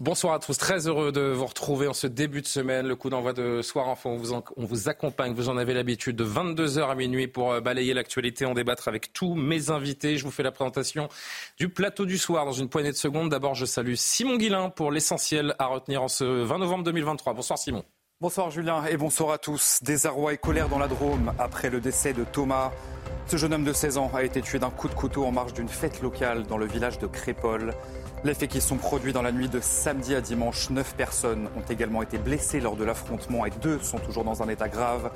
Bonsoir à tous, très heureux de vous retrouver en ce début de semaine. Le coup d'envoi de Soir Info, on vous, on vous accompagne, vous en avez l'habitude, de 22h à minuit pour euh, balayer l'actualité, en débattre avec tous mes invités. Je vous fais la présentation du plateau du soir dans une poignée de secondes. D'abord, je salue Simon Guillain pour l'essentiel à retenir en ce 20 novembre 2023. Bonsoir Simon. Bonsoir Julien et bonsoir à tous. Désarroi et colère dans la Drôme après le décès de Thomas. Ce jeune homme de 16 ans a été tué d'un coup de couteau en marge d'une fête locale dans le village de Crépol. Les faits qui sont produits dans la nuit de samedi à dimanche, 9 personnes ont également été blessées lors de l'affrontement et deux sont toujours dans un état grave.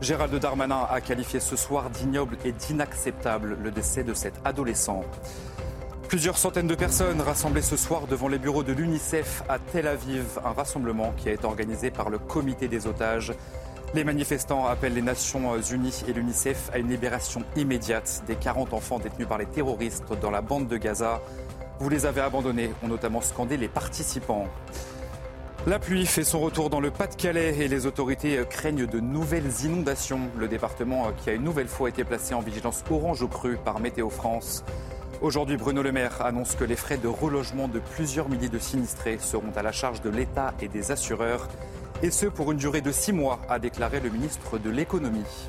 Gérald Darmanin a qualifié ce soir d'ignoble et d'inacceptable le décès de cet adolescent. Plusieurs centaines de personnes rassemblées ce soir devant les bureaux de l'UNICEF à Tel Aviv, un rassemblement qui a été organisé par le comité des otages. Les manifestants appellent les Nations Unies et l'UNICEF à une libération immédiate des 40 enfants détenus par les terroristes dans la bande de Gaza. Vous les avez abandonnés, ont notamment scandé les participants. La pluie fait son retour dans le Pas-de-Calais et les autorités craignent de nouvelles inondations. Le département qui a une nouvelle fois été placé en vigilance orange au cru par Météo France. Aujourd'hui, Bruno Le Maire annonce que les frais de relogement de plusieurs milliers de sinistrés seront à la charge de l'État et des assureurs, et ce pour une durée de six mois, a déclaré le ministre de l'économie.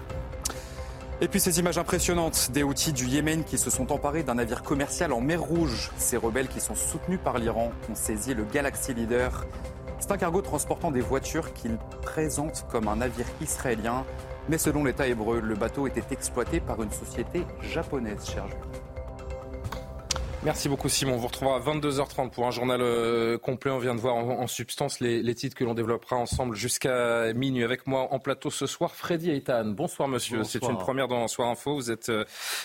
Et puis ces images impressionnantes des outils du Yémen qui se sont emparés d'un navire commercial en mer Rouge. Ces rebelles qui sont soutenus par l'Iran ont saisi le Galaxy Leader. C'est un cargo transportant des voitures qu'ils présentent comme un navire israélien. Mais selon l'État hébreu, le bateau était exploité par une société japonaise, cher. Merci beaucoup Simon. On vous retrouvera à 22h30 pour un journal euh, complet. On vient de voir en, en substance les, les titres que l'on développera ensemble jusqu'à minuit. Avec moi en plateau ce soir, Freddy Eitan. Bonsoir monsieur. C'est une première dans Soir Info. Vous êtes euh,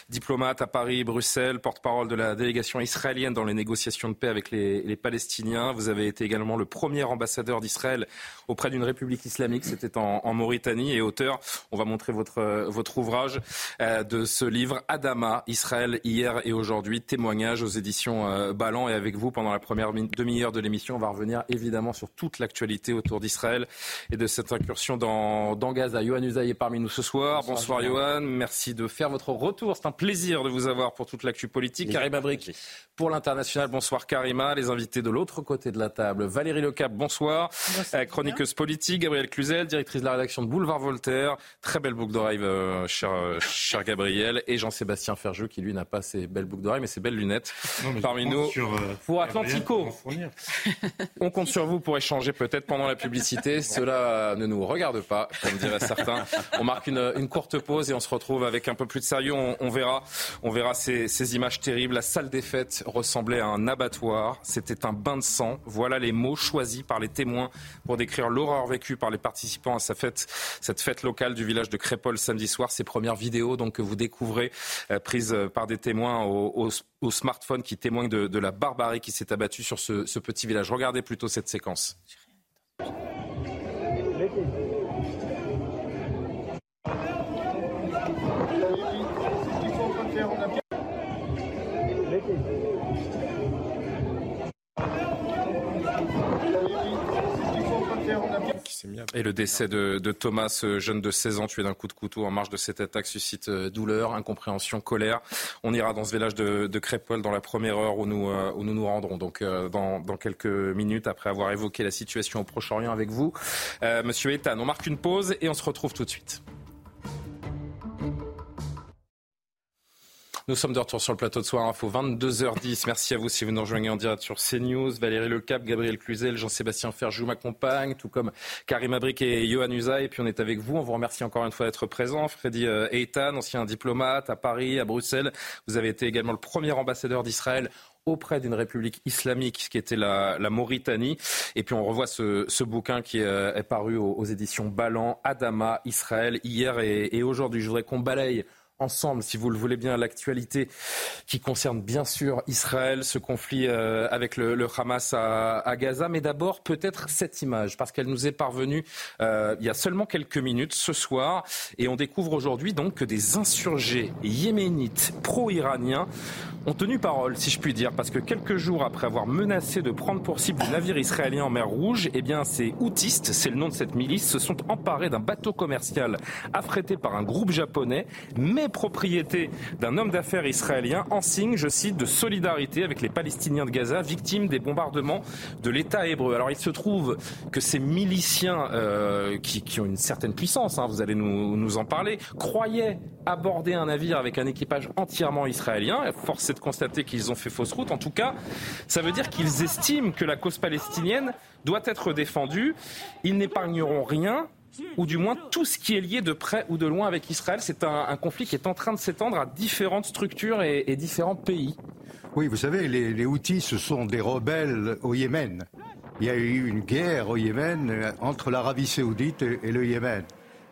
diplomate à Paris, Bruxelles, porte-parole de la délégation israélienne dans les négociations de paix avec les, les Palestiniens. Vous avez été également le premier ambassadeur d'Israël auprès d'une république islamique. C'était en, en Mauritanie et auteur, on va montrer votre, euh, votre ouvrage de ce livre Adama, Israël hier et aujourd'hui, témoignage aux éditions euh, Ballant. Et avec vous, pendant la première mi- demi-heure de l'émission, on va revenir évidemment sur toute l'actualité autour d'Israël et de cette incursion dans, dans Gaza. Johan Usaï est parmi nous ce soir. Bonsoir, Johan. Merci de faire votre retour. C'est un plaisir de vous avoir pour toute l'actu politique. Karim Abric pour l'international. Bonsoir Karima. Les invités de l'autre côté de la table. Valérie Lecap, bonsoir. Euh, chroniqueuse politique. Gabrielle Cluzel, directrice de la rédaction de Boulevard Voltaire. Très belle boucle d'oreille, euh, cher, euh, cher Gabriel. Et Jean-Sébastien Ferjeux, qui lui n'a pas ses belles boucles d'oreille, mais ses belles lunettes. Parmi nous, pour Atlantico. On compte sur vous pour échanger peut-être pendant la publicité. Cela ne nous regarde pas, comme diraient certains. On marque une, une courte pause et on se retrouve avec un peu plus de sérieux. On, on verra, on verra ces, ces images terribles. La salle des fêtes ressemblait à un abattoir. C'était un bain de sang. Voilà les mots choisis par les témoins pour décrire l'horreur vécue par les participants à sa fête, cette fête locale du village de Crépol samedi soir. Ces premières vidéos donc que vous découvrez euh, prises euh, par des témoins au, au- au smartphone qui témoignent de, la barbarie qui s'est abattue sur ce petit village. Regardez plutôt cette séquence. Et le décès de, Thomas, ce jeune de 16 ans tué d'un coup de couteau en marge de cette attaque, suscite euh, douleur, incompréhension, colère. On ira dans ce village de, Crépol dans la première heure où nous, euh, nous nous rendrons, donc euh, dans, quelques minutes après avoir évoqué la situation au Proche-Orient avec vous. Euh, Monsieur Ethan, on marque une pause et on se retrouve tout de suite. Nous sommes de retour sur le plateau de Soir Info, 22h10. Merci à vous si vous nous rejoignez en direct sur CNews. Valérie Lecap, Gabriel Cluzel, Jean-Sébastien Ferjou m'accompagnent, tout comme Karim Abric et Johan Usa. Et puis on est avec vous. On vous remercie encore une fois d'être présent. Freddy euh, Eitan, ancien diplomate à Paris, à Bruxelles. Vous avez été également le premier ambassadeur d'Israël auprès d'une république islamique qui était la, la Mauritanie. Et puis on revoit ce, ce bouquin qui est, euh, est paru aux, éditions Ballant, Adama, Israël, hier et aujourd'hui. Je voudrais qu'on balaye ensemble, si vous le voulez bien, l'actualité qui concerne bien sûr Israël, ce conflit euh, avec le, Hamas à, Gaza. Mais d'abord, peut-être cette image, parce qu'elle nous est parvenue euh, il y a seulement quelques minutes ce soir. Et on découvre aujourd'hui donc que des insurgés yéménites pro-iraniens ont tenu parole, si je puis dire, parce que quelques jours après avoir menacé de prendre pour cible des navires israéliens en mer Rouge, eh bien, ces houtistes, c'est le nom de cette milice, se sont emparés d'un bateau commercial affrété par un groupe japonais, mais propriété d'un homme d'affaires israélien, en signe, je cite, de solidarité avec les Palestiniens de Gaza, victimes des bombardements de l'État hébreu. Alors, il se trouve que ces miliciens, euh, qui, qui, ont une certaine puissance, hein, vous allez nous, nous en parler, croyaient aborder un navire avec un équipage entièrement israélien. Force est de constater qu'ils ont fait fausse route. En tout cas, ça veut dire qu'ils estiment que la cause palestinienne doit être défendue. Ils n'épargneront rien ou du moins tout ce qui est lié de près ou de loin avec Israël. C'est un, conflit qui est en train de s'étendre à différentes structures et, différents pays. Oui, vous savez, les, les Houthis, ce sont des rebelles au Yémen. Il y a eu une guerre au Yémen euh, entre l'Arabie saoudite et le Yémen.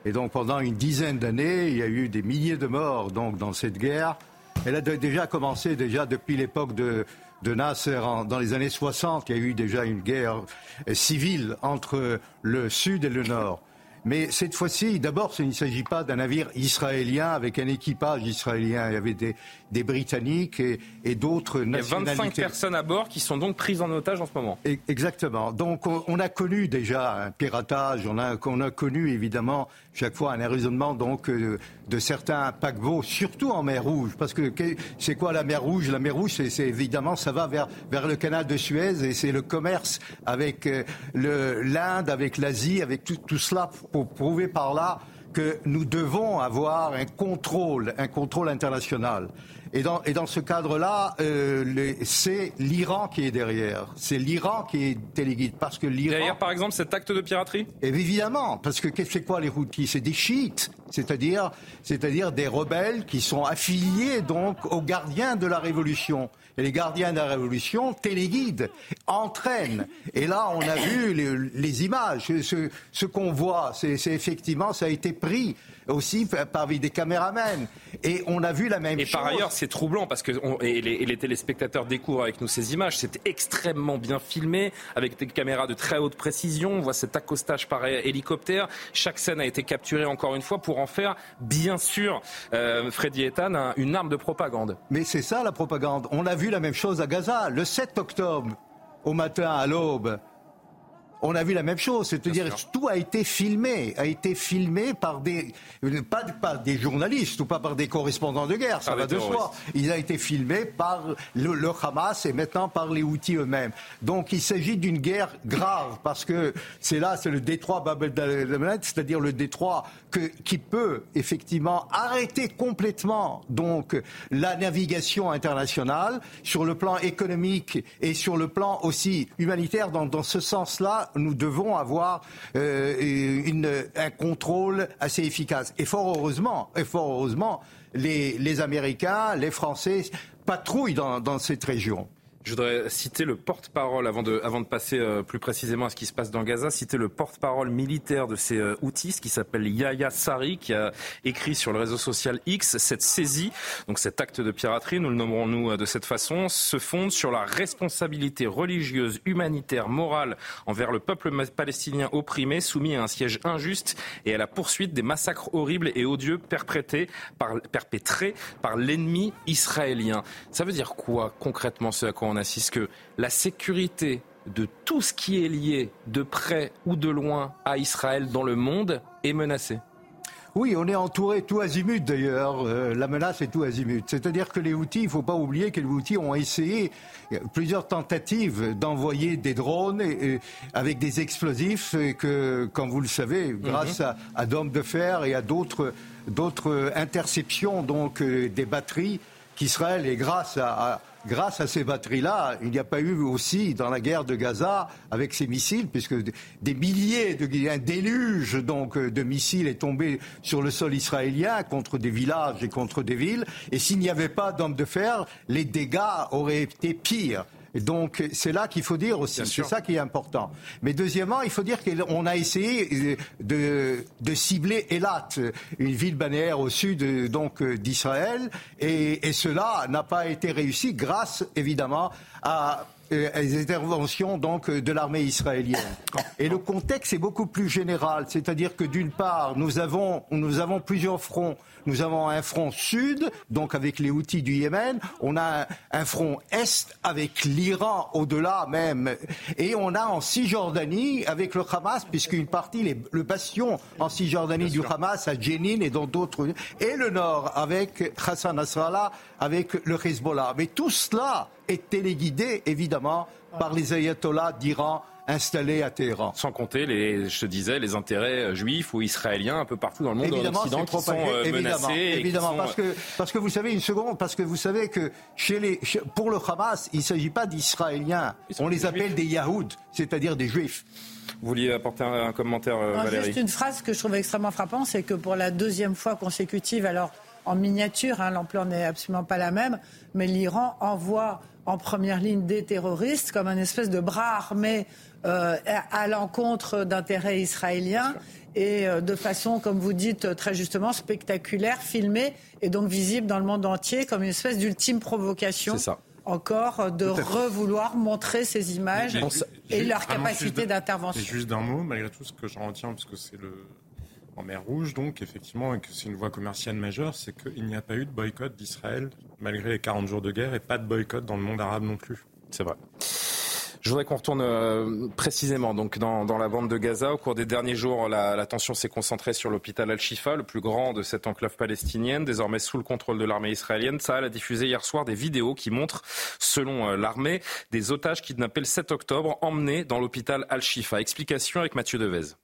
Et donc pendant une dizaine d'années, il y a eu des milliers de morts donc, dans cette guerre. Elle a déjà commencé déjà depuis l'époque de, Nasser dans les années 60. Il y a eu déjà une guerre euh, civile entre le sud et le nord. Mais cette fois-ci, d'abord, il ne s'agit pas d'un navire israélien avec un équipage israélien. Il y avait des, des Britanniques et, et d'autres nationalités. Il y a 25 personnes à bord qui sont donc prises en otage en ce moment. exactement. Donc on, a connu déjà un piratage, on a, on a connu évidemment chaque fois un raisonnement donc euh, de certains paquebots, surtout en mer Rouge. Parce que c'est quoi la mer Rouge? La mer Rouge, c'est évidemment, ça va vers, vers le canal de Suez et c'est le commerce avec euh, l'Inde, avec l'Asie, avec tout, tout cela pour prouver par là que nous devons avoir un contrôle, un contrôle international. Et dans, et dans ce cadre-là, euh, c'est l'Iran qui est derrière. C'est l'Iran qui est téléguide. Parce que l'Iran. Derrière, par exemple, cet acte de piraterie Évidemment. Parce que que quoi les Houthis? C'est des chiites. C'est-à-dire, c'est-à-dire des rebelles qui sont affiliés donc aux gardiens de la révolution. Et les gardiens de la révolution téléguident, entraînent. Et là, on a vu les, les images. Ce, ce qu'on voit, c'est effectivement, ça a été pris aussi parmi des caméramens. Et on a vu la même chose. Et par ailleurs, c'est troublant parce que et les, téléspectateurs découvrent avec nous ces images. C'est extrêmement bien filmé avec des caméras de très haute précision. On voit cet accostage par hélicoptère. Chaque scène a été capturée encore une fois pour en faire, bien sûr, euh, Freddy Ethan, une arme de propagande. Mais c'est ça la propagande. On a vu la même chose à Gaza le 7 octobre au matin à l'aube on a vu la même chose. C'est-à-dire tout a été filmé, a été filmé par des pas par des journalistes ou pas par des correspondants de guerre, ça va de soi. Il a été filmé par le, Hamas et maintenant par les Houthis eux-mêmes. Donc il s'agit d'une guerre grave parce que c'est là, c'est le détroit Bab el c'est-à-dire le détroit qui peut effectivement arrêter complètement donc la navigation internationale sur le plan économique et sur le plan aussi humanitaire. dans ce sens-là, nous devons avoir euh, un contrôle assez efficace. Et fort heureusement, et fort heureusement, les, Américains, les Français patrouillent dans cette région. Je voudrais citer le porte-parole, avant de, passer euh, plus précisément à ce qui se passe dans Gaza, citer le porte-parole militaire de ces euh, outils, qui s'appelle Yaya Sari, qui a écrit sur le réseau social X cette saisie, donc cet acte de piraterie, nous le nommerons nous euh, de cette façon, se fonde sur la responsabilité religieuse, humanitaire, morale envers le peuple palestinien opprimé, soumis à un siège injuste et à la poursuite des massacres horribles et odieux perpétrés par, l'ennemi israélien. Ça veut dire quoi concrètement ce à on assiste que la sécurité de tout ce qui est lié de près ou de loin à Israël dans le monde est menacée. Oui, on est entouré tout azimut d'ailleurs. Euh, la menace est tout azimut. C'est-à-dire que les outils, il ne faut pas oublier que les outils ont essayé plusieurs tentatives d'envoyer des drones avec des explosifs et que, comme vous le savez, grâce mhm. à, d'hommes de fer et à d'autres interceptions donc euh, des batteries qu'Israël et grâce à grâce à ces batteries-là, il n'y a pas eu aussi dans la guerre de Gaza avec ces missiles, puisque des milliers, de, un déluge donc de missiles est tombé sur le sol israélien contre des villages et contre des villes. Et s'il n'y avait pas d'hommes de fer, les dégâts auraient été pires. Et donc, c'est là qu'il faut dire aussi. C'est ça qui est important. Mais deuxièmement, il faut dire qu'on a essayé de, de cibler Elat, une ville balnéaire au sud donc d'Israël, et, et cela n'a pas été réussi grâce, évidemment, à euh, les interventions donc de l'armée israélienne. Et le contexte est beaucoup plus général, c'est-à-dire que d'une part, nous avons, nous avons plusieurs fronts. Nous avons un front sud, donc avec les outils du Yémen. On a un, front est avec l'Iran au-delà même. Et on a en Cisjordanie avec le Hamas, puisqu'une partie, les, le bastion en Cisjordanie du Hamas à Jenin et dans d'autres. Et le nord avec Hassan Nasrallah, avec le Hezbollah. Mais tout cela est téléguidé, évidemment, par les ayatollahs d'Iran installés à Téhéran. Sans compter, les, je te disais, les intérêts euh, juifs ou israéliens un peu partout dans le monde évidemment, Occident qui sont euh, évidemment, Évidemment, parce, que, parce que vous savez, une seconde, parce que vous savez que chez les, pour le Hamas, il ne s'agit pas d'Israéliens. On les appelle des Yahoud, c'est-à-dire des Juifs. Vous vouliez apporter un, commentaire, euh, Valérie Juste une phrase que je trouve extrêmement frappante, c'est que pour la deuxième fois consécutive, alors en miniature, hein, l'ampleur n'est absolument pas la même, mais l'Iran envoie en première ligne des terroristes comme un espèce de bras armé euh, à l'encontre d'intérêts israéliens et euh, de façon, comme vous dites très justement, spectaculaire, filmée et donc visible dans le monde entier comme une espèce d'ultime provocation. Encore de revouloir montrer ces images et leur capacité d'intervention. Juste d'un mot, malgré tout, ce que j'en retiens, parce que c'est le, en mer Rouge, donc effectivement, et que c'est une voie commerciale majeure, c'est qu'il n'y a pas eu de boycott d'Israël malgré les 40 jours de guerre et pas de boycott dans le monde arabe non plus. C'est vrai. Je voudrais qu'on retourne euh, précisément donc dans, la bande de Gaza. Au cours des derniers jours, la, tension s'est concentrée sur l'hôpital Al-Shifa, le plus grand de cette enclave palestinienne, désormais sous le contrôle de l'armée israélienne. Ça a diffusé hier soir des vidéos qui montrent, selon euh, l'armée, des otages kidnappés le 7 octobre emmenés dans l'hôpital Al-Shifa. Explication avec Mathieu Devez.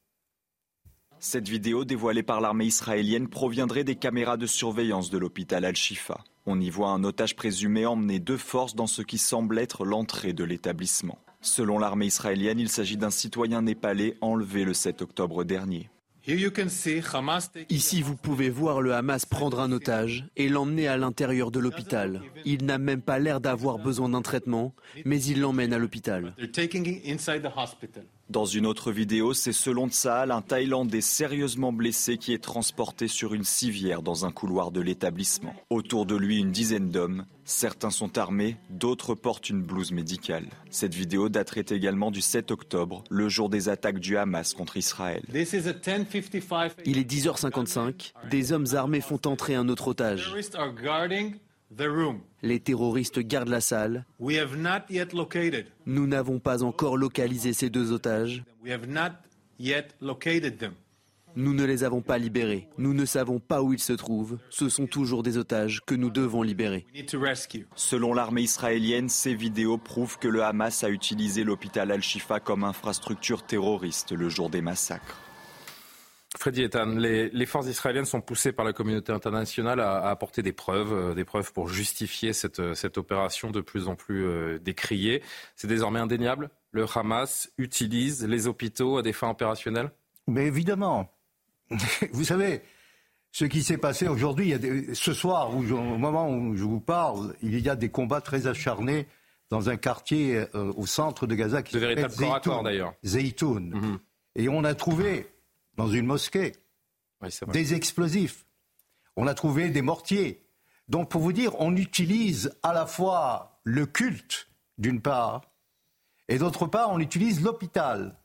Cette vidéo dévoilée par l'armée israélienne proviendrait des caméras de surveillance de l'hôpital Al-Shifa. On y voit un otage présumé emmené de force dans ce qui semble être l'entrée de l'établissement. Selon l'armée israélienne, il s'agit d'un citoyen népalais enlevé le 7 octobre dernier. Ici, vous pouvez voir le Hamas prendre un otage et l'emmener à l'intérieur de l'hôpital. Il n'a même pas l'air d'avoir besoin d'un traitement, mais il l'emmène à l'hôpital. Dans une autre vidéo, c'est selon Tsahal un Thaïlandais sérieusement blessé qui est transporté sur une civière dans un couloir de l'établissement. Autour de lui, une dizaine d'hommes. Certains sont armés, d'autres portent une blouse médicale. Cette vidéo daterait également du 7 octobre, le jour des attaques du Hamas contre Israël. Il est 10h55. Des hommes armés font entrer un autre otage. Les terroristes gardent la salle. Nous n'avons pas encore localisé ces deux otages. Nous ne les avons pas libérés. Nous ne savons pas où ils se trouvent. Ce sont toujours des otages que nous devons libérer. Selon l'armée israélienne, ces vidéos prouvent que le Hamas a utilisé l'hôpital Al-Shifa comme infrastructure terroriste le jour des massacres. Freddy Etan, les, forces israéliennes sont poussées par la communauté internationale à, apporter des preuves, euh, des preuves pour justifier cette, euh, opération de plus en plus euh, décriée. C'est désormais indéniable. Le Hamas utilise les hôpitaux à des fins opérationnelles? Mais évidemment. Vous savez, ce qui s'est passé aujourd'hui, ce soir, au moment où je vous parle, il y a des combats très acharnés dans un quartier au centre de Gaza qui s'appelle Zeytoun. d'ailleurs. Zeytoun. Mhm. Et on a trouvé dans une mosquée, des explosifs. On a trouvé des mortiers. Donc pour vous dire, on utilise à la fois le culte, d'une part, et d'autre part, on utilise l'hôpital.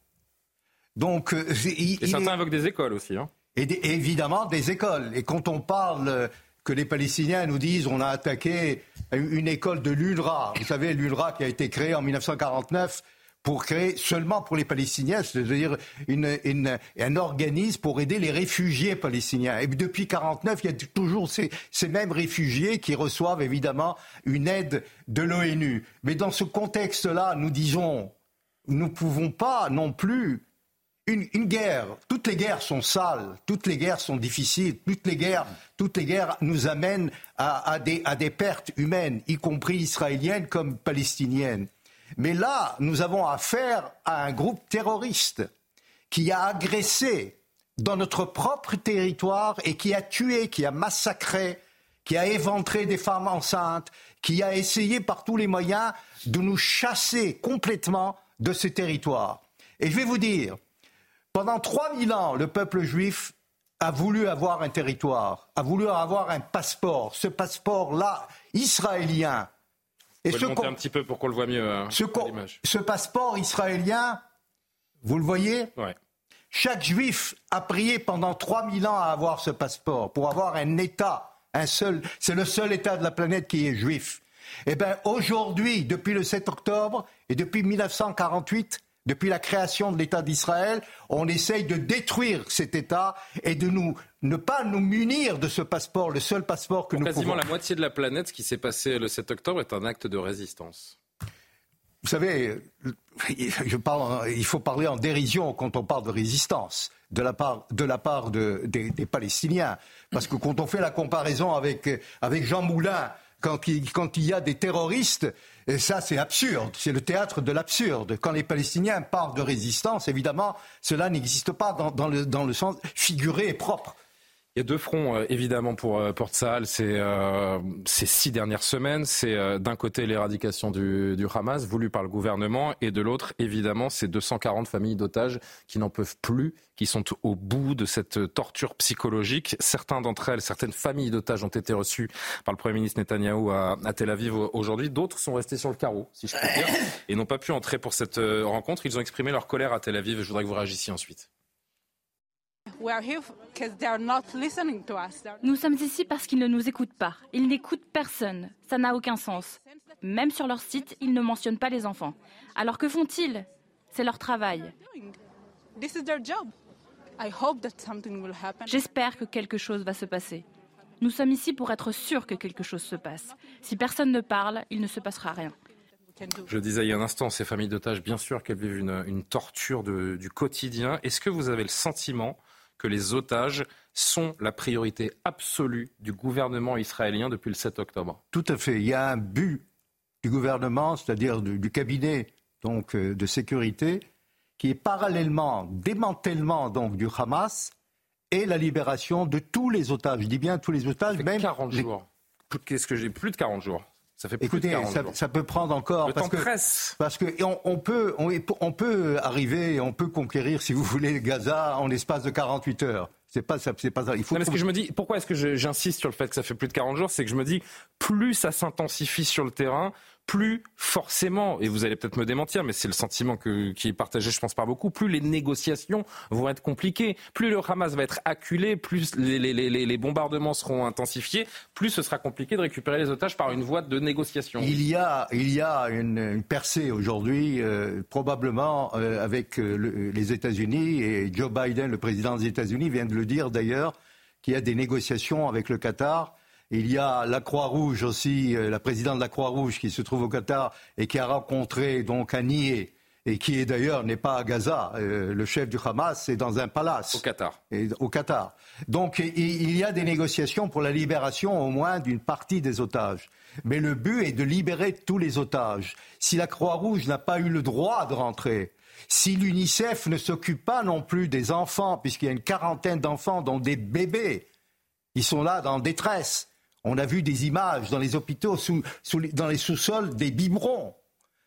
Donc, euh, et certains invoquent des écoles aussi. Hein. Et, évidemment des écoles. Et quand on parle que les Palestiniens nous disent on a attaqué une école de l'UNRWA, vous savez, l'UNRWA qui a été créée en 1949 pour créer seulement pour les Palestiniens, c'est-à-dire un organisme pour aider les réfugiés palestiniens. Et depuis 49, il y a toujours ces, ces mêmes réfugiés qui reçoivent évidemment une aide de l'ONU. Mais dans ce contexte-là, nous disons, nous ne pouvons pas non plus une, guerre, toutes les guerres sont sales, toutes les guerres sont difficiles, toutes les guerres, toutes les guerres nous amènent des, à des pertes humaines, y compris israéliennes comme palestiniennes. Mais là, nous avons affaire à un groupe terroriste qui a agressé dans notre propre territoire et qui a tué, qui a massacré, qui a éventré des femmes enceintes, qui a essayé par tous les moyens de nous chasser complètement de ce territoire. Et je vais vous dire, pendant 3000 ans, le peuple juif a voulu avoir un territoire, a voulu avoir un passeport. Ce passeport-là, israélien. Et ce un petit peu pour qu'on le voit mieux. Hein, ce, ce, passeport israélien, vous le voyez ouais. Chaque juif a prié pendant 3000 ans à avoir ce passeport, pour avoir un État, un seul. C'est le seul État de la planète qui est juif. Eh bien, aujourd'hui, depuis le 7 octobre et depuis 1948, depuis la création de l'État d'Israël, on essaye de détruire cet État et de nous, ne pas nous munir de ce passeport, le seul passeport que nous nous quasiment la moitié de la planète, ce qui s'est passé le 7 octobre est un acte de résistance. Vous savez, je parle, il faut parler en dérision quand on parle de résistance de la part, de la part de, des, des, Palestiniens. Parce que quand on fait la comparaison avec, avec Jean Moulin, quand il, quand il y a des terroristes, et ça, c'est absurde. C'est le théâtre de l'absurde. Quand les Palestiniens parlent de résistance, évidemment, cela n'existe pas dans, dans, le, dans le sens figuré et propre. Il y a deux fronts, euh, évidemment, pour euh, ces, euh, ces six dernières semaines. C'est euh, d'un côté l'éradication du, Hamas, voulu par le gouvernement, et de l'autre, évidemment, ces 240 familles d'otages qui n'en peuvent plus, qui sont au bout de cette torture psychologique. Certains d'entre elles, certaines familles d'otages ont été reçues par le Premier ministre Netanyahou à, à Tel Aviv aujourd'hui. D'autres sont restés sur le carreau, si je puis dire, et n'ont pas pu entrer pour cette rencontre. Ils ont exprimé leur colère à Tel Aviv. Je voudrais que vous réagissiez ensuite. Nous sommes ici parce qu'ils ne nous écoutent pas. Ils n'écoutent personne. Ça n'a aucun sens. Même sur leur site, ils ne mentionnent pas les enfants. Alors que font-ils? C'est leur travail. J'espère que quelque chose va se passer. Nous sommes ici pour être sûrs que quelque chose se passe. Si personne ne parle, il ne se passera rien. Je disais il y a un instant, ces familles d'otages, bien sûr qu'elles vivent une, torture du quotidien. Est-ce que vous avez le sentiment que les otages sont la priorité absolue du gouvernement israélien depuis le 7 octobre. Tout à fait. Il y a un but du gouvernement, c'est-à-dire du, cabinet donc, euh, de sécurité, qui est parallèlement démantèlement donc, du Hamas et la libération de tous les otages. Je dis bien tous les otages, même 40 jours. Qu'est-ce que j'ai plus de 40 jours. Ça fait Écoutez, ça, peut prendre encore. Le parce temps que, presse. Parce que on, peut, on, peut arriver, on peut conquérir, si vous voulez, Gaza en l'espace de 48 heures. C'est pas ça, c'est pas ça. Il faut. Non, que je me dis, pourquoi est-ce que j'insiste sur le fait que ça fait plus de 40 jours, c'est que je me dis, plus ça s'intensifie sur le terrain, plus forcément, et vous allez peut-être me démentir, mais c'est le sentiment qui est partagé, je pense, par beaucoup, plus les négociations vont être compliquées, plus le Hamas va être acculé, plus les, bombardements seront intensifiés, plus ce sera compliqué de récupérer les otages par une voie de négociation. Il y a, il y a une, percée aujourd'hui, euh, probablement euh, avec euh, les États-Unis, et Joe Biden, le président des États-Unis, vient de le dire d'ailleurs, qu'il y a des négociations avec le Qatar il y a la Croix-Rouge aussi, euh, la présidente de la Croix-Rouge qui se trouve au Qatar et qui a rencontré donc Nié et qui est d'ailleurs n'est pas à Gaza. Euh, le chef du Hamas est dans un palace. Au Qatar. Et, au Qatar. Donc il y a des négociations pour la libération au moins d'une partie des otages. Mais le but est de libérer tous les otages. Si la Croix-Rouge n'a pas eu le droit de rentrer, si l'UNICEF ne s'occupe pas non plus des enfants, puisqu'il y a une quarantaine d'enfants, dont des bébés, ils sont là dans détresse, on a vu des images dans les hôpitaux, dans les sous-sols, des biberons.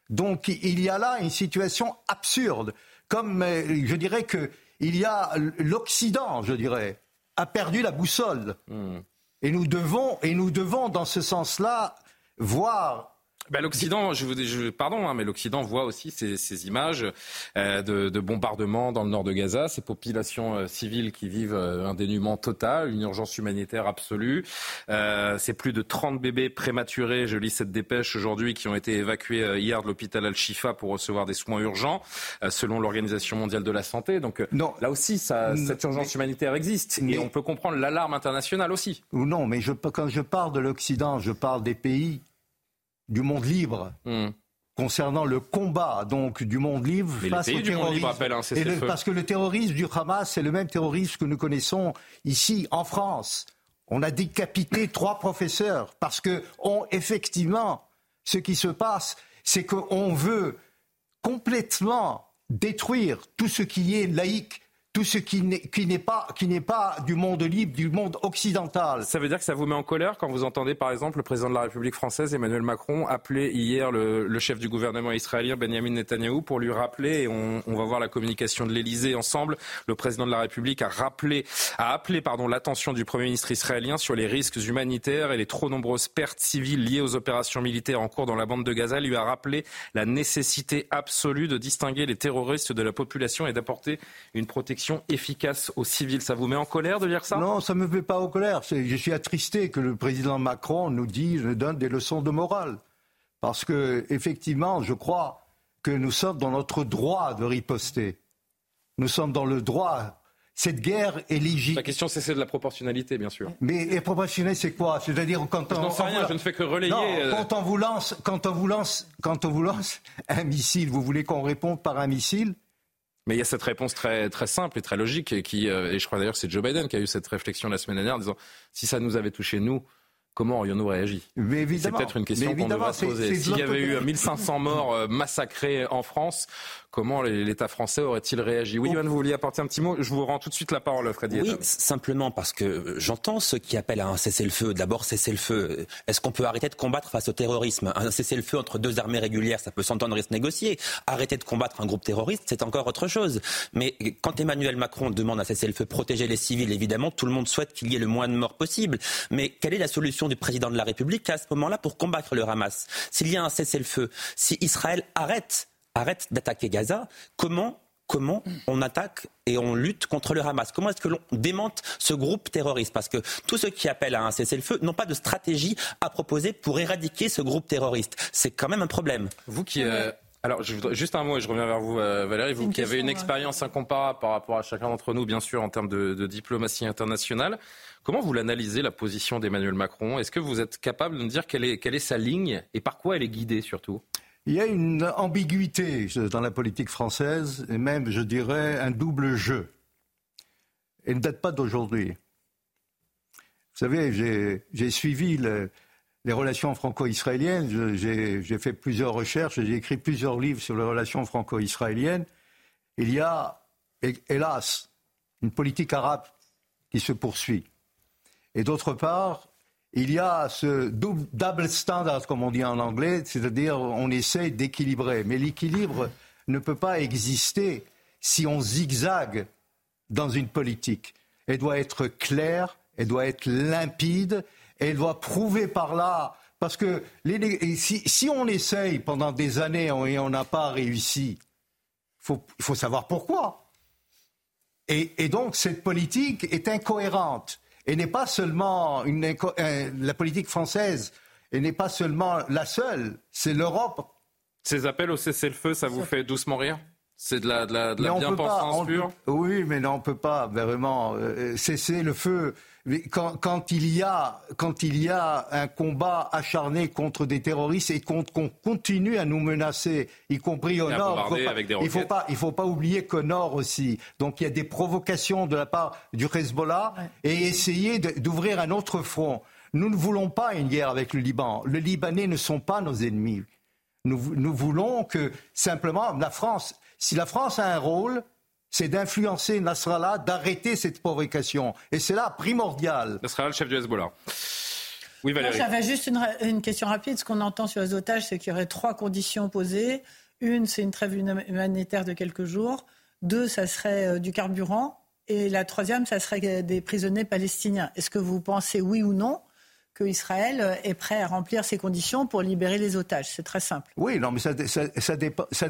Donc il y a là une situation absurde. Comme euh, je dirais que il y a l'Occident, je dirais, a perdu la boussole. Hmm. Et nous devons, et nous devons dans ce sens-là voir ben, L'Occident, je vous je, pardon, hein, mais l'Occident voit aussi ces, ces images euh, de, de, bombardements dans le nord de Gaza, ces populations euh, civiles qui vivent euh, un dénuement total, une urgence humanitaire absolue. C'est plus de 30 bébés prématurés, je lis cette dépêche aujourd'hui, qui ont été évacués hier de l'hôpital Al-Shifa pour recevoir des soins urgents, selon l'Organisation mondiale de la santé. Donc non. là aussi, ça, cette urgence humanitaire existe et on peut comprendre l'alarme internationale aussi. Ou non, mais je, quand je parle de l'Occident, je parle des pays du monde libre. Hmm. Concernant le combat donc du monde libre face au terrorisme, parce que le terrorisme du Hamas, c'est le même terrorisme que nous connaissons ici en France. On a décapité trois professeurs parce que on, effectivement, ce qui se passe, c'est qu'on veut complètement détruire tout ce qui est laïque, tout ce qui n'est pas, pas du monde libre, du monde occidental. Ça veut dire que ça vous met en colère quand vous entendez par exemple le président de la République française, Emmanuel Macron, appeler hier le, chef du gouvernement israélien, Benjamin Netanyahou, pour lui rappeler, et on, va voir la communication de l'Elysée ensemble, le président de la République a, rappelé, a appelé l'attention du Premier ministre israélien sur les risques humanitaires et les trop nombreuses pertes civiles liées aux opérations militaires en cours dans la bande de Gaza, lui a rappelé la nécessité absolue de distinguer les terroristes de la population et d'apporter une protection efficace aux civils. Ça vous met en colère de lire ça? Non, ça ne me met pas en colère. Je suis attristé que le président Macron nous dise, nous donne des leçons de morale. Parce que, effectivement, je crois que nous sommes dans notre droit de riposter. Nous sommes dans le droit cette guerre est légitime. La question, c'est de la proportionnalité, bien sûr. Mais et proportionnalité, c'est quoi? C'est-à-dire quand on. Je n'en sais rien, je ne fais que relayer. Non, euh, quand on vous lance, quand on vous lance, quand on vous lance un missile, vous voulez qu'on réponde par un missile? Mais il y a cette réponse très, très simple et très logique, et, qui, euh, et je crois d'ailleurs que c'est Joe Biden qui a eu cette réflexion la semaine dernière en disant si ça nous avait touché nous, comment aurions-nous réagi C'est peut-être une question qu'on devrait se poser. S'il y avait eu 1500 morts euh, massacrés en France, Comment l'État français aurait-il réagi? Oui, Yohann, vous vouliez apporter un petit mot? Je vous rends tout de suite la parole, Freddy. Oui, simplement parce que j'entends ceux qui appellent à un cessez-le-feu. D'abord, cessez-le-feu. Est-ce qu'on peut arrêter de combattre face au terrorisme? Un cessez-le-feu entre deux armées régulières, ça peut s'entendre et se négocier. Arrêter de combattre un groupe terroriste, c'est encore autre chose. Mais quand Emmanuel Macron demande un cessez-le-feu, protéger les civils, évidemment, tout le monde souhaite qu'il y ait le moins de morts possible. Mais quelle est la solution du président de la République à ce moment-là pour combattre le Hamas S'il y a un cessez-le-feu, si Israël arrête arrête d'attaquer Gaza, comment comment on attaque et on lutte contre le Hamas? Comment est-ce que l'on démente ce groupe terroriste? Parce que tous ceux qui appellent à un cessez-le-feu n'ont pas de stratégie à proposer pour éradiquer ce groupe terroriste. C'est quand même un problème. Vous qui... Euh, alors, juste un mot et je reviens vers vous, euh, Valérie. Vous qui avez une expérience incomparable par rapport à chacun d'entre nous, bien sûr, en termes de, diplomatie internationale. Comment vous l'analysez, la position d'Emmanuel Macron? Est-ce que vous êtes capable de nous dire quelle est, quelle est sa ligne et par quoi elle est guidée surtout? Il y a une ambiguïté dans la politique française, et même, je dirais, un double jeu. Elle ne date pas d'aujourd'hui. Vous savez, j'ai suivi les relations franco-israéliennes, j'ai fait plusieurs recherches, j'ai écrit plusieurs livres sur les relations franco-israéliennes. Il y a, hélas, une politique arabe qui se poursuit. Et d'autre part, il y a ce double standard, comme on dit en anglais, c'est-à-dire on essaie d'équilibrer. Mais l'équilibre ne peut pas exister si on zigzague dans une politique. Elle doit être claire, elle doit être limpide, elle doit prouver par là. Parce que si, on essaye pendant des années et on n'a pas réussi, il faut, savoir pourquoi. et donc cette politique est incohérente et n'est pas seulement une, euh, la politique française, et n'est pas seulement la seule, c'est l'Europe. Ces appels au cessez-le-feu, ça vous fait doucement rire? C'est de la, de la, de la bien-pensance pure? Oui, mais non, on ne peut pas vraiment euh, cesser le feu. Quand, quand, il y a, quand il y a un combat acharné contre des terroristes et qu'on continue à nous menacer, y compris au nord, il ne faut, pas, il faut pas oublier qu'au nord aussi. Donc il y a des provocations de la part du Hezbollah et essayer d'ouvrir un autre front. Nous ne voulons pas une guerre avec le Liban. Les Libanais ne sont pas nos ennemis. Nous, nous voulons que simplement la France si la France a un rôle, c'est d'influencer Nasrallah, d'arrêter cette provocation. Et c'est là primordial. Nasrallah, le chef du Hezbollah. Oui, Valérie. J'avais juste une, question rapide. Ce qu'on entend sur les otages, c'est qu'il y aurait trois conditions posées. Une, c'est une trêve humanitaire de quelques jours. Deux, ça serait euh, du carburant. Et la troisième, ça serait des prisonniers palestiniens. Est-ce que vous pensez oui ou non qu'Israël est prêt à remplir ces conditions pour libérer les otages. C'est très simple. Oui, non, mais ça, ça, dépend, ça,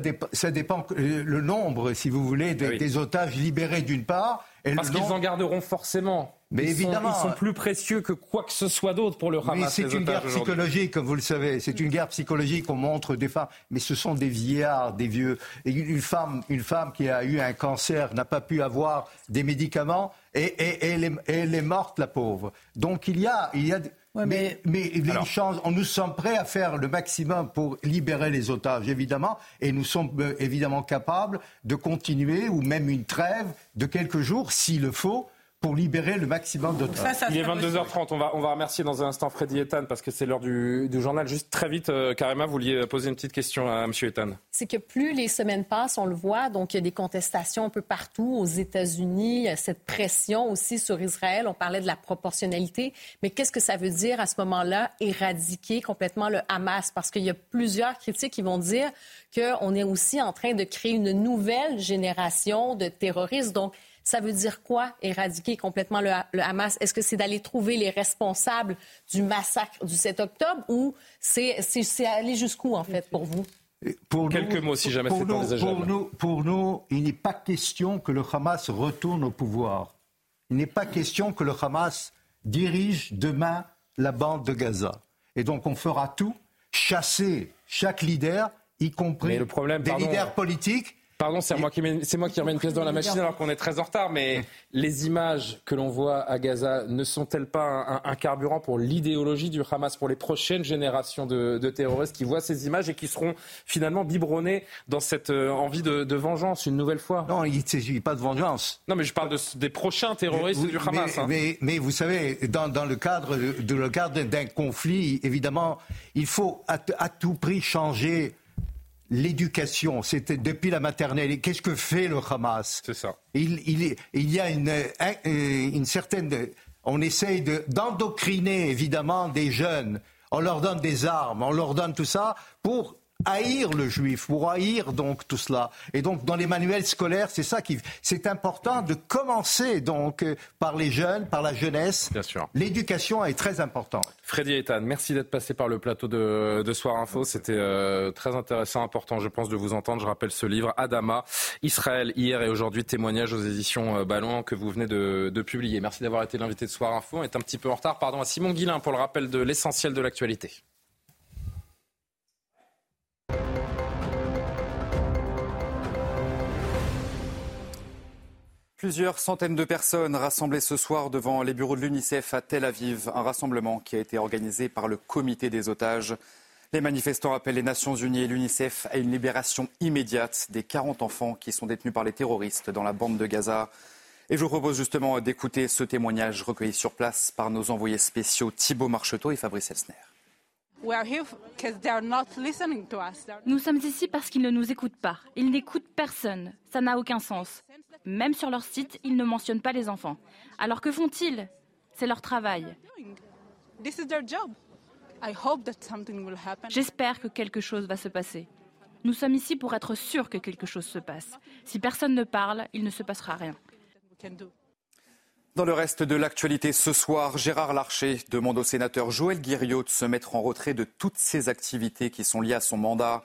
dépend, le nombre, si vous voulez, des otages libérés d'une part. Et Parce qu'ils en garderont forcément. Mais ils évidemment, sont, ils sont plus précieux que quoi que ce soit d'autre pour le Hamas. Mais c'est une guerre psychologique, comme vous le savez. C'est une guerre psychologique. On montre des femmes, mais ce sont des vieillards, des vieux. Et une femme, une femme qui a eu un cancer n'a pas pu avoir des médicaments et, et, elle, est, elle, est, morte, la pauvre. Donc il y a, il y a mais, mais, les chances, nous sommes prêts à faire le maximum pour libérer les otages, évidemment, et nous sommes euh, évidemment capables de continuer, ou même une trêve de quelques jours, s'il le faut, pour libérer le maximum de temps. Il est 22h30. On va, on va remercier dans un instant Freddy Ethan parce que c'est l'heure du, journal. Juste très vite, euh, Karima, vous vouliez poser une petite question à M. Ethan. C'est que plus les semaines passent, on le voit, donc il y a des contestations un peu partout aux États-Unis, cette pression aussi sur Israël. On parlait de la proportionnalité. Mais qu'est-ce que ça veut dire à ce moment-là, éradiquer complètement le Hamas? Parce qu'il y a plusieurs critiques qui vont dire qu'on est aussi en train de créer une nouvelle génération de terroristes. Donc, ça veut dire quoi, éradiquer complètement le, Hamas? Est-ce que c'est d'aller trouver les responsables du massacre du 7 octobre ou c'est aller jusqu'où, en fait, pour vous? Pour Quelques mots, si jamais c'est envisageable. Pour nous, pour nous, il n'est pas question que le Hamas retourne au pouvoir. Il n'est pas question que le Hamas dirige demain la bande de Gaza. Et donc, on fera tout, chasser chaque leader, y compris des leaders politiques, Pardon, c'est moi qui c'est moi qui remets une pièce dans la machine alors qu'on est très en retard. Mais les images que l'on voit à Gaza ne sont-elles pas un, carburant pour l'idéologie du Hamas, pour les prochaines générations de, terroristes qui voient ces images et qui seront finalement biberonnés dans cette euh, envie de, vengeance une nouvelle fois? Non, il ne s'agit pas de vengeance. Non, mais je parle des prochains terroristes du Hamas. Hein. Mais, mais, vous savez, dans, le cadre de, le cadre d'un conflit, évidemment, il faut à tout prix changer l'éducation, c'était depuis la maternelle. Qu'est-ce que fait le Hamas? C'est ça. Il, il, y a une, une certaine... On essaye d'endocriner, évidemment, des jeunes. On leur donne des armes, on leur donne tout ça pour haïr le juif, pour haïr donc tout cela. Et donc dans les manuels scolaires, c'est ça qui, c'est important de commencer donc euh, par les jeunes, par la jeunesse. Bien sûr. L'éducation est très importante. Freddy Ethan, merci d'être passé par le plateau de, de Soir Info. C'était euh, très intéressant, important, je pense, de vous entendre. Je rappelle ce livre, Adama, Israël hier et aujourd'hui, témoignage aux éditions euh, Ballon que vous venez de, de publier. Merci d'avoir été l'invité de Soir Info. On est un petit peu en retard. Pardon à Simon Guillain pour le rappel de l'essentiel de l'actualité. Plusieurs centaines de personnes rassemblées ce soir devant les bureaux de l'UNICEF à Tel Aviv, un rassemblement qui a été organisé par le comité des otages. Les manifestants appellent les Nations Unies et l'UNICEF à une libération immédiate des 40 enfants qui sont détenus par les terroristes dans la bande de Gaza. Et je vous propose justement d'écouter ce témoignage recueilli sur place par nos envoyés spéciaux Thibault Marcheteau et Fabrice Elsner. Nous sommes ici parce qu'ils ne nous écoutent pas. Ils n'écoutent personne. Ça n'a aucun sens. Même sur leur site, ils ne mentionnent pas les enfants. Alors que font-ils? C'est leur travail. J'espère que quelque chose va se passer. Nous sommes ici pour être sûrs que quelque chose se passe. Si personne ne parle, il ne se passera rien. Dans le reste de l'actualité ce soir, Gérard Larcher demande au sénateur Joël Guiriot de se mettre en retrait de toutes ses activités qui sont liées à son mandat.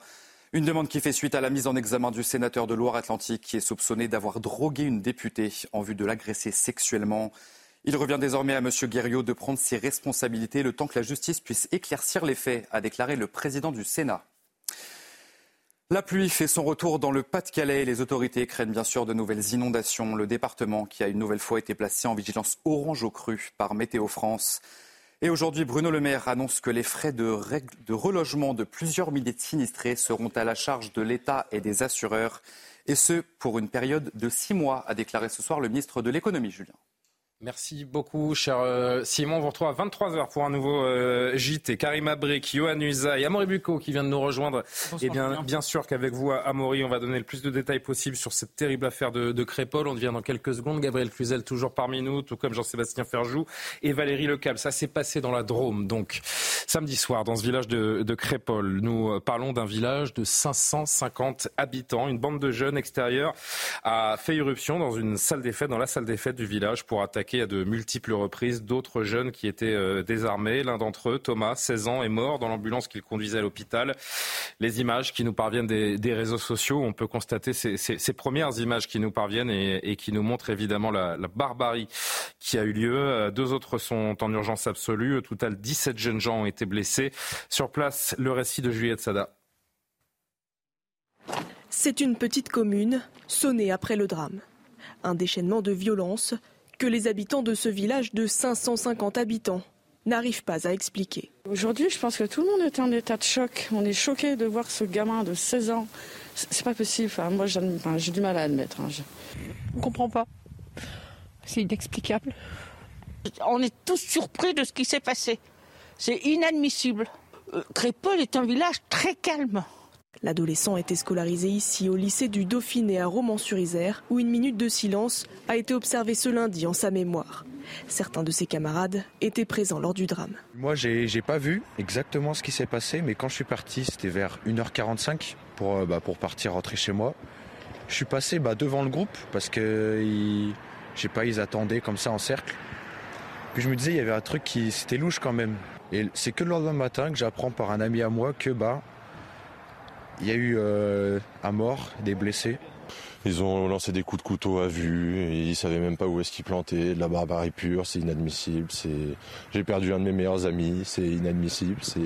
Une demande qui fait suite à la mise en examen du sénateur de Loire-Atlantique qui est soupçonné d'avoir drogué une députée en vue de l'agresser sexuellement. Il revient désormais à M. Guériot de prendre ses responsabilités le temps que la justice puisse éclaircir les faits, a déclaré le président du Sénat. La pluie fait son retour dans le Pas-de-Calais. Les autorités craignent bien sûr de nouvelles inondations. Le département, qui a une nouvelle fois été placé en vigilance orange au cru par Météo France. Et aujourd'hui, Bruno Le Maire annonce que les frais de, de relogement de plusieurs milliers de sinistrés seront à la charge de l'État et des assureurs. Et ce, pour une période de six mois, a déclaré ce soir le ministre de l'économie, Julien. Merci beaucoup, cher euh, Simon. On vous retrouve à 23h pour un nouveau euh, JT. Karim Abrik, Johan Uza et Amaury Bucco qui vient de nous rejoindre. et eh bien, bien sûr qu'avec vous, Amaury, on va donner le plus de détails possible sur cette terrible affaire de, de Crépol. On devient dans quelques secondes. Gabriel Cluzel toujours parmi nous, tout comme Jean-Sébastien Ferjou et Valérie Lecable. Ça s'est passé dans la Drôme, donc samedi soir, dans ce village de, de Crépol. Nous euh, parlons d'un village de 550 habitants. Une bande de jeunes extérieurs a fait irruption dans une salle des fêtes, dans la salle des fêtes du village pour attaquer à de multiples reprises d'autres jeunes qui étaient euh, désarmés. L'un d'entre eux, Thomas, 16 ans, est mort dans l'ambulance qu'il conduisait à l'hôpital. Les images qui nous parviennent des, réseaux sociaux, on peut constater ces, premières images qui nous parviennent et, qui nous montrent évidemment la, barbarie qui a eu lieu. Euh, deux autres sont en urgence absolue. Au total, 17 jeunes gens ont été blessés. Sur place, le récit de Juliette Sada. C'est une petite commune, sonnée après le drame. Un déchaînement de violence que les habitants de ce village de 550 habitants n'arrivent pas à expliquer. Aujourd'hui, je pense que tout le monde est en état de choc. On est choqué de voir ce gamin de 16 ans. C'est pas possible. moi, j'ai du mal à admettre. Hein. On comprend pas. c'est inexplicable. On est tous surpris de ce qui s'est passé. C'est inadmissible. Euh, Crépol est un village très calme. L'adolescent été scolarisé ici au lycée du Dauphiné à Romans-sur-Isère, où une minute de silence a été observée ce lundi en sa mémoire. Certains de ses camarades étaient présents lors du drame. Moi, j'ai pas vu exactement ce qui s'est passé, mais quand je suis parti, c'était vers 1h45 pour, euh, bah, pour partir rentrer chez moi. Je suis passé bah, devant le groupe parce que ils, je sais pas, ils attendaient comme ça en cercle. Puis je me disais, il y avait un truc qui c'était louche quand même. Et c'est que le lendemain matin que j'apprends par un ami à moi que bah il y a eu euh, un mort, des blessés. Ils ont lancé des coups de couteau à vue, et ils savaient même pas où est-ce qu'ils plantaient, de la barbarie pure, c'est inadmissible, c'est j'ai perdu un de mes meilleurs amis, c'est inadmissible, c'est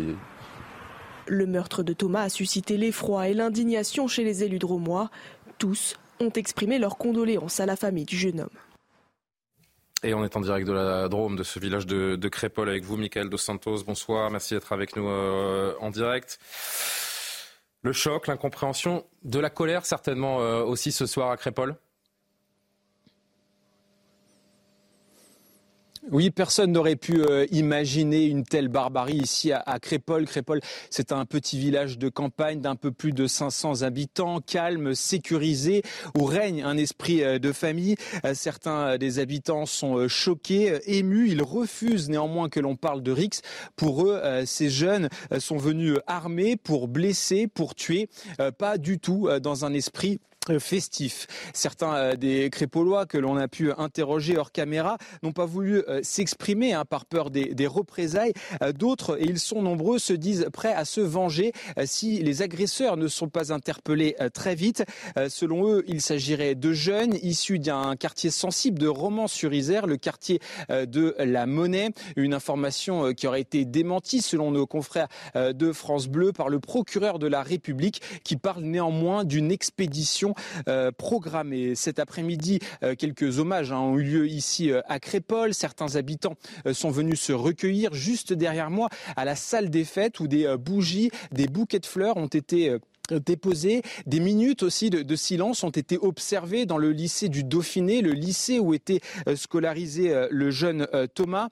Le meurtre de Thomas a suscité l'effroi et l'indignation chez les élus dromois. Tous ont exprimé leurs condoléances à la famille du jeune homme. Et on est en direct de la Drôme, de ce village de, de Crépol avec vous, Michael Dos Santos. Bonsoir, merci d'être avec nous euh, en direct. Le choc, l'incompréhension, de la colère certainement euh, aussi ce soir à Crépol Oui, personne n'aurait pu euh, imaginer une telle barbarie ici à, à Crépol. Crépol, c'est un petit village de campagne d'un peu plus de 500 habitants, calme, sécurisé, où règne un esprit euh, de famille. Euh, certains des habitants sont choqués, émus. Ils refusent néanmoins que l'on parle de Rix. Pour eux, ces jeunes sont venus armés pour blesser, pour tuer, pas du tout dans un esprit festif. Certains euh, des Crépolois que l'on a pu interroger hors caméra n'ont pas voulu euh, s'exprimer hein, par peur des, des représailles. Euh, D'autres, et ils sont nombreux, se disent prêts à se venger si les agresseurs ne sont pas interpellés très vite. Selon eux, il s'agirait de jeunes issus d'un quartier sensible de Romans-sur-Isère, le quartier de la Monnaie. Une information qui aurait été démentie selon nos confrères de France Bleu par le procureur de la République qui parle néanmoins d'une expédition euh, programmée. Cet après-midi, euh, quelques hommages hein, ont eu lieu ici euh, à Crépol. Certains habitants sont venus se recueillir juste derrière moi à la salle des fêtes où des bougies, des bouquets de fleurs ont été déposés. Des minutes aussi de, de silence ont été observées dans le lycée du Dauphiné, le lycée où était euh, scolarisé euh, le jeune euh, Thomas.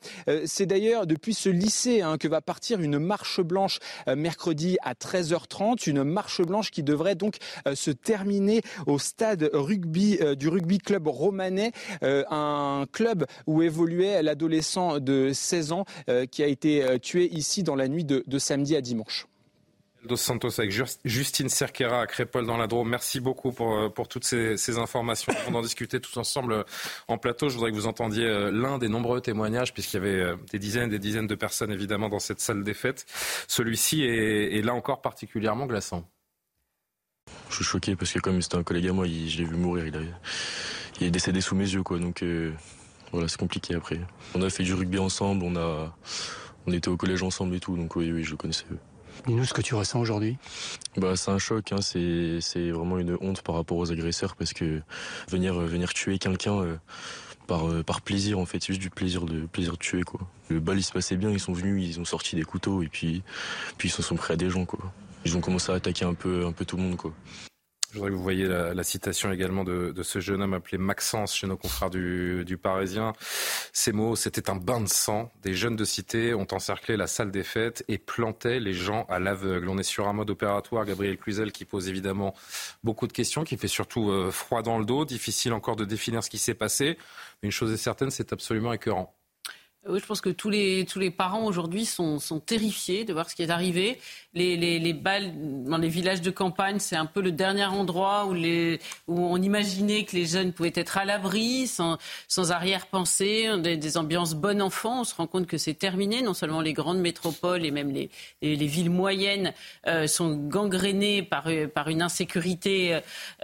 C'est d'ailleurs depuis ce lycée hein, que va partir une marche blanche mercredi à 13h30, une marche blanche qui devrait donc se terminer au stade rugby du rugby club romanais, un club où évoluait l'adolescent de 16 ans qui a été tué ici dans la nuit de, de samedi à dimanche. Dos Santos avec Just- Justine Cerquera à Crépol dans la Drôme. Merci beaucoup pour, euh, pour toutes ces, informations. On va en discuter tous ensemble euh, en plateau. Je voudrais que vous entendiez euh, l'un des nombreux témoignages, puisqu'il y avait des dizaines et des dizaines de personnes évidemment dans cette salle des fêtes. Celui-ci est, là encore particulièrement glaçant. Je suis choqué parce que comme c'était un collègue à moi, je l'ai vu mourir, il, est décédé sous mes yeux. Donc voilà, c'est compliqué après. On a fait du rugby ensemble, on a, on était au collège ensemble et tout, donc oui, oui, je le connaissais. Dis-nous ce que tu ressens aujourd'hui. Bah, c'est un choc, hein, c'est, c'est vraiment une honte par rapport aux agresseurs parce que venir, euh, venir tuer quelqu'un euh, par, euh, par plaisir, en fait, c'est juste du plaisir de, plaisir de tuer, quoi. Le bal, il se passait bien, ils sont venus, ils ont sorti des couteaux et puis, puis ils se sont pris à des gens, quoi. Ils ont commencé à attaquer un peu, un peu tout le monde, quoi. Je voudrais que vous voyez la, citation également de, ce jeune homme appelé Maxence chez nos confrères du, du Parisien. Ces mots, c'était un bain de sang. Des jeunes de cité ont encerclé la salle des fêtes et plantaient les gens à l'aveugle. On est sur un mode opératoire, Gabriel Cluzel, qui pose évidemment beaucoup de questions, qui fait surtout euh, froid dans le dos. Difficile encore de définir ce qui s'est passé. Une chose est certaine, c'est absolument écœurant. Oui, je pense que tous les, tous les parents aujourd'hui sont, sont terrifiés de voir ce qui est arrivé. Les, les, les balles dans les villages de campagne, c'est un peu le dernier endroit où, les, où on imaginait que les jeunes pouvaient être à l'abri, sans, sans arrière-pensée, des, des ambiances bon enfant. On se rend compte que c'est terminé. Non seulement les grandes métropoles et même les, les, les villes moyennes euh, sont gangrénées par, euh, par une insécurité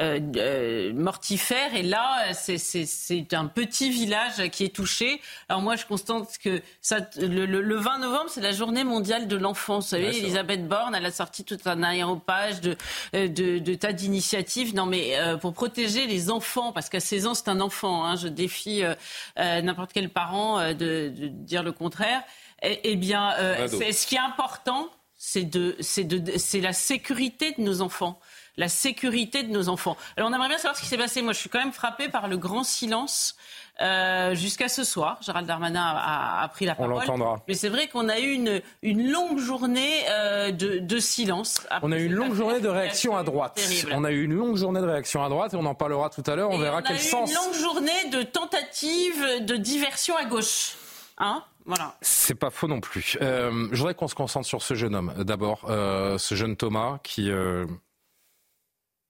euh, euh, mortifère. Et là, c'est un petit village qui est touché. Alors moi, je constate que ça, le, le- le 20 novembre, c'est la journée mondiale de l'enfant. Vous savez, Elisabeth Borne, elle a sorti tout un aéropage de, euh, de, de tas d'initiatives. Non, mais euh, pour protéger les enfants, parce qu'à 16 ans, c'est un enfant. hein, je défie euh, euh, n'importe quel parent de, de dire le contraire. Eh, eh bien, ce qui est important, c'est de, c'est de, c'est la sécurité de nos enfants la sécurité de nos enfants. Alors on aimerait bien savoir ce qui s'est passé. Moi, je suis quand même frappée par le grand silence euh, jusqu'à ce soir. Gérald Darmanin a, pris la parole. On l'entendra. Mais c'est vrai qu'on a eu une, une longue journée euh, de, de, silence. On a eu une longue journée de réaction à droite. Terrible. On a eu une longue journée de réaction à droite et on en parlera tout à l'heure. On verra quel sens. On a eu une longue journée de tentatives de diversion à gauche. Hein? Voilà. C'est pas faux non plus. Euh, je voudrais qu'on se concentre sur ce jeune homme. D'abord, euh, ce jeune Thomas qui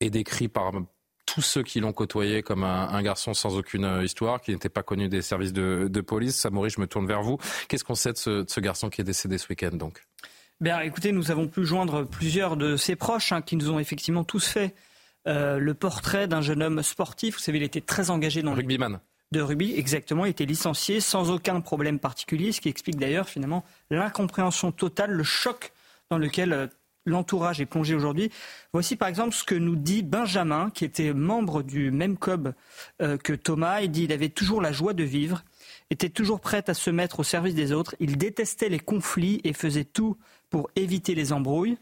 est décrit par tous ceux qui l'ont côtoyé comme un, garçon sans aucune euh, histoire, qui n'était pas connu des services de, police. Samori, je me tourne vers vous. Qu'est-ce qu'on sait de ce, garçon qui est décédé ce week-end donc? Bien, écoutez, nous avons pu joindre plusieurs de ses proches hein, qui nous ont effectivement tous fait euh, le portrait d'un jeune homme sportif. Vous savez, il était très engagé dans rugbyman. De rugby, exactement. Il était licencié sans aucun problème particulier, ce qui explique d'ailleurs finalement l'incompréhension totale, le choc dans lequel euh, l'entourage est plongé aujourd'hui. Voici par exemple ce que nous dit Benjamin, qui était membre du même club euh, que Thomas. Il dit il avait toujours la joie de vivre, était toujours prêt à se mettre au service des autres. Il détestait les conflits et faisait tout pour éviter les embrouilles.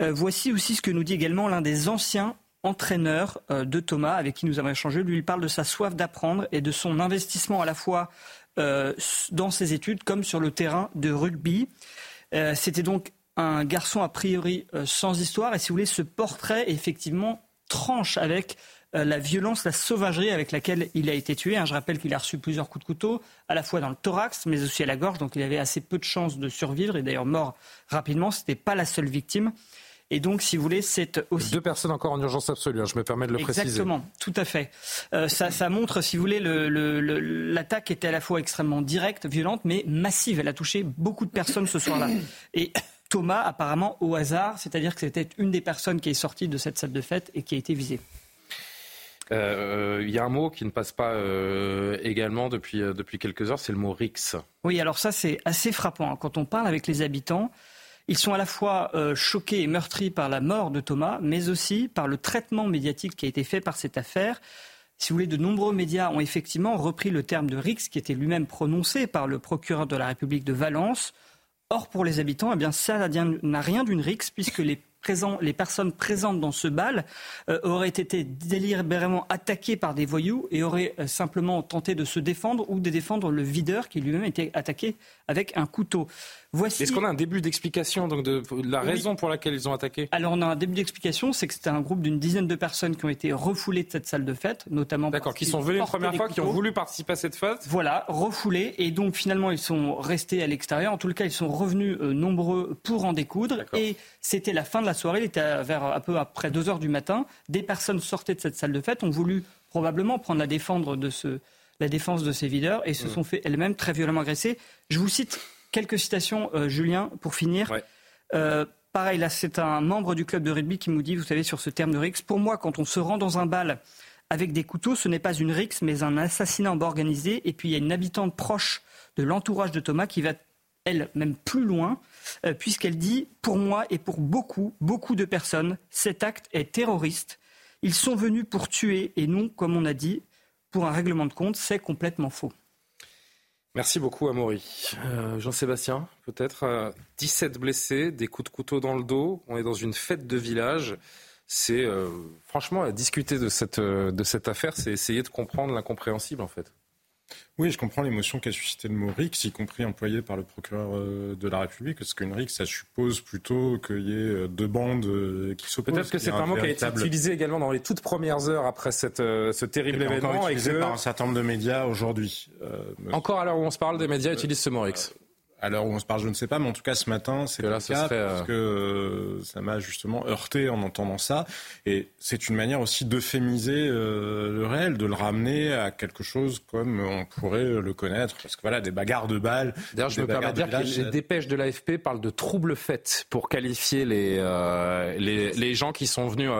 Euh, voici aussi ce que nous dit également l'un des anciens entraîneurs euh, de Thomas, avec qui nous avons échangé. Lui, il parle de sa soif d'apprendre et de son investissement à la fois dans ses études comme sur le terrain de rugby. C'était donc un garçon a priori euh, sans histoire. Et si vous voulez, ce portrait, effectivement, tranche avec euh, la violence, la sauvagerie avec laquelle il a été tué. Hein, je rappelle qu'il a reçu plusieurs coups de couteau, à la fois dans le thorax, mais aussi à la gorge. Donc il avait assez peu de chances de survivre et d'ailleurs mort rapidement. Ce n'était pas la seule victime. Et donc, si vous voulez, c'est aussi... Deux personnes encore en urgence absolue, hein, je me permets de le préciser. Exactement, tout à fait. Euh, ça, ça, montre, si vous voulez, l'attaque était à la fois extrêmement directe, violente, mais massive. Elle a touché beaucoup de personnes ce soir-là. Et Thomas, apparemment au hasard, c'est-à-dire que c'était une des personnes qui est sortie de cette salle de fête et qui a été visée. Euh, il y a un mot qui ne passe pas euh, également depuis, euh, depuis quelques heures, c'est le mot RIX. Oui, alors ça c'est assez frappant. Hein. Quand on parle avec les habitants, ils sont à la fois choqués et meurtris par la mort de Thomas, mais aussi par le traitement médiatique qui a été fait par cette affaire. Si vous voulez, de nombreux médias ont effectivement repris le terme de RIX qui était lui-même prononcé par le procureur de la République de Valence. Or, pour les habitants, eh bien, ça n'a rien d'une rixe, puisque les, les, personnes présentes dans ce bal euh, auraient été délibérément attaquées par des voyous et auraient euh, simplement tenté de se défendre ou de défendre le videur qui lui-même était attaqué avec un couteau. Est-ce qu'on a un début d'explication donc de, la raison pour laquelle ils ont attaqué? Alors on a un début d'explication, c'est que c'était un groupe d'une dizaine de personnes qui ont été refoulées de cette salle de fête, notamment. D'accord, qui sont venues une première fois, qui ont voulu participer à cette fête. Voilà, refoulées et donc finalement ils sont restés à l'extérieur. En tout cas, ils sont revenus euh, nombreux pour en découdre et c'était la fin de la soirée. Il était vers un peu après 2 heures du matin. Des personnes sortaient de cette salle de fête, ont voulu probablement prendre la défendre de ce la défense de ces videurs et se mmh. sont fait elles-mêmes très violemment agresser. Je vous cite Quelques citations, euh, Julien, pour finir. Euh, pareil, là, c'est un membre du club de rugby qui nous dit, vous savez, sur ce terme de rix, pour moi, quand on se rend dans un bal avec des couteaux, ce n'est pas une rix, mais un assassinat en organisé. Et puis, il y a une habitante proche de l'entourage de Thomas qui va, elle, même plus loin, puisqu'elle dit, pour moi et pour beaucoup, beaucoup de personnes, cet acte est terroriste. Ils sont venus pour tuer et non, comme on a dit, pour un règlement de compte. C'est complètement faux. Merci beaucoup, Amaury. Euh, Jean-Sébastien, peut-être 17 euh, blessés, des coups de couteau dans le dos. On est dans une fête de village. C'est euh, franchement discuter de cette, de cette affaire, c'est essayer de comprendre l'incompréhensible en fait. Oui, je comprends l'émotion qu'a suscité le mot RIX, y compris employé par le procureur euh, de la République, parce qu'une RIX, ça suppose plutôt qu'il y ait euh, deux bandes euh, qui s'opposent. Peut-être que c'est un, mot qui a été utilisé également dans les toutes premières heures après cette, ce terrible événement. utilisé par un certain nombre de médias aujourd'hui. Encore à l'heure où on se parle, des médias utilisent ce mot RIX. À l'heure où on se parle, je ne sais pas, mais en tout cas ce matin, c'est le cas serait, parce que euh, ça m'a justement heurté en entendant ça. Et c'est une manière aussi d'euphémiser euh, le réel, de le ramener à quelque chose comme on pourrait le connaître. Parce que voilà, des bagarres de balles. D'ailleurs, je me permets de dire que les dépêches de l'AFP parlent de troubles faits pour qualifier les, euh, les, les, gens qui sont venus,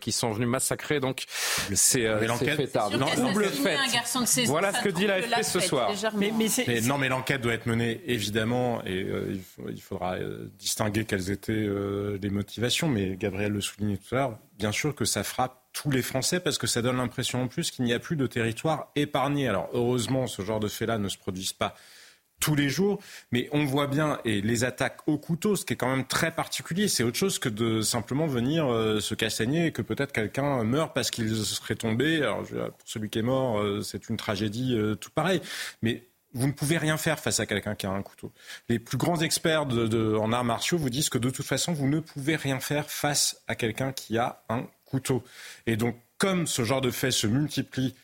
qui sont venus massacrer. Donc c'est fêtard. Troubles faits. Voilà ce que dit l'AFP ce soir. Mais, mais non, mais l'enquête doit être menée évidemment et euh, il, faudra euh, distinguer quelles étaient euh, les motivations, mais Gabriel le soulignait tout à l'heure, bien sûr que ça frappe tous les Français parce que ça donne l'impression en plus qu'il n'y a plus de territoire épargné. Alors heureusement, ce genre de faits-là ne se produisent pas tous les jours, mais on voit bien, et les attaques au couteau, ce qui est quand même très particulier, c'est autre chose que de simplement venir se castagner et que peut-être quelqu'un meurt parce qu'il serait tombé. Alors, pour celui qui est mort, c'est une tragédie tout pareil. Mais vous ne pouvez rien faire face à quelqu'un qui a un couteau. Les plus grands experts en arts martiaux vous disent que de toute façon, vous ne pouvez rien faire face à quelqu'un qui a un couteau. Et donc, comme ce genre de fait se multiplie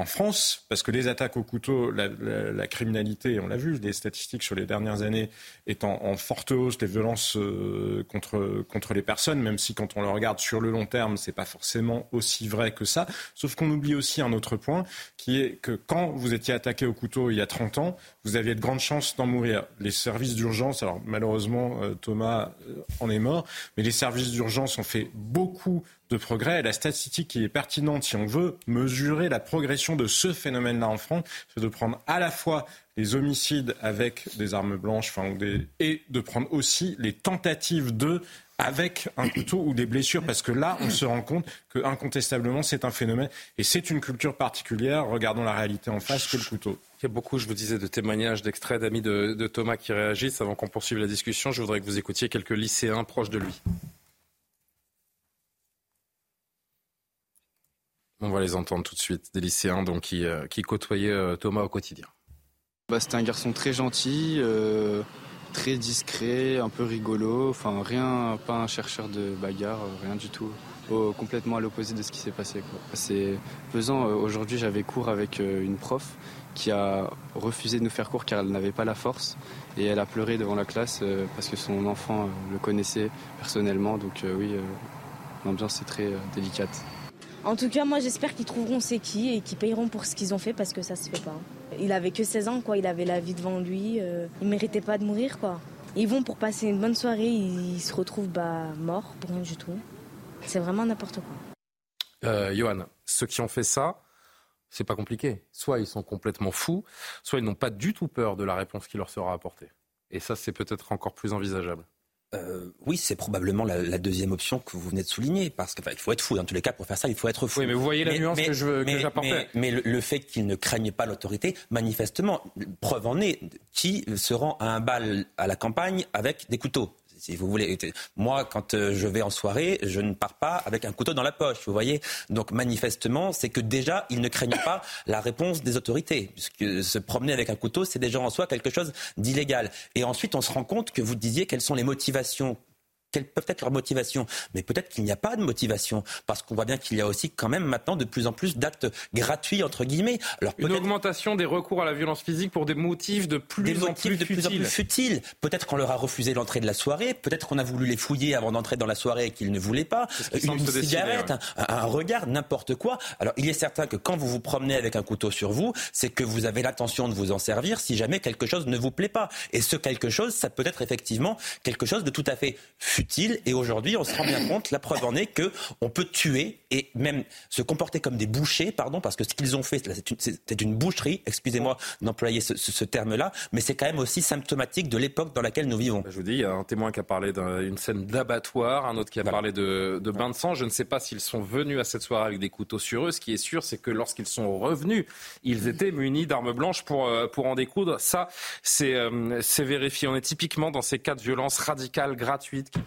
en France, parce que les attaques au couteau, la, criminalité, on l'a vu, les statistiques sur les dernières années étant en, forte hausse, les violences euh, contre, contre les personnes, même si quand on le regarde sur le long terme, c'est pas forcément aussi vrai que ça. Sauf qu'on oublie aussi un autre point, qui est que quand vous étiez attaqué au couteau il y a 30 ans, vous aviez de grandes chances d'en mourir. Les services d'urgence, alors malheureusement euh, Thomas euh, en est mort, mais les services d'urgence ont fait beaucoup de progrès. Et la statistique qui est pertinente, si on veut mesurer la progression de ce phénomène-là en France, c'est de prendre à la fois les homicides avec des armes blanches enfin, et de prendre aussi les tentatives de avec un couteau ou des blessures, parce que là, on se rend compte que incontestablement, c'est un phénomène et c'est une culture particulière. Regardons la réalité en face que le couteau. Il y a beaucoup, je vous disais, de témoignages, d'extraits d'amis de, de Thomas qui réagissent. Avant qu'on poursuive la discussion, je voudrais que vous écoutiez quelques lycéens proches de lui. On va les entendre tout de suite, des lycéens donc, qui, euh, côtoyaient euh, Thomas au quotidien. Bah, C'était un garçon très gentil, euh, très discret, un peu rigolo, rien, pas un chercheur de bagarre, rien du tout. complètement à l'opposé de ce qui s'est passé. C'est pesant. Aujourd'hui, j'avais cours avec une prof qui a refusé de nous faire cours car elle n'avait pas la force et elle a pleuré devant la classe parce que son enfant le connaissait personnellement. Donc oui, l'ambiance est très délicate. En tout cas, moi j'espère qu'ils trouveront c'est qui et qu'ils payeront pour ce qu'ils ont fait parce que ça se fait pas. Il avait que 16 ans, quoi. Il avait la vie devant lui. Euh, il méritait pas de mourir, quoi. Ils vont pour passer une bonne soirée, ils se retrouvent bah, morts pour rien du tout. C'est vraiment n'importe quoi. Euh, Johan, ceux qui ont fait ça, c'est pas compliqué. Soit ils sont complètement fous, soit ils n'ont pas du tout peur de la réponse qui leur sera apportée. Et ça, c'est peut-être encore plus envisageable. Euh, oui, c'est probablement la, deuxième option que vous venez de souligner, parce qu'il faut être fou. Dans tous les cas, pour faire ça, il faut être fou. Oui, mais vous voyez la nuance que j'apportais. Mais, le, fait qu'ils ne craignent pas l'autorité, manifestement, preuve en est, qui se rend à un bal à la campagne avec des couteaux si vous voulez. Moi, quand euh, je vais en soirée, je ne pars pas avec un couteau dans la poche, vous voyez. Donc manifestement, c'est que déjà, ils ne craignent pas la réponse des autorités, puisque se promener avec un couteau, c'est déjà en soi quelque chose d'illégal. Et ensuite, on se rend compte que vous disiez quelles sont les motivations quelle peut être leur motivation Mais peut-être qu'il n'y a pas de motivation, parce qu'on voit bien qu'il y a aussi quand même maintenant de plus en plus d'actes gratuits, entre guillemets. Alors, Une augmentation des recours à la violence physique pour des motifs de plus, en, plus de plus en plus futiles. Peut-être qu'on leur a refusé l'entrée de la soirée, peut-être qu'on a voulu les fouiller avant d'entrer dans la soirée et qu'ils ne voulaient pas. Une, cigarette, un, regard, n'importe quoi. Alors il est certain que quand vous vous promenez avec un couteau sur vous, c'est que vous avez l'intention de vous en servir si jamais quelque chose ne vous plaît pas. Et ce quelque chose, ça peut être effectivement quelque chose de tout à fait utile. Et aujourd'hui, on se rend bien compte, la preuve en est que on peut tuer et même se comporter comme des bouchers, pardon, parce que ce qu'ils ont fait, c'est une, boucherie, excusez-moi d'employer ce, terme-là, mais c'est quand même aussi symptomatique de l'époque dans laquelle nous vivons. Je vous dis, il y a un témoin qui a parlé d'une scène d'abattoir, un autre qui a parlé de, de bain de sang. Je ne sais pas s'ils sont venus à cette soirée avec des couteaux sur eux. Ce qui est sûr, c'est que lorsqu'ils sont revenus, ils étaient munis d'armes blanches pour, euh, pour en découdre. Ça, euh, c'est vérifié. On est typiquement dans ces cas de violence radicale, gratuite, qui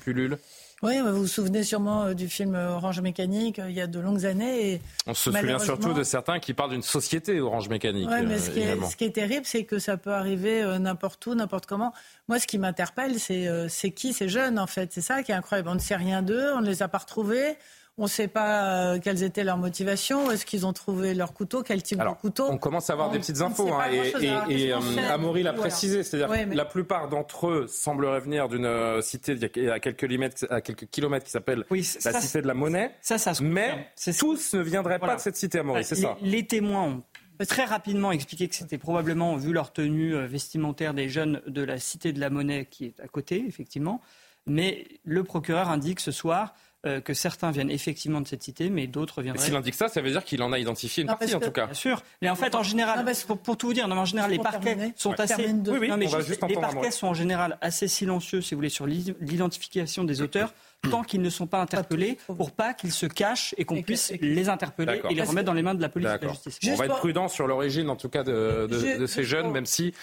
oui, vous vous souvenez sûrement euh, du film Orange Mécanique il y a de longues années. On se souvient surtout de certains qui parlent d'une société Orange Mécanique. Oui, mais ce qui, est, ce qui, est, terrible, c'est que ça peut arriver n'importe où, n'importe comment. Moi, ce qui m'interpelle, c'est qui ces jeunes, en fait? C'est ça qui est incroyable. On ne sait rien d'eux, on ne les a pas retrouvés. On ne sait pas euh, quelles étaient leurs motivations. Est-ce qu'ils ont trouvé leur couteau Quel type de couteau On commence à avoir des petites infos. Hein, et, et, euh, Amaury l'a précisé. C'est-à-dire la plupart d'entre eux sembleraient venir d'une euh, cité à quelques, kilomètres, à quelques kilomètres qui s'appelle la cité de la Monnaie. Ça, ça mais tous ne viendraient pas de cette cité, Amaury. C'est ça. Les témoins ont très rapidement expliqué que c'était probablement, vu leur tenue vestimentaire, des jeunes de la cité de la Monnaie qui est à côté, effectivement. Mais le procureur indique ce soir euh, que certains viennent effectivement de cette cité, mais d'autres viendraient. S'il indique ça, ça veut dire qu'il en a identifié une partie, en tout cas. Bien sûr. Mais en fait, en général, pour, tout vous dire, en général, les parquets sont assez. les parquets sont en général assez silencieux, si vous voulez, sur l'identification des auteurs. tant qu'ils ne sont pas interpellés, pour pas qu'ils se cachent et qu'on puisse les interpeller et les remettre dans les mains de la police et de la justice. on va être prudent sur l'origine, en tout cas, de, de, ces jeunes, même si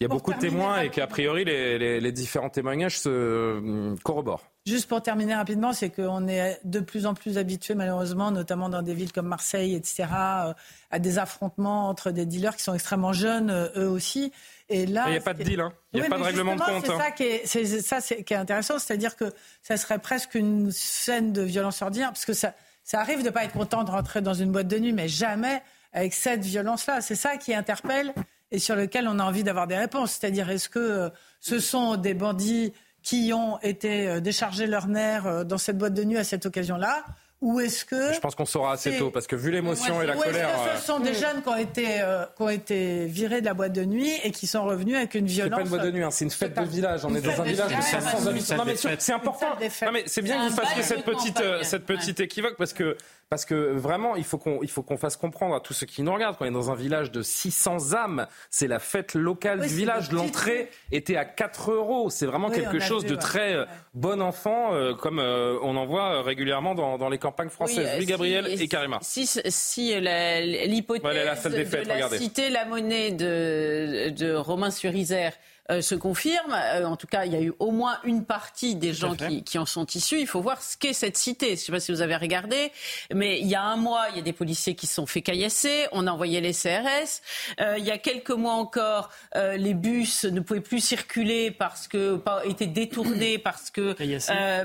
il y a beaucoup de témoins et qu'a priori les, les, différents témoignages se euh, corroborent. Juste pour terminer rapidement, c'est qu'on est de plus en plus habitué, malheureusement, notamment dans des villes comme Marseille, etc., euh, à des affrontements entre des dealers qui sont extrêmement jeunes, euh, eux aussi. Et là, il n'y a pas de deal, hein. il n'y a pas de règlement de compte. C'est ça, qui est, c'est ça qui est intéressant, c'est-à-dire que ça serait presque une scène de violence ordinaire, parce que ça, ça arrive de ne pas être content de rentrer dans une boîte de nuit, mais jamais avec cette violence-là. C'est ça qui interpelle et sur lequel on a envie d'avoir des réponses. C'est-à-dire, est-ce que euh, ce sont des bandits qui ont été euh, déchargés leurs nerfs euh, dans cette boîte de nuit à cette occasion-là ou est-ce que. Je pense qu'on saura assez tôt, parce que vu l'émotion et la colère. Est-ce que ce sont des jeunes qui ont, été, qui ont été virés de la boîte de nuit et qui sont revenus avec une violence. C'est pas une boîte de nuit, hein, c'est une fête de village. On est dans un village de 500 habitants. Non, mais c'est important. Non, mais c'est bien que vous fassiez cette petite, cette petite équivoque, parce que parce que vraiment, il faut qu'on fasse comprendre à tous ceux qui nous regardent qu'on est dans un village de 600 âmes. C'est la fête locale du village. L'entrée était à 4 euros. C'est vraiment quelque chose de très euh, bon enfant, euh, comme euh, on en voit régulièrement dans, dans les campagnes françaises. Oui, Gabriel et Karima. Si, si l'hypothèse de la cité La Monnaie de, de Romain sur Isère euh, se confirme. Euh, en tout cas, il y a eu au moins une partie des gens qui, qui, en sont issus. Il faut voir ce qu'est cette cité. Je ne sais pas si vous avez regardé, mais il y a un mois, il y a des policiers qui se sont fait caillasser. On a envoyé les CRS. Euh, il y a quelques mois encore, les bus ne pouvaient plus circuler parce que étaient détournés parce que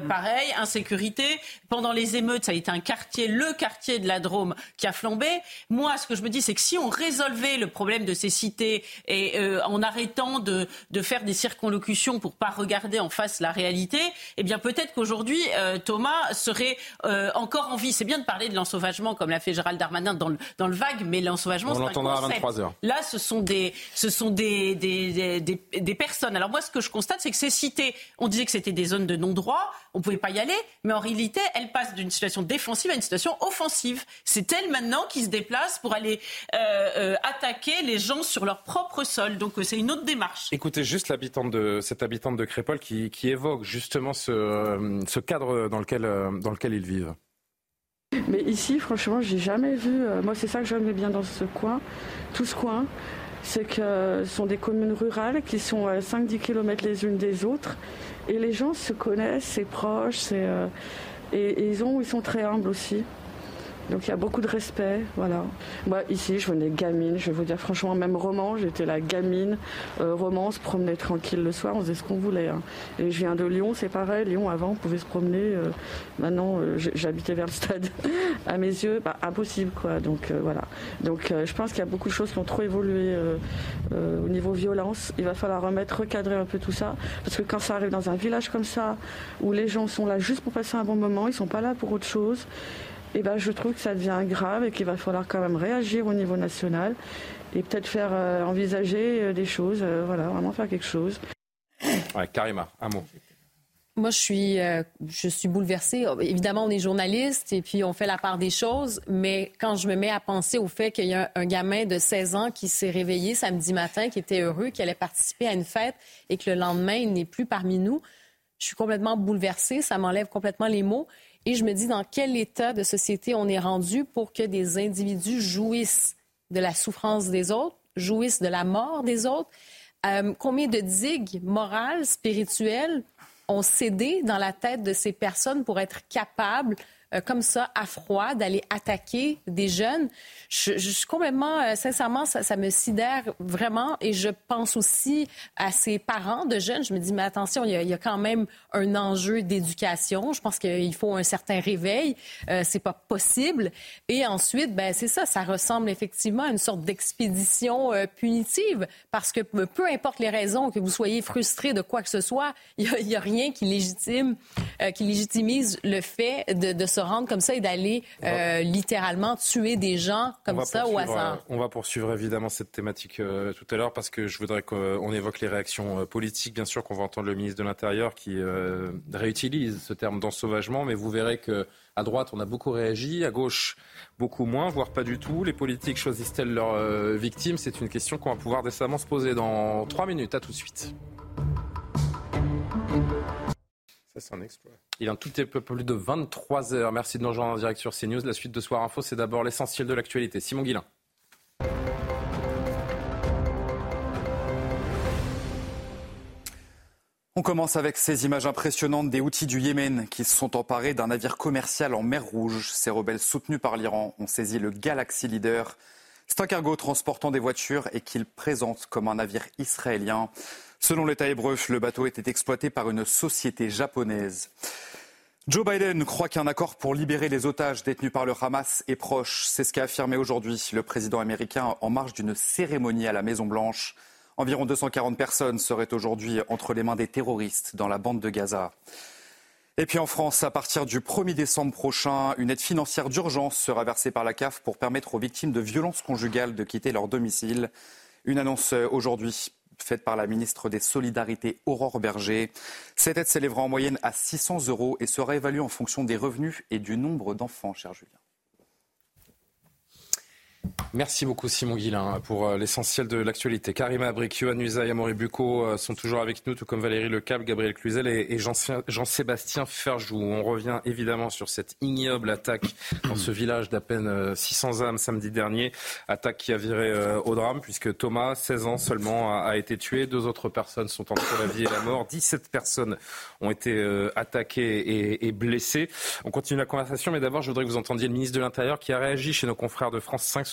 pareil, insécurité. Pendant les émeutes, ça a été un quartier, le quartier de la Drôme, qui a flambé. Moi, ce que je me dis, c'est que si on résolvait le problème de ces cités et en arrêtant de de faire des circonlocutions pour pas regarder en face la réalité, eh bien peut-être qu'aujourd'hui euh, Thomas serait euh, encore en vie. C'est bien de parler de l'ensauvagement comme l'a fait Gérald Darmanin dans le, dans le vague, mais l'ensauvagement c'est l'entendra à 23 heures. Là, ce sont des ce sont des des, des, des personnes. Alors moi, ce que je constate, c'est que ces cités, on disait que c'était des zones de non-droit, on pouvait pas y aller, mais en réalité, elles passent d'une situation défensive à une situation offensive. C'est elles maintenant qui se déplacent pour aller euh, attaquer les gens sur leur propre sol. Donc c'est une autre démarche. Écoutez, juste l'habitante de cette habitante de Crépol qui, évoque justement ce, ce, cadre dans lequel, dans lequel ils vivent. Mais ici, franchement, j'ai jamais vu. Euh, moi, c'est ça que j'aime bien dans ce coin, tout ce coin, c'est que ce sont des communes rurales qui sont à 5-10 km les unes des autres, et les gens se connaissent, c'est proche, c'est euh, et, et, ils ont, ils sont très humbles aussi. Donc il y a beaucoup de respect, voilà. Moi ici, je venais gamine, je vais vous dire franchement, même roman, j'étais la gamine, euh, roman, se promenait tranquille le soir, on faisait ce qu'on voulait. Hein. Et je viens de Lyon, c'est pareil, Lyon avant, on pouvait se promener. Euh, maintenant, euh, j'habitais vers le stade. à mes yeux, bah, impossible quoi. Donc voilà. Donc je pense qu'il y a beaucoup de choses qui ont trop évolué au niveau violence. Il va falloir remettre, recadrer un peu tout ça, parce que quand ça arrive dans un village comme ça, où les gens sont là juste pour passer un bon moment, ils sont pas là pour autre chose eh ben, je trouve que ça devient grave et qu'il va falloir quand même réagir au niveau national et peut-être faire euh, envisager euh, des choses, euh, voilà, vraiment faire quelque chose. Ouais, Karima, un mot. Moi, je suis, je suis bouleversée. Évidemment, on est journaliste et puis on fait la part des choses, mais quand je me mets à penser au fait qu'il y a un, gamin de 16 ans qui s'est réveillé samedi matin, qui était heureux, qui allait participer à une fête et que le lendemain, il n'est plus parmi nous, je suis complètement bouleversée. Ça m'enlève complètement les mots. Et je me dis dans quel état de société on est rendu pour que des individus jouissent de la souffrance des autres, jouissent de la mort des autres? Euh, combien de digues morales, spirituelles ont cédé dans la tête de ces personnes pour être capables euh, comme ça, à froid, d'aller attaquer des jeunes. Je, suis complètement, euh, sincèrement, ça, me sidère vraiment. Et je pense aussi à ces parents de jeunes. Je me dis, mais attention, il y a, quand même un enjeu d'éducation. Je pense qu'il faut un certain réveil. Euh, c'est pas possible. Et ensuite, ben c'est ça, ça ressemble effectivement à une sorte d'expédition euh, punitive. Parce que peu importe les raisons, que vous soyez frustré de quoi que ce soit, il n'y a, rien qui légitime, qui légitimise le fait de, de se rendre comme ça et d'aller euh, littéralement tuer des gens comme ça au hasard. Euh, on va poursuivre évidemment cette thématique euh, tout à l'heure parce que je voudrais qu'on évoque les réactions politiques. Bien sûr qu'on va entendre le ministre de l'Intérieur qui réutilise ce terme d'ensauvagement, mais vous verrez que à droite, on a beaucoup réagi, à gauche, beaucoup moins, voire pas du tout. Les politiques choisissent-elles leurs victimes? C'est une question qu'on va pouvoir décemment se poser dans trois minutes. À tout de suite. Ça, c'est un exploit. Il est un tout petit peu plus de 23 heures. Merci de nous rejoindre en direct sur CNews. La suite de Soir Info, c'est d'abord l'essentiel de l'actualité. Simon Guillain. On commence avec ces images impressionnantes des outils du Yémen qui se sont emparés d'un navire commercial en mer Rouge. Ces rebelles soutenus par l'Iran ont saisi le Galaxy Leader. C'est un cargo transportant des voitures et qu'ils présentent comme un navire israélien. Selon l'État hébreu, le bateau était exploité par une société japonaise. Joe Biden croit qu'un accord pour libérer les otages détenus par le Hamas est proche. C'est ce qu'a affirmé aujourd'hui le président américain en marge d'une cérémonie à la Maison-Blanche. Environ 240 personnes seraient aujourd'hui entre les mains des terroristes dans la bande de Gaza. Et puis en France, à partir du 1er décembre prochain, une aide financière d'urgence sera versée par la CAF pour permettre aux victimes de violences conjugales de quitter leur domicile. Une annonce aujourd'hui faite par la ministre des Solidarités, Aurore Berger. Cette aide s'élèvera en moyenne à 600 euros et sera évaluée en fonction des revenus et du nombre d'enfants, cher Julien. Merci beaucoup Simon Guillain pour euh, l'essentiel de l'actualité. Karima Abrikio, Anusa Yamori Bucco euh, sont toujours avec nous, tout comme Valérie Lecable, Gabriel Cluzel et Jean-Sébastien Ferjou. On revient évidemment sur cette ignoble attaque dans ce village d'à peine 600 euh, âmes samedi dernier. Attaque qui a viré au drame puisque Thomas, 16 ans seulement, a été tué. Deux autres personnes sont entre la vie et la mort. 17 personnes ont été attaquées et blessées. On continue la conversation, mais d'abord je voudrais que vous entendiez le ministre de l'Intérieur qui a réagi chez nos confrères de France 5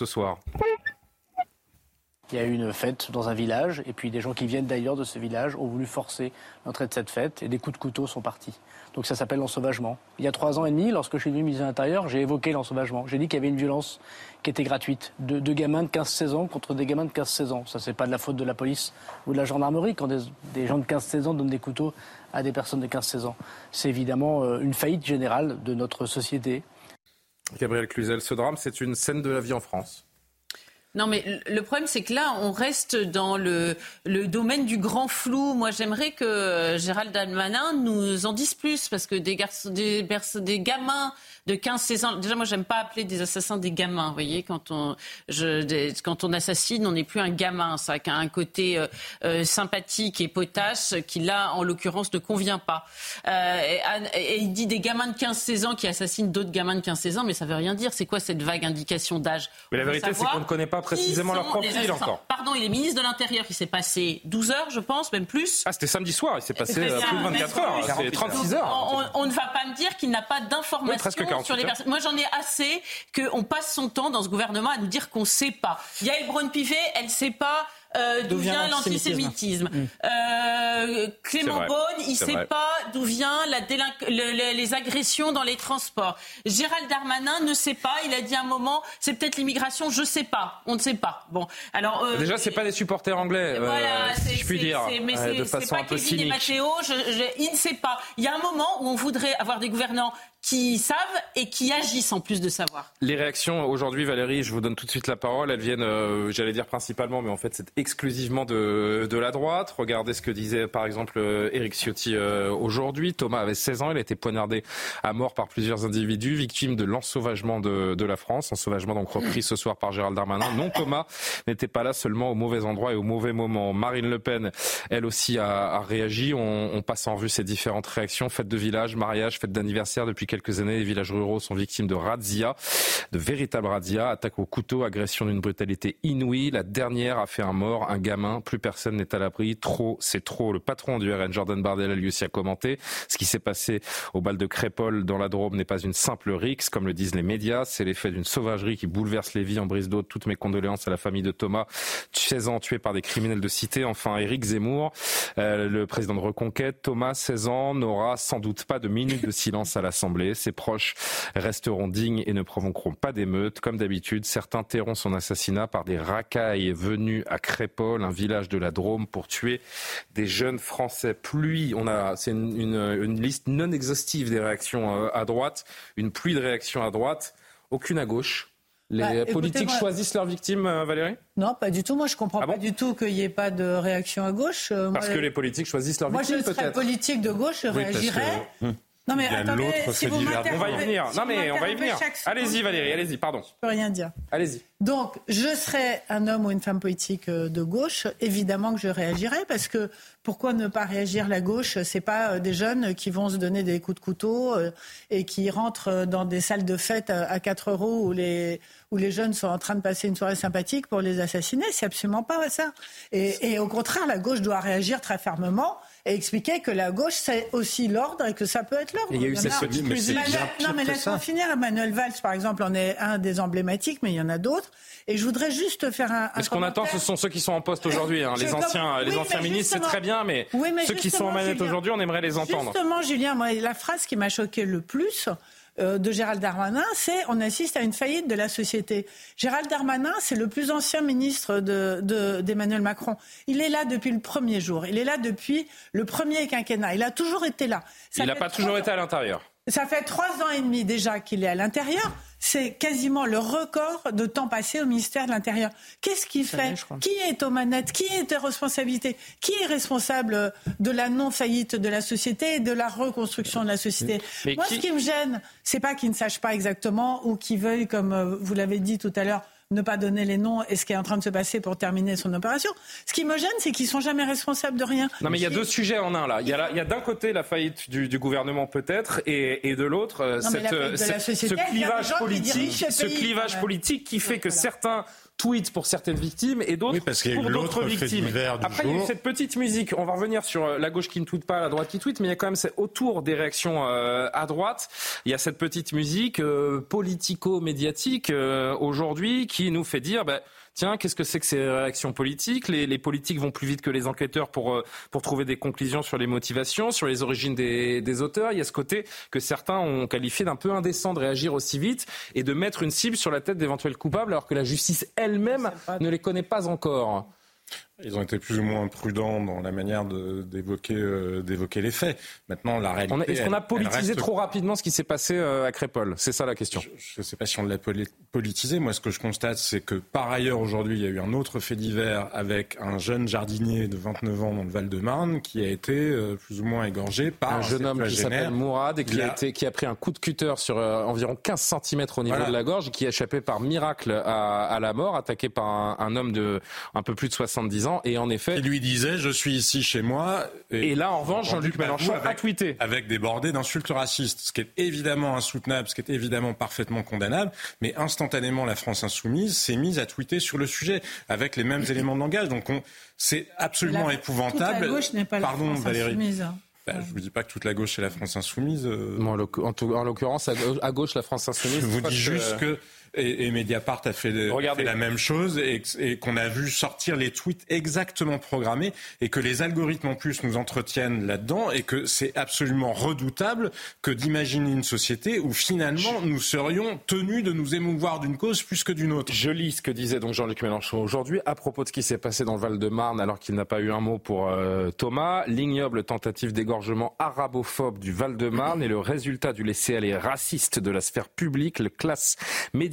Il y a eu une fête dans un village, et puis des gens qui viennent d'ailleurs de ce village ont voulu forcer l'entrée de cette fête, et des coups de couteau sont partis. Donc ça s'appelle l'ensauvagement. Il y a trois ans et demi, lorsque je suis venu ministre de l'Intérieur, j'ai évoqué l'ensauvagement. J'ai dit qu'il y avait une violence qui était gratuite, de, gamins de 15-16 ans contre des gamins de 15-16 ans. Ça, c'est pas de la faute de la police ou de la gendarmerie quand des, gens de 15-16 ans donnent des couteaux à des personnes de 15-16 ans. C'est évidemment euh, une faillite générale de notre société. Gabriel Cluzel, ce drame, c'est une scène de la vie en France. Non, mais le problème, c'est que là, on reste dans le, le domaine du grand flou. Moi, j'aimerais que Gérald Darmanin nous en dise plus, parce que des, garçons, des, des gamins de 15-16 ans. Déjà, moi, j'aime pas appeler des assassins des gamins. Vous voyez, quand on, je, quand on assassine, on n'est plus un gamin. Ça a un côté euh, euh, sympathique et potache qui, là, en l'occurrence, ne convient pas. Euh, et, il dit des gamins de 15-16 ans qui assassinent d'autres gamins de 15-16 ans, mais ça veut rien dire. C'est quoi cette vague indication d'âge? Mais la vérité, c'est qu'on ne connaît pas précisément leur profil encore. Pardon, il est ministre de l'Intérieur. Il s'est passé 12 heures, je pense, même plus. Ah, c'était samedi soir. Il s'est passé plus de 24 heures. C'est 36 heures. On, ne va pas me dire qu'il n'a pas d'informations sur les personnes. Moi, j'en ai assez qu'on passe son temps dans ce gouvernement à nous dire qu'on ne sait pas. Yael Braun-Pivet, elle ne sait pas euh, d'où vient l'antisémitisme. Mm. Euh, Clément Beaune, il ne sait pas d'où vient la les agressions dans les transports. Gérald Darmanin ne sait pas. Il a dit un moment, c'est peut-être l'immigration, je ne sais pas. On ne sait pas. Bon, alors euh, déjà, c'est pas des supporters anglais, voilà, si je puis dire, mais de façon pas un peu cynique. Et Matteo, il ne sait pas. Il y a un moment où on voudrait avoir des gouvernants qui savent et qui agissent en plus de savoir. Les réactions aujourd'hui, Valérie, je vous donne tout de suite la parole. Elles viennent, euh, j'allais dire principalement, mais en fait c'est exclusivement de, de, la droite. Regardez ce que disait par exemple Eric euh, Ciotti euh, aujourd'hui. Thomas avait 16 ans, il a été poignardé à mort par plusieurs individus, victime de l'ensauvagement de, de, la France. Ensauvagement donc repris ce soir par Gérald Darmanin. Non, Thomas n'était pas là seulement au mauvais endroit et au mauvais moment. Marine Le Pen, elle aussi a, a réagi. On, on passe en revue ces différentes réactions. Fête de village, mariage, fête d'anniversaire depuis quelques années, les villages ruraux sont victimes de razzia, de véritables razzia, attaques au couteau, agression d'une brutalité inouïe. La dernière a fait un mort, un gamin. Plus personne n'est à l'abri. Trop, c'est trop. Le patron du RN, Jordan Bardella, lui aussi a commenté. Ce qui s'est passé au bal de Crépole dans la Drôme n'est pas une simple rixe, comme le disent les médias. C'est l'effet d'une sauvagerie qui bouleverse les vies en brise d'eau. Toutes mes condoléances à la famille de Thomas, 16 ans tué par des criminels de cité. Enfin, Éric Zemmour, euh, le président de Reconquête. Thomas, 16 ans, n'aura sans doute pas de minute de silence à l'Assemblée. Ses proches resteront dignes et ne provoqueront pas d'émeutes. Comme d'habitude, certains tairont son assassinat par des racailles venus à Crépole, un village de la Drôme, pour tuer des jeunes Français. Pluie, on a, c'est une, liste non exhaustive des réactions euh, à droite, une pluie de réactions à droite, aucune à gauche. Les bah, politiques choisissent leurs victimes, euh, Valérie? Non, pas du tout. Moi, je comprends ah pas du tout qu'il n'y ait pas de réaction à gauche. Euh, Parce que les politiques choisissent leurs victimes. Moi, je serais politique de gauche, je réagirais. Hum Non mais l'autre si On va y venir. si Non mais on va y venir. Allez-y Valérie, allez-y, pardon. Je peux rien dire. Allez-y. Donc, je serais un homme ou une femme politique euh, de gauche, évidemment que je réagirais, parce que pourquoi ne pas réagir la gauche? C'est pas euh, des jeunes qui vont se donner des coups de couteau euh, et qui rentrent euh, dans des salles de fête à à 4 euros où les, où les jeunes sont en train de passer une soirée sympathique pour les assassiner. C'est absolument pas ça. Et, et au contraire, la gauche doit réagir très fermement et expliquer que la gauche, c'est aussi l'ordre et que ça peut être l'ordre. Il y a eu cette petite mais c'est musique. non, mais laisse-moi finir. Emmanuel Valls, par exemple, en est un des emblématiques, mais il y en a d'autres. Et je voudrais juste faire un. ce qu'on attend, ce sont ceux qui sont en poste aujourd'hui. hein. Les anciens, Oui, les anciens ministres, c'est très bien, mais, Oui, mais ceux qui sont en manette aujourd'hui, on aimerait les entendre. Justement, Julien, moi, la phrase qui m'a choqué le plus de Gérald Darmanin, c'est on assiste à une faillite de la société. Gérald Darmanin, c'est le plus ancien ministre de- de- d'Emmanuel Macron. Il est là depuis le premier jour. Il est là depuis le premier quinquennat. Il a toujours été là. Ça Il n'a pas toujours été à l'intérieur. Ça fait trois ans et demi déjà qu'il est à l'intérieur. C'est quasiment le record de temps passé au ministère de l'Intérieur. Qu'est-ce qu'il fait Qui est aux manettes Qui est aux responsabilités Qui est responsable de la non-faillite de la société et de la reconstruction de la société Mais Moi, qui- ce qui me gêne, c'est pas qu'il ne sache pas exactement ou qu'il veuille, comme euh, vous l'avez dit tout à l'heure, ne pas donner les noms et ce qui est en train de se passer pour terminer son opération. Ce qui me gêne, c'est qu'ils sont jamais responsables de rien. Non, mais il y a deux sujets en un là. Il y a, d'un côté la faillite du, du gouvernement peut-être, et, et de l'autre euh, cette, la euh, cette- ce clivage ce politique qui fait que certains tweetent pour certaines victimes et d'autres Oui, parce qu'il y a eu pour d'autres victimes. Après, il y a eu cette petite musique. On va revenir sur euh, la gauche qui ne tweet pas, la droite qui tweet, mais il y a quand même c'est autour des réactions euh, à droite. Il y a cette petite musique euh, politico-médiatique euh, aujourd'hui qui nous fait dire. Bah, Tiens, qu'est-ce que c'est que ces réactions politiques? Les, les politiques vont plus vite que les enquêteurs pour, euh, pour trouver des conclusions sur les motivations, sur les origines des, des auteurs. Il y a ce côté que certains ont qualifié d'un peu indécent de réagir aussi vite et de mettre une cible sur la tête d'éventuels coupables alors que la justice elle-même ne les connaît pas encore. Ils ont été plus ou moins prudents dans la manière d'évoquer euh, les faits. Maintenant, la réalité. Est-ce qu'on a politisé reste- trop rapidement ce qui s'est passé euh, à Crépole C'est ça la question. Je ne sais pas si on l'a poli- politisé. Moi, ce que je constate, c'est que par ailleurs, aujourd'hui, il y a eu un autre fait divers avec un jeune jardinier de 29 ans dans le Val-de-Marne qui a été euh, plus ou moins égorgé par un jeune homme qui s'appelle Mourad et qui a, a- été, qui a pris un coup de cutter sur euh, environ 15 cm au niveau Voilà. de la gorge et qui a échappé par miracle à, à la mort, attaqué par un, un homme de un peu plus de 70 ans. Et en effet. Il lui disait Je suis ici chez moi. Et là, en revanche, Jean-Luc Mélenchon a tweeté. Avec débordé d'insultes racistes, ce qui est évidemment insoutenable, ce qui est évidemment parfaitement condamnable. Mais instantanément, la France insoumise s'est mise à tweeter sur le sujet avec les mêmes éléments de langage. Donc on- c'est absolument La- épouvantable. Toute la gauche n'est pas la Pardon, France Valérie. insoumise. Bah, je vous dis pas que toute la gauche est la France insoumise. euh, Bon, en l'occurrence, à, gauche- la France insoumise. je vous dis juste que- que et, et Mediapart a fait, a fait la même chose et, et qu'on a vu sortir les tweets exactement programmés et que les algorithmes en plus nous entretiennent là-dedans et que c'est absolument redoutable que d'imaginer une société où finalement nous serions tenus de nous émouvoir d'une cause plus que d'une autre. Je lis ce que disait donc Jean-Luc Mélenchon aujourd'hui à propos de ce qui s'est passé dans le Val-de-Marne alors qu'il n'a pas eu un mot pour euh, Thomas. L'ignoble tentative d'égorgement arabophobe du Val-de-Marne est le résultat du laisser-aller raciste de la sphère publique. Le classe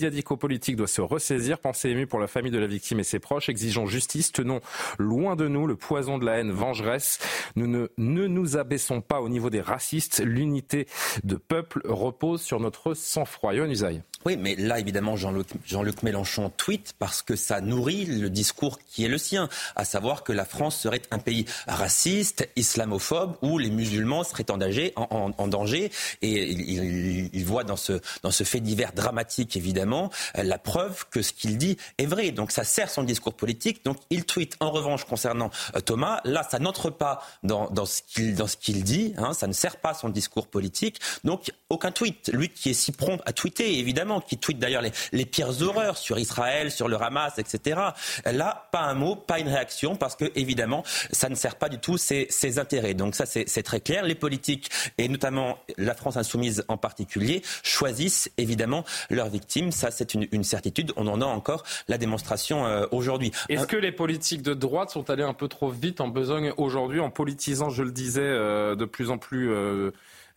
médiatico-politique doit se ressaisir. Pensée émue pour la famille de la victime et ses proches. Exigeons justice. Tenons loin de nous le poison de la haine vengeresse. Nous ne, nous abaissons pas au niveau des racistes. L'unité de peuple repose sur notre sang-froid. Yohann. Oui, mais là, évidemment, Jean-Luc Mélenchon tweet parce que ça nourrit le discours qui est le sien, à savoir que la France serait un pays raciste, islamophobe, où les musulmans seraient en danger. Et il, voit dans ce, fait divers dramatique, évidemment, euh, la preuve que ce qu'il dit est vrai. Donc ça sert son discours politique. Donc il tweet, en revanche, concernant euh, Thomas, là, ça n'entre pas dans, dans ce qu'il dans ce qu'il dit, hein, ça ne sert pas son discours politique. Donc aucun tweet. Lui qui est si prompt à tweeter, évidemment, qui tweet d'ailleurs les, les pires horreurs sur Israël, sur le Hamas, etc. Là, pas un mot, pas une réaction, parce que évidemment, ça ne sert pas du tout ses, ses intérêts. Donc ça, c'est très clair. Les politiques, et notamment la France insoumise en particulier, choisissent évidemment leurs victimes. Ça, c'est une, une certitude. On en a encore la démonstration euh, aujourd'hui. Est-ce que les politiques de droite sont allés un peu trop vite en besogne aujourd'hui en politisant, je le disais, euh, de plus en plus euh,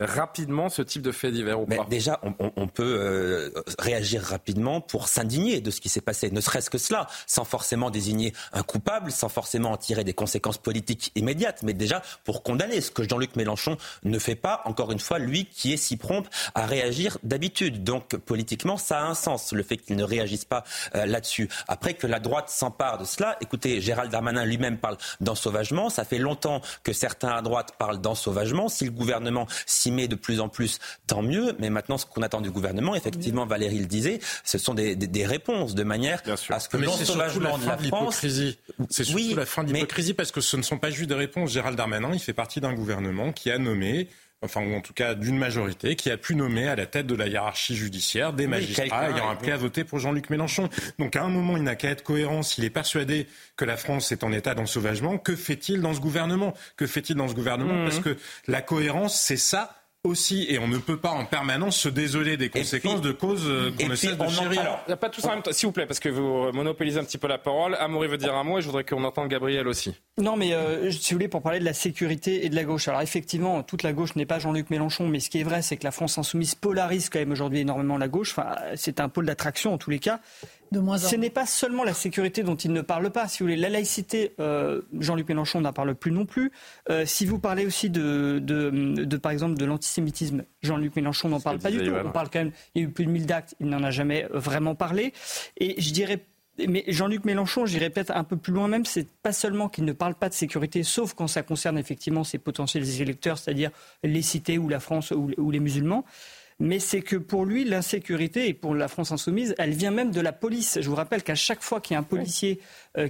rapidement ce type de fait divers ou Mais pas Déjà, on, peut euh, réagir rapidement pour s'indigner de ce qui s'est passé, ne serait-ce que cela, sans forcément désigner un coupable, sans forcément en tirer des conséquences politiques immédiates, mais déjà pour condamner ce que Jean-Luc Mélenchon ne fait pas, encore une fois, lui qui est si prompt à réagir d'habitude. Donc politiquement, ça a un sens, le fait qu'il ne réagisse pas euh, là-dessus. Après que la droite s'empare de cela, écoutez, Gérald Darmanin lui-même parle d'ensauvagement, ça fait longtemps que certains à droite parlent d'ensauvagement, si le gouvernement s'y met de plus en plus, tant mieux, mais maintenant ce qu'on attend du gouvernement, effectivement, Valérie le disait, ce sont des, des- des réponses de manière à ce que Mais c'est surtout la l'ensauvagement de fin la France... C'est surtout Oui, la fin de mais- l'hypocrisie parce que ce ne sont pas juste des réponses. Gérald Darmanin, il fait partie d'un gouvernement qui a nommé enfin ou en tout cas d'une majorité qui a pu nommer à la tête de la hiérarchie judiciaire des Oui, magistrats ayant oui. appelé à voter pour Jean-Luc Mélenchon. Donc à un moment, il n'a qu'à être cohérent. S'il est persuadé que la France est en état d'ensauvagement, que fait-il dans ce gouvernement? Que fait-il dans ce gouvernement? Mhm. Parce que la cohérence, c'est ça aussi, et on ne peut pas en permanence se désoler des conséquences de causes euh, qu'on ne cesse de chérir. Alors, il n'y a pas tous en même temps, s'il vous plaît, parce que vous monopolisez un petit peu la parole. Amaury veut dire un mot et je voudrais qu'on entende Gabriel aussi. Non, mais euh, si vous voulez, pour parler de la sécurité et de la gauche. Alors effectivement, toute la gauche n'est pas Jean-Luc Mélenchon, mais ce qui est vrai, c'est que la France insoumise polarise quand même aujourd'hui énormément la gauche. Enfin, c'est un pôle d'attraction en tous les cas. De moins en Ce n'est pas seulement la sécurité dont il ne parle pas. Si vous voulez, la laïcité, euh, Jean-Luc Mélenchon n'en parle plus non plus. Euh, si vous parlez aussi de, de, de, par exemple, de l'antisémitisme, Jean-Luc Mélenchon n'en parle pas du tout. On parle quand même, il y a eu plus de 1000 d'actes, il n'en a jamais euh, vraiment parlé. Et je dirais mais Jean-Luc Mélenchon, j'irais peut-être un peu plus loin même, c'est pas seulement qu'il ne parle pas de sécurité, sauf quand ça concerne effectivement ses potentiels électeurs, c'est-à-dire les cités ou la France ou, ou les musulmans. Mais c'est que pour lui, l'insécurité, et pour la France insoumise, elle vient même de la police. Je vous rappelle qu'à chaque fois qu'il y a un policier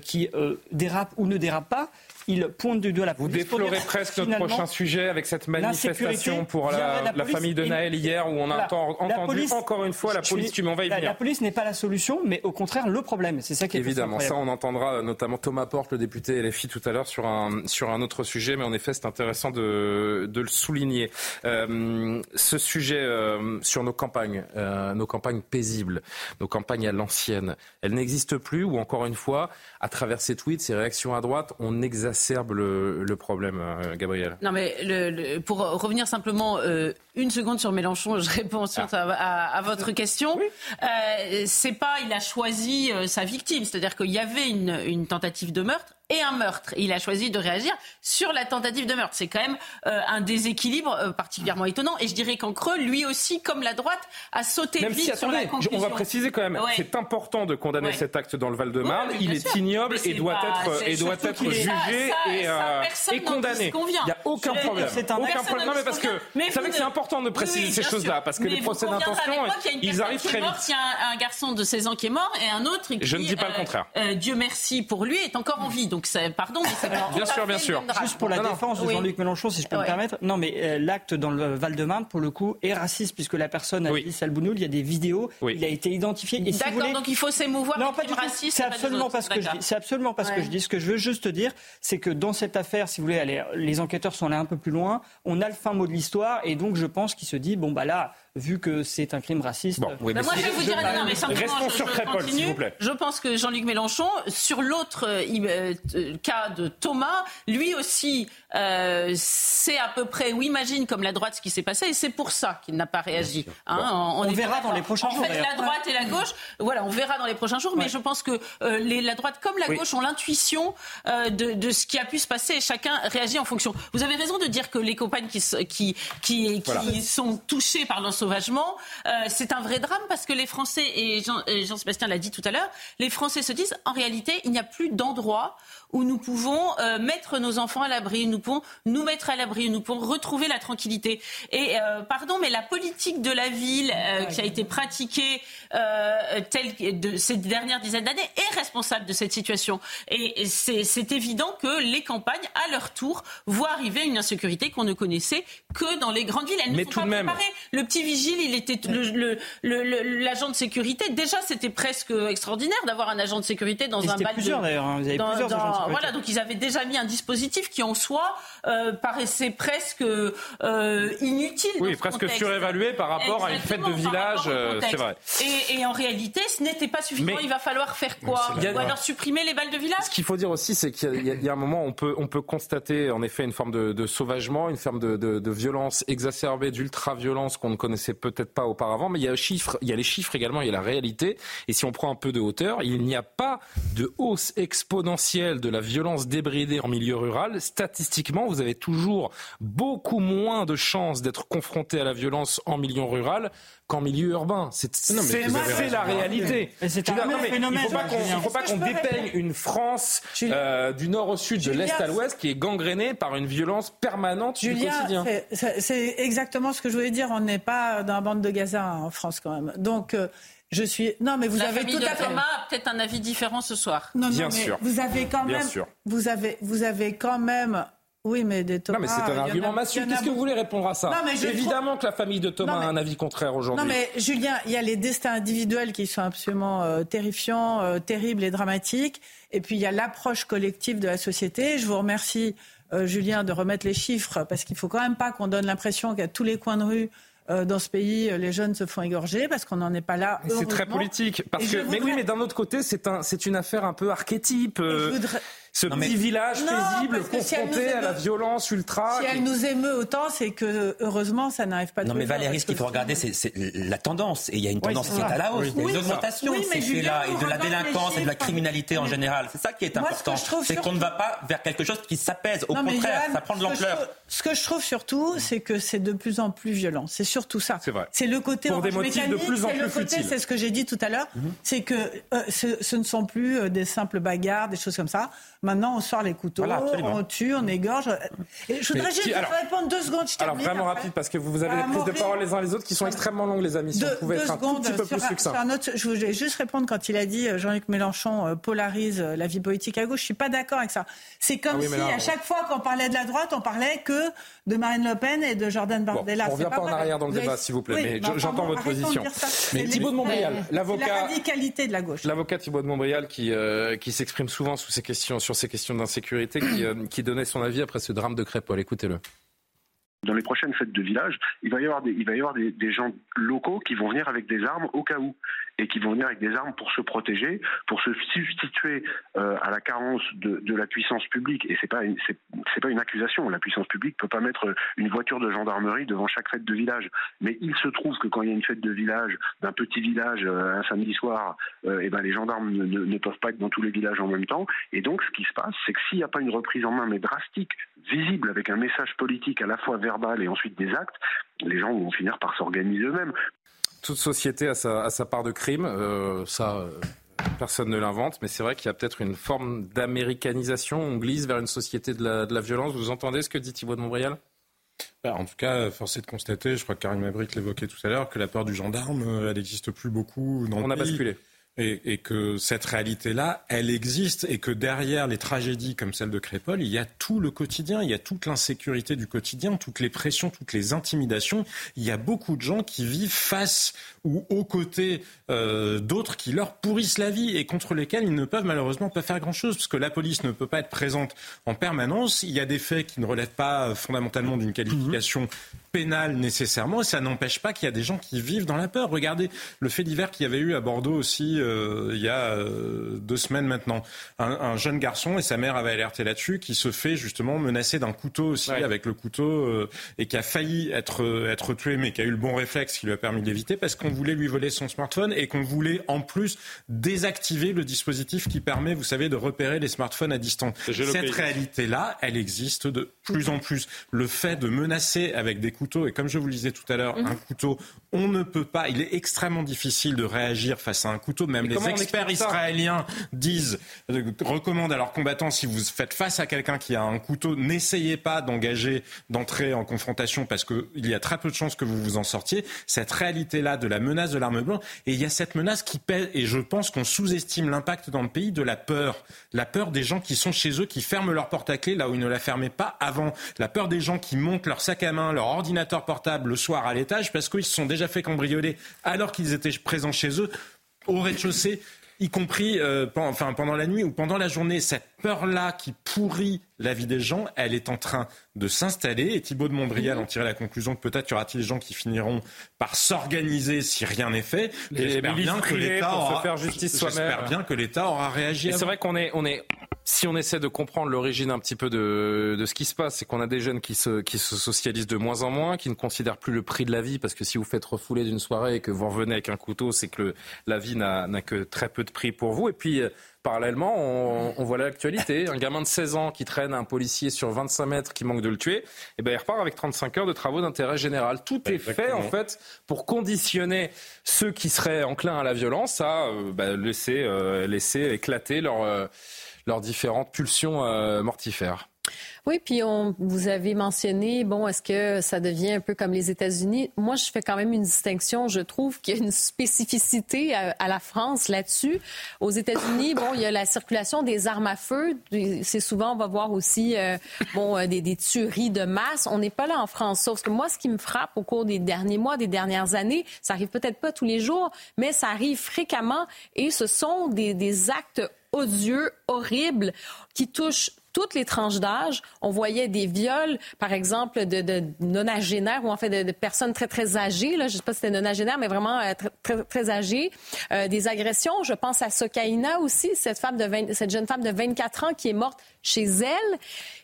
qui euh, dérape ou ne dérape pas, il pointe du doigt la Vous police. pour déplorez presque notre prochain sujet avec cette manifestation pour la, famille de Naël hier où on a entendu, police- encore une fois la police suis- tue, mais on va y la, venir. la police n'est pas la solution, mais au contraire le problème. C'est ça qui est Évidemment, ça on entendra euh, notamment Thomas Porte, le député LFI tout à l'heure sur un, sur un autre sujet, mais en effet c'est intéressant de, de le souligner. Euh, ce sujet euh, sur nos campagnes, euh, nos campagnes paisibles, nos campagnes à l'ancienne, elles n'existent plus ou encore une fois, à travers ces tweets, ces réactions à droite, on exacerbe le, le problème, euh, Gabriel. Non, mais le- le- pour revenir simplement euh, une seconde sur Mélenchon, je réponds ensuite à, à- à votre question. Euh, c'est pas, il a choisi euh, sa victime, c'est-à-dire qu'il y avait une, une tentative de meurtre et un meurtre. Il a choisi de réagir sur la tentative de meurtre. C'est quand même euh, un déséquilibre euh, particulièrement étonnant. Et je dirais qu'en creux, lui aussi, comme la droite, a sauté Même vite si, sur la attendez, conclusion. on va préciser quand même, Ouais. c'est important de condamner Ouais. cet acte dans le Val-de-Marne. Oui, il est ignoble et doit pas- être, c'est et doit être jugé Ça, et, euh, condamné. Il n'y a aucun problème. c'est un aucun personne problème. Non, mais parce que Mais vous savez vous que c'est important de préciser Oui, ces choses-là, parce que Mais les procès d'intention, ils arrivent très vite. Il y a un, garçon de 16 ans qui est mort et un autre qui, Je ne dis pas le euh, contraire. Dieu merci pour lui, est encore en vie. Donc, pardon, mais c'est pas Bien sûr, bien sûr. Juste pour la Non, non. défense de Oui. Jean-Luc Mélenchon, si je peux Ouais. me permettre. Non, mais euh, l'acte dans le Val-de-Marne, pour le coup, est raciste, puisque la personne a dit Salbounoul, il y a des vidéos, il a été identifié. Et si vous D'accord, voulez- donc il faut s'émouvoir Non, pas du racistes. C'est pas absolument pas ce que je dis. C'est absolument pas ce que je dis. Ce que je veux juste dire, c'est que dans cette affaire, si vous voulez, allez, les enquêteurs sont allés un peu plus loin. On a le fin mot de l'histoire, et donc je pense qu'il se dit bon bah là, vu que c'est un crime raciste. oui, Bah, moi, je vais vous dire, non, non, mais simplement, je, sur je Crépol, continue. s'il vous plaît. Je pense que Jean-Luc Mélenchon, sur l'autre euh, euh, euh, cas de Thomas, lui aussi euh, sait à peu près ou imagine comme la droite ce qui s'est passé, et c'est pour ça qu'il n'a pas réagi. Hein, On verra dans les prochains en jours, fait, d'ailleurs. la droite et la gauche, voilà, on verra dans les prochains jours, mais je pense que euh, les- la droite comme la Oui. gauche ont l'intuition euh, de, de ce qui a pu se passer, et chacun réagit en fonction. Vous avez raison de dire que les compagnes qui, qui, qui, qui Voilà. sont touchés par l'ensauvagement, euh, c'est un vrai drame parce que les Français, et Jean- et Jean-Sébastien l'a dit tout à l'heure, les Français se disent en réalité, il n'y a plus d'endroit où nous pouvons euh, mettre nos enfants à l'abri, nous pouvons nous mettre à l'abri, nous pouvons retrouver la tranquillité. Et euh, pardon, mais la politique de la ville euh, qui a été pratiquée euh, telle que- de ces dernières dizaines d'années est responsable de cette situation. Et c'est évident que les campagnes, à leur tour, voient arriver une insécurité qu'on ne connaissait que dans les grandes villes. Elles Mais ne sont tout pas même. préparées. Le petit vigile, il était le- le- le- le- l'agent de sécurité. Déjà, c'était presque extraordinaire d'avoir un agent de sécurité dans Ils un bal plusieurs, d'ailleurs, hein. Vous avez dans- plusieurs dans- agents de Voilà, donc ils avaient déjà mis un dispositif qui en soi euh, paraissait presque euh, inutile. Oui, presque surévalué par rapport à une fête de village, euh, c'est vrai. Et, en réalité, ce n'était pas suffisant. Il va falloir faire quoi Ou alors supprimer les balles de village Ce qu'il faut dire aussi, c'est qu'il y, a un moment, on peut, on peut constater en effet une forme de, sauvagement, une forme de, de violence exacerbée, d'ultra-violence qu'on ne connaissait peut-être pas auparavant. Mais il y a, chiffres, il y a les chiffres également, il y a la réalité. Et si on prend un peu de hauteur, il n'y a pas de hausse exponentielle de la violence débridée en milieu rural. Statistiquement, vous avez toujours beaucoup moins de chances d'être confronté à la violence en milieu rural qu'en milieu urbain. C'est la réalité. C'est un phénomène. Il ne faut pas qu'on dépeigne une France euh, du nord au sud, de l'est à l'ouest, qui est gangrénée par une violence permanente du quotidien. C'est exactement ce que je voulais dire. On n'est pas dans la bande de Gaza en France quand même. Donc. Euh, je suis. Non, mais vous la avez tout à fait. Thomas a peut-être un avis différent ce soir. Non, non, Bien mais sûr. Vous avez quand même. Vous avez, vous avez quand même oui, mais des Thomas. Non, mais c'est un argument massif. Qu'est-ce que vous voulez répondre à ça Évidemment que la famille de Thomas a un avis contraire aujourd'hui. Non, mais Julien, il y a les destins individuels qui sont absolument euh, terrifiants, euh, terribles et dramatiques. Et puis, il y a l'approche collective de la société. Je vous remercie, euh, Julien, de remettre les chiffres, parce qu'il faut quand même pas qu'on donne l'impression qu'à tous les coins de rue, dans ce pays, les jeunes se font égorger parce qu'on n'en est pas là. C'est très politique. Parce que, Mais oui, mais d'un autre côté, c'est un, une affaire un peu archétype ce petit village paisible confronté à la violence ultra. Si elle nous émeut autant, c'est que heureusement, ça n'arrive pas. Non, mais Valérie, ce qu'il faut regarder, c'est la tendance. Et il y a une tendance qui est à la hausse. il y a une augmentation de ces faits-là et de la délinquance et de la criminalité en général. C'est ça qui est important. C'est qu'on ne va pas vers quelque chose qui s'apaise. Au contraire, ça prend de l'ampleur. Ce que je trouve surtout, c'est que c'est de plus en plus violent. C'est surtout ça. C'est vrai. C'est le côté pour des motifs de plus en plus C'est ce que j'ai dit tout à l'heure. Mhm. C'est que euh, ce ne sont plus euh, des simples bagarres, des choses comme ça. Maintenant, on sort les couteaux, on tue, on égorge. Et je voudrais juste répondre deux secondes. Je alors vraiment rapide parce que vous avez des prises de parole les uns les autres qui sont extrêmement longues, les amis. Si vous pouvez être un tout petit peu plus succinct. je voulais juste répondre quand il a dit euh, Jean-Luc Mélenchon euh, polarise euh, la vie politique à gauche. Je suis pas d'accord avec ça. C'est comme ah si à chaque fois qu'on parlait de la droite, on parlait que de Marine Le Pen et de Jordan Bardella. on ne revient pas, en arrière dans le débat, s'il vous plaît. mais j'entends votre position. Mais Thibault de Montbrial, l'avocat. La radicalité de la gauche. L'avocat Thibault de Montbrial qui, qui s'exprime souvent sous ces questions, sur ces questions d'insécurité euh, qui, donnait son avis après ce drame de Crépol. Écoutez-le. Dans les prochaines fêtes de village, il va y avoir, des, il va y avoir des, gens locaux qui vont venir avec des armes au cas où et qui vont venir avec des armes pour se protéger, pour se substituer euh, à la carence de, la puissance publique. Et c'est pas pas une accusation. La puissance publique peut pas mettre une voiture de gendarmerie devant chaque fête de village. Mais il se trouve que quand il y a une fête de village, d'un petit village, euh, un samedi soir, euh, ben les gendarmes ne, ne, peuvent pas être dans tous les villages en même temps. Et donc, ce qui se passe, c'est que s'il n'y a pas une reprise en main, mais drastique, visible, avec un message politique à la fois verbal et ensuite des actes, les gens vont finir par s'organiser eux-mêmes toute société a sa, sa part de crime. Euh, ça, euh, personne ne l'invente, mais c'est vrai qu'il y a peut-être une forme d'américanisation. On glisse vers une société de la, de la, violence. Vous entendez ce que dit Thibault de Montbrial? Bah, en tout cas, force est de constater, je crois que Karim Mabrik l'évoquait tout à l'heure, que la peur du gendarme, euh, elle n'existe plus beaucoup dans On le a basculé. Et, que cette réalité-là, elle existe et que derrière les tragédies comme celle de Crépol, il y a tout le quotidien, il y a toute l'insécurité du quotidien, toutes les pressions, toutes les intimidations. Il y a beaucoup de gens qui vivent face ou aux côtés euh, d'autres qui leur pourrissent la vie et contre lesquels ils ne peuvent malheureusement pas faire grand-chose parce que la police ne peut pas être présente en permanence. Il y a des faits qui ne relèvent pas fondamentalement d'une qualification pénale nécessairement et ça n'empêche pas qu'il y a des gens qui vivent dans la peur. Regardez le fait divers qu'il y avait eu à Bordeaux aussi euh, il y a euh, deux semaines maintenant. Un, un, jeune garçon et sa mère avait alerté là-dessus qui se fait justement menacer d'un couteau aussi avec le couteau euh, et qui a failli être, être tué mais qui a eu le bon réflexe qui lui a permis d'éviter parce qu'on voulait lui voler son smartphone et qu'on voulait en plus désactiver le dispositif qui permet, vous savez, de repérer les smartphones à distance. Cette réalité-là, elle existe de plus en plus. Le fait de menacer avec des couteaux, et comme je vous le disais tout à l'heure, mhm. un couteau, on ne peut pas, il est extrêmement difficile de réagir face à un couteau. Même les experts israéliens disent, euh, recommandent à leurs combattants, si vous faites face à quelqu'un qui a un couteau, n'essayez pas d'engager, d'entrer en confrontation parce qu'il y a très peu de chances que vous vous en sortiez. Cette réalité-là de la menace de l'arme blanche. Et il y a cette menace qui pèse, et je pense qu'on sous-estime l'impact dans le pays de la peur. La peur des gens qui sont chez eux, qui ferment leur porte à clé là où ils ne la fermaient pas avant. La peur des gens qui montent leur sac à main, leur ordinateur portable le soir à l'étage parce qu'ils se sont déjà fait cambrioler alors qu'ils étaient présents chez eux au rez-de-chaussée y compris euh, enfin, pendant la nuit ou pendant la journée. Cette peur-là qui pourrit la vie des gens, elle est en train de s'installer. Et Thibault de Montbrial en tirait la conclusion que peut-être y aura-t-il des gens qui finiront par s'organiser si rien n'est fait. J'espère bien que l'État aura, faire justice j'espère bien que l'État aura réagi. C'est vrai qu'on est, on est, si on essaie de comprendre l'origine un petit peu de, de ce qui se passe, c'est qu'on a des jeunes qui se, qui se socialisent de moins en moins, qui ne considèrent plus le prix de la vie, parce que si vous faites refouler d'une soirée et que vous revenez avec un couteau, c'est que le, la vie n'a que très peu de prix pour vous. Et puis, euh, Parallèlement, on, on voit l'actualité. Un gamin de 16 ans qui traîne un policier sur 25 mètres qui manque de le tuer, et eh ben, il repart avec 35 heures de travaux d'intérêt général. Tout est fait, en fait, pour conditionner ceux qui seraient enclins à la violence à euh, bah, laisser, euh, laisser éclater leurs leurs différentes pulsions mortifères. Oui, puis on, vous avez mentionné, bon, est-ce que ça devient un peu comme les États-Unis? Moi, je fais quand même une distinction. Je trouve qu'il y a une spécificité à, la France là-dessus. Aux États-Unis, bon, il y a la circulation des armes à feu. C'est souvent, on va voir aussi, euh, bon, euh, des, des, tueries de masse. On n'est pas là en France. Sauf que moi, ce qui me frappe au cours des derniers mois, des dernières années, ça arrive peut-être pas tous les jours, mais ça arrive fréquemment et ce sont des, des actes odieux, horribles, qui touchent toutes les tranches d'âge. On voyait des viols, par exemple, de, de nonagénaires ou en fait de, personnes très, très âgées. Là. Je ne sais pas si c'était nonagénaire, mais vraiment euh, très, très, très âgées. Euh, des agressions. Je pense à Sokaina aussi, cette, femme de cette jeune femme de 24 ans qui est morte chez elle.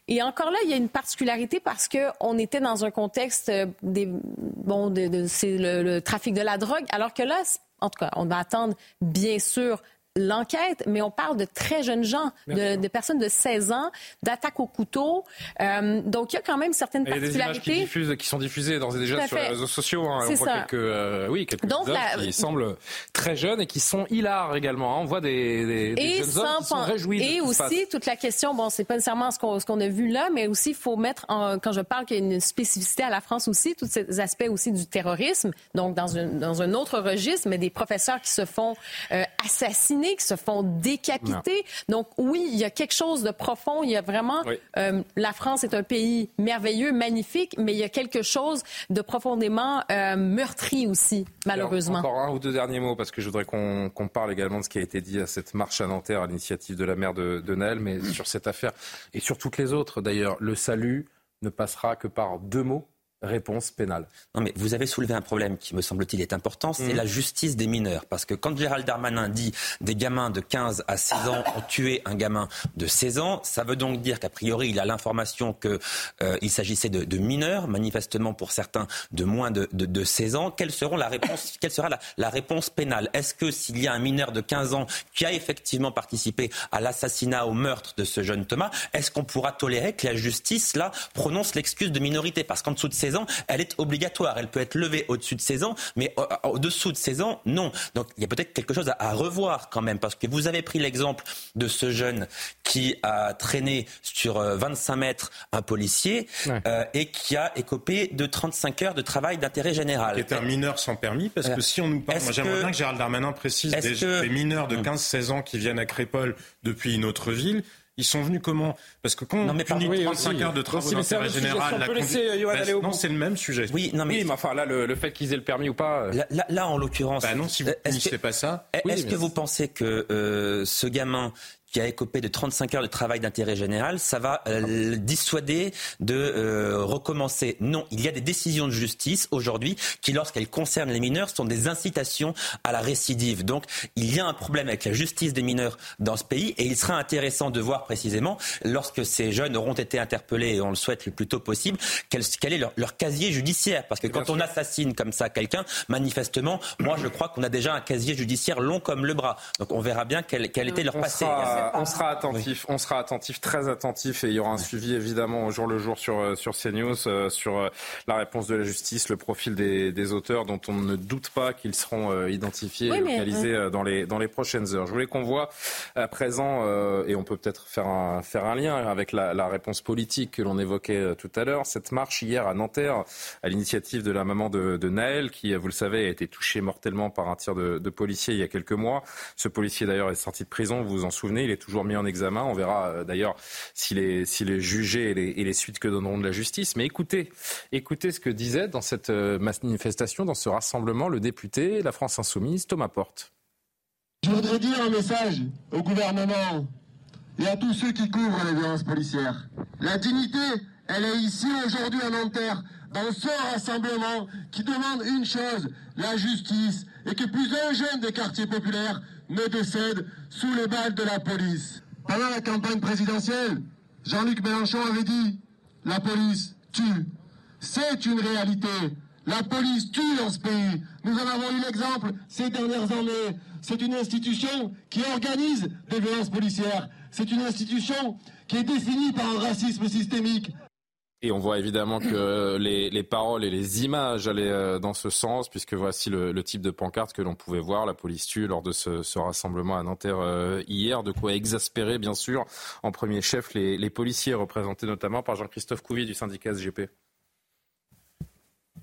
Et encore là, il y a une particularité parce qu'on était dans un contexte euh, des, bon, de, de c'est le, le trafic de la drogue, alors que là, en tout cas, on va attendre, bien sûr, l'enquête, mais on parle de très jeunes gens, de, personnes de 16 ans, d'attaques au couteau. Euh, donc, il y a quand même certaines particularités. Il y a des images qui, sont diffusées déjà sur les réseaux sociaux. Hein. On voit quelques, euh, oui, quelques donc, qui semblent très jeunes et qui sont hilars également. Hein. On voit des, des, jeunes hommes qui sont réjouis. Et aussi, toute la question, bon, c'est pas nécessairement ce qu'on a vu là, mais aussi, il faut mettre, en, quand je parle qu'il y a une spécificité à la France aussi, tous ces aspects aussi du terrorisme, donc dans, dans un autre registre, mais des professeurs qui se font euh, assassiner qui se font décapiter. Donc oui, il y a quelque chose de profond. Il y a vraiment... Euh, la France est un pays merveilleux, magnifique, mais il y a quelque chose de profondément euh, meurtri aussi, malheureusement. encore un ou deux derniers mots, parce que je voudrais qu'on parle également de ce qui a été dit à cette marche à Nanterre à l'initiative de la maire de, de Naël, mais sur cette affaire, et sur toutes les autres d'ailleurs, le salut ne passera que par deux mots, réponse pénale. Non, mais vous avez soulevé un problème qui, me semble-t-il, est important, c'est mm. la justice des mineurs. Parce que quand Gérald Darmanin dit des gamins de 15 à 6 ans ont tué un gamin de 16 ans, ça veut donc dire qu'a priori, il a l'information qu'il euh, s'agissait de, mineurs, manifestement pour certains de moins de, de, 16 ans. Quelle, seront la réponse, quelle sera la, la réponse pénale? Est-ce que s'il y a un mineur de 15 ans qui a effectivement participé à l'assassinat, au meurtre de ce jeune Thomas, est-ce qu'on pourra tolérer que la justice, là, prononce l'excuse de minorité? Parce qu'en dessous de ans, elle est obligatoire. Elle peut être levée au-dessus de 16 ans, mais au-dessous de 16 ans, non. Donc il y a peut-être quelque chose à, revoir quand même, parce que vous avez pris l'exemple de ce jeune qui a traîné sur 25 euh, mètres un policier euh, et qui a écopé de 35 heures de travail d'intérêt général. Qui est un mineur sans permis, parce que si on nous parle, moi j'aimerais bien que Gérald Darmanin précise des, mineurs de 15-16 ans qui viennent à Crépole depuis une autre ville. Ils sont venus comment? Parce que quand non, mais on punit 35 heures de travaux d'intérêt général, la ben, non, c'est le même sujet. Oui, non, mais, enfin là, le, fait qu'ils aient le permis ou pas. Euh, là, là, en l'occurrence. Bah non, si vous ne pas ça. Est-ce que vous pensez que euh, ce gamin qui a écopé de 35 heures de travail d'intérêt général, ça va euh, dissuader de euh, recommencer. Non, il y a des décisions de justice aujourd'hui qui, lorsqu'elles concernent les mineurs, sont des incitations à la récidive. Donc, il y a un problème avec la justice des mineurs dans ce pays et il sera intéressant de voir précisément, lorsque ces jeunes auront été interpellés, et on le souhaite le plus tôt possible, quel, quel est leur, casier judiciaire. Parce que quand on assassine comme ça quelqu'un, manifestement, moi je crois qu'on a déjà un casier judiciaire long comme le bras. Donc on verra bien quel, quel était leur passé on sera attentif, on sera attentif, très attentif, et il y aura un suivi évidemment au jour le jour sur euh, sur CNews, euh, sur euh, la réponse de la justice, le profil des, auteurs, dont on ne doute pas qu'ils seront identifiés et localisés dans les dans les prochaines heures. Je voulais qu'on voit à présent, et on peut peut-être faire un faire un lien avec la, réponse politique que l'on évoquait tout à l'heure, cette marche hier à Nanterre à l'initiative de la maman de, de, Naël, qui, vous le savez, a été touchée mortellement par un tir de, de policier il y a quelques mois. Ce policier d'ailleurs est sorti de prison, vous vous en souvenez, il est toujours mis en examen. On verra euh, d'ailleurs s'il est, jugé et les, suites que donneront de la justice. Mais écoutez, écoutez ce que disait dans cette euh, manifestation, dans ce rassemblement, le député La France Insoumise, Thomas Porte. Je voudrais dire un message au gouvernement et à tous ceux qui couvrent les violences policières. La dignité, elle est ici aujourd'hui à Nanterre, dans ce rassemblement qui demande une chose, la justice, et que plus un jeune des quartiers populaires ne décède sous les balles de la police. Pendant la campagne présidentielle, Jean-Luc Mélenchon avait dit La police tue. C'est une réalité. La police tue dans ce pays. Nous en avons eu l'exemple ces dernières années. C'est une institution qui organise des violences policières. C'est une institution qui est définie par un racisme systémique. Et on voit évidemment que les, les, paroles et les images allaient euh, dans ce sens, puisque voici le, type de pancarte que l'on pouvait voir, la police tue lors de ce, rassemblement à Nanterre euh, hier, de quoi exaspérer bien sûr en premier chef les, les policiers, représentés notamment par Jean-Christophe Couvi du syndicat SGP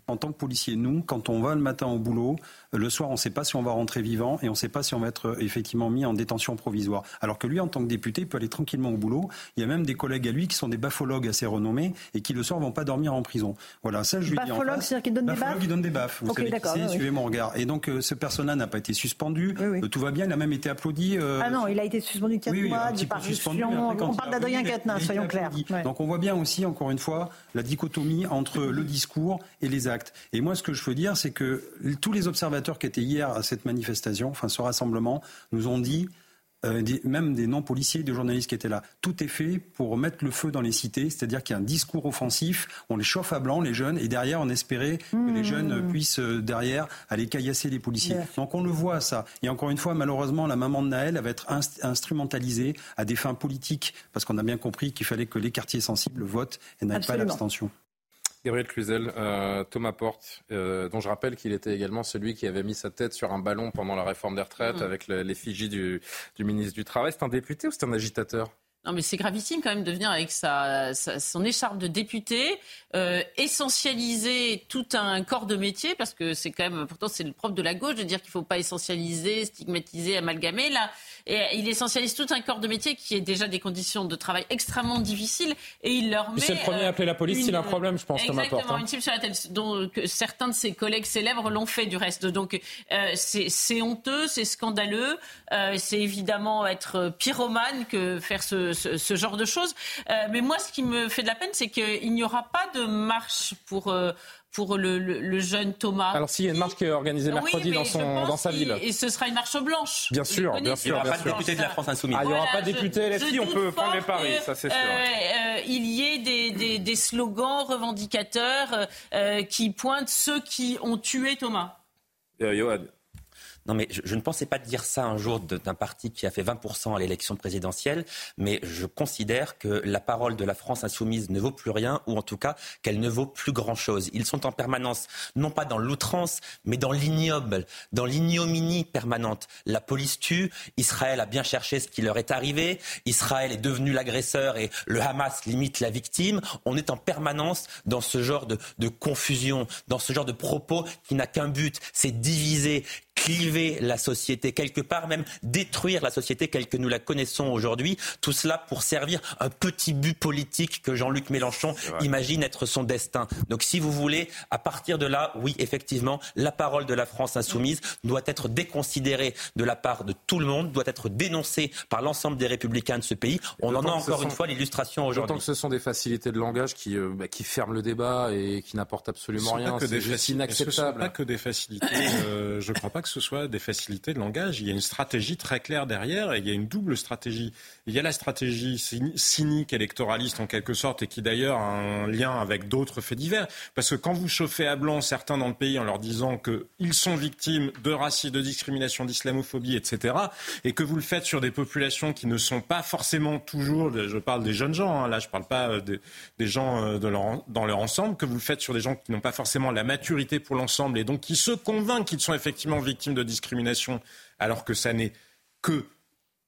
en tant que policier, nous, quand on va le matin au boulot, le soir, on ne sait pas si on va rentrer vivant et on ne sait pas si on va être euh, effectivement mis en détention provisoire. Alors que lui, en tant que député, il peut aller tranquillement au boulot. Il y a même des collègues à lui qui sont des baphologues assez renommés et qui le soir vont pas dormir en prison. Voilà, ça je lui dis. Baphologue, c'est-à-dire qu'il donne des baffes. Il donne des baffes. Vous savez qui Suivez mon regard. Et donc euh, ce personnage n'a pas été suspendu. Oui, oui. Euh, tout va bien. Il a même été applaudi. Euh... Ah non, il a été suspendu quatre oui, mois, du On parle d'Adrien Quatennens, soyons clairs. Donc on voit bien aussi, encore une fois, la dichotomie entre le discours et les actes. Et moi, ce que je veux dire, c'est que tous les observateurs qui étaient hier à cette manifestation, enfin ce rassemblement, nous ont dit euh, des, même des non-policiers, des journalistes qui étaient là. Tout est fait pour mettre le feu dans les cités, c'est-à-dire qu'il y a un discours offensif, on les chauffe à blanc, les jeunes, et derrière, on espérait que les jeunes mmh. puissent, euh, derrière, aller caillasser les policiers. Yeah. Donc on le voit, ça. Et encore une fois, malheureusement, la maman de Naël va être inst instrumentalisée à des fins politiques, parce qu'on a bien compris qu'il fallait que les quartiers sensibles votent et n'aillent pas l'abstention. Gabriel Cluzel, euh, Thomas Porte, euh, dont je rappelle qu'il était également celui qui avait mis sa tête sur un ballon pendant la réforme des retraites mmh. avec l'effigie du, du ministre du Travail. C'est un député ou c'est un agitateur? Non, mais c'est gravissime quand même de venir avec sa, sa son écharpe de député, euh, essentialiser tout un corps de métier, parce que c'est quand même, pourtant c'est le propre de la gauche de dire qu'il ne faut pas essentialiser, stigmatiser, amalgamer. Là, et il essentialise tout un corps de métier qui est déjà des conditions de travail extrêmement difficiles, et il leur met. C'est le premier à appeler la police s'il a un problème, je pense, Thomas Porte. Hein. une cible sur la tête, dont certains de ses collègues célèbres l'ont fait du reste. Donc euh, c'est honteux, c'est scandaleux, euh, c'est évidemment être pyromane que faire ce ce, ce, genre de choses. Euh, mais moi, ce qui me fait de la peine, c'est qu'il n'y aura pas de marche pour. Euh, pour le, le, le, jeune Thomas. Alors s'il y a une marche qui est organisée mercredi oui, dans, son, dans sa ville. Et ce sera une marche blanche. Bien sûr, bien sûr. Il n'y aura pas de député de la France Insoumise. Ah, il n'y aura pas de député LFI, on peut prendre les paris, ça c'est sûr. Euh, il y ait des, des, des slogans revendicateurs euh, qui pointent ceux qui ont tué Thomas. Euh, Johan. Non, mais je, ne pensais pas dire ça un jour d'un parti qui a fait 20% à l'élection présidentielle, mais je considère que la parole de la France insoumise ne vaut plus rien, ou en tout cas qu'elle ne vaut plus grand-chose. Ils sont en permanence, non pas dans l'outrance, mais dans l'ignoble, dans l'ignominie permanente. La police tue, Israël a bien cherché ce qui leur est arrivé, Israël est devenu l'agresseur et le Hamas limite la victime. On est en permanence dans ce genre de, de confusion, dans ce genre de propos qui n'a qu'un but, c'est diviser, cliver la société, quelque part même détruire la société telle que nous la connaissons aujourd'hui. Tout cela pour servir un petit but politique que Jean-Luc Mélenchon imagine être son destin. Donc si vous voulez, à partir de là, oui, effectivement, la parole de la France insoumise doit être déconsidérée de la part de tout le monde, doit être dénoncée par l'ensemble des républicains de ce pays. On en a encore une fois l'illustration aujourd'hui. D'autant que ce sont des facilités de langage qui, euh, bah, qui ferment le débat et qui n'apportent absolument rien. C'est inacceptable. Ce ne sont pas que des facilités. euh, je ne crois pas que ce soit des facilités de langage. Il y a une stratégie très claire derrière et il y a une double stratégie. Il y a la stratégie cynique, électoraliste en quelque sorte et qui d'ailleurs a un lien avec d'autres faits divers. Parce que quand vous chauffez à blanc certains dans le pays en leur disant qu'ils sont victimes de racisme, de discrimination, d'islamophobie, etc., et que vous le faites sur des populations qui ne sont pas forcément toujours, je parle des jeunes gens, hein, là je ne parle pas des, des gens leur, dans leur ensemble, que vous le faites sur des gens qui n'ont pas forcément la maturité pour l'ensemble et donc qui se convainquent qu'ils sont effectivement victimes de discrimination alors que ça n'est que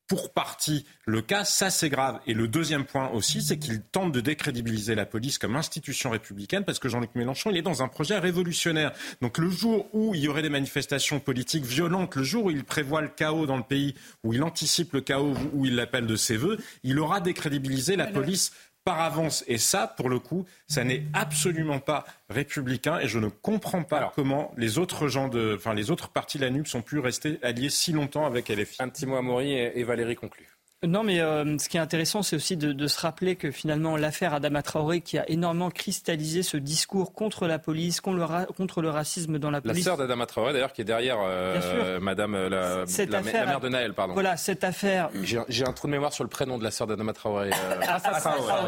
pour partie le cas, ça c'est grave. Et le deuxième point aussi, c'est qu'il tente de décrédibiliser la police comme institution républicaine parce que Jean-Luc Mélenchon, il est dans un projet révolutionnaire. Donc le jour où il y aurait des manifestations politiques violentes, le jour où il prévoit le chaos dans le pays, où il anticipe le chaos, où il l'appelle de ses voeux, il aura décrédibilisé la police par avance. Et ça, pour le coup, ça n'est absolument pas républicain. Et je ne comprends pas comment les autres gens de, enfin les autres partis de la NUP sont pu rester alliés si longtemps avec LFI. Un petit mot à Maury et, et Valérie conclut. Non, mais euh, ce qui est intéressant, c'est aussi de, se rappeler que finalement l'affaire Adama Traoré, qui a énormément cristallisé ce discours contre la police, contre le, contre le racisme dans la police. La sœur d'Adama Traoré, d'ailleurs, qui est derrière euh, Madame euh, la, la, mère de Naël, pardon. Voilà, cette affaire. J'ai un trou de mémoire sur le prénom de la sœur d'Adama Traoré.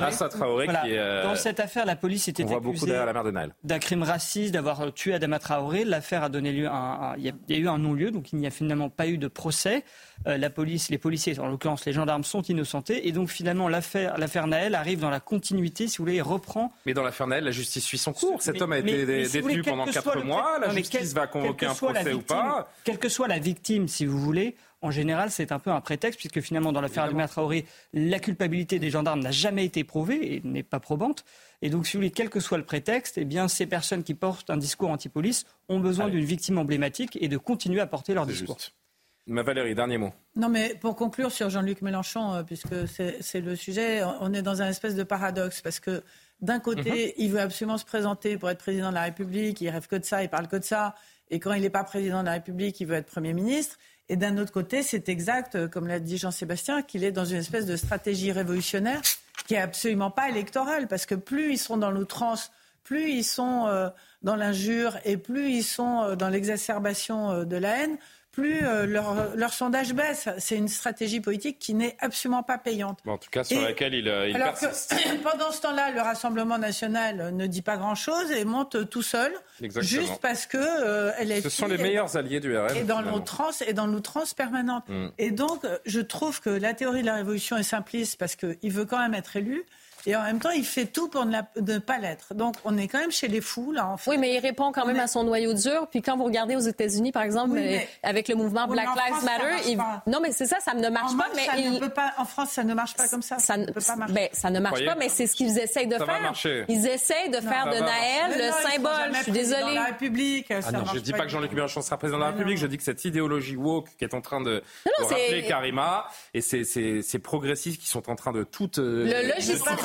Assa Traoré. qui est, Dans cette affaire, la police était on voit beaucoup derrière la mère de Naël. D'un crime raciste, d'avoir tué Adama Traoré. L'affaire a donné lieu à il y, a eu un non-lieu, donc il n'y a finalement pas eu de procès. la police, les policiers, en l'occurrence les gendarmes, sont innocents et donc finalement, l'affaire, l'affaire Naël arrive dans la continuité, si vous voulez, et reprend. Mais dans l'affaire Naël, la justice suit son cours. Cet homme a été détenu pendant quatre mois. La justice va convoquer un procès ou pas. Quelle que soit la victime, si vous voulez, en général, c'est un peu un prétexte, puisque finalement, dans l'affaire Alma Traoré, la culpabilité des gendarmes n'a jamais été prouvée et n'est pas probante. Et donc, si vous voulez, quel que soit le prétexte, eh bien, ces personnes qui portent un discours anti-police ont besoin d'une victime emblématique et de continuer à porter leur discours. Ma Valérie, dernier mot. Non, mais pour conclure sur Jean-Luc Mélenchon, euh, puisque c'est le sujet, on est dans un espèce de paradoxe, parce que d'un côté, mhm. il veut absolument se présenter pour être président de la République, il rêve que de ça, il parle que de ça, et quand il n'est pas président de la République, il veut être Premier ministre. Et d'un autre côté, c'est exact, euh, comme l'a dit Jean-Sébastien, qu'il est dans une espèce de stratégie révolutionnaire qui est absolument pas électorale, parce que plus ils sont dans l'outrance, plus ils sont euh, dans l'injure et plus ils sont dans l'exacerbation de la haine, plus euh, leur, sondage baisse. C'est une stratégie politique qui n'est absolument pas payante. en tout cas, sur laquelle il, euh, il alors pendant ce temps-là, le Rassemblement national ne dit pas grand-chose et monte tout seul, juste parce que euh, elle est. Ce sont les meilleurs alliés du RN. Et dans l'outrance et dans l'outrance permanente. Mm. Et donc, je trouve que la théorie de la révolution est simpliste parce qu'il veut quand même être élu. Et en même temps, il fait tout pour ne, pas l'être. Donc, on est quand même chez les fous, là, en fait. Oui, mais il répond quand même à son noyau dur. Puis quand vous regardez aux États-Unis, par exemple, euh, avec le mouvement Black Lives Matter, non, mais c'est ça, ça ne marche pas. Mais ça ne peut pas. En France, ça ne marche pas comme ça. Ça, ne peut pas marcher. Ben, ça ne marche pas, mais c'est ce qu'ils essayent de faire. Ils essayent de faire de Naël le symbole. Je suis désolée. la République. Ah non, je ne dis pas que Jean-Luc Mélenchon sera président de la République. Je dis que cette idéologie woke qui est en train de rappeler Karima et ces progressistes qui sont en train de tout euh,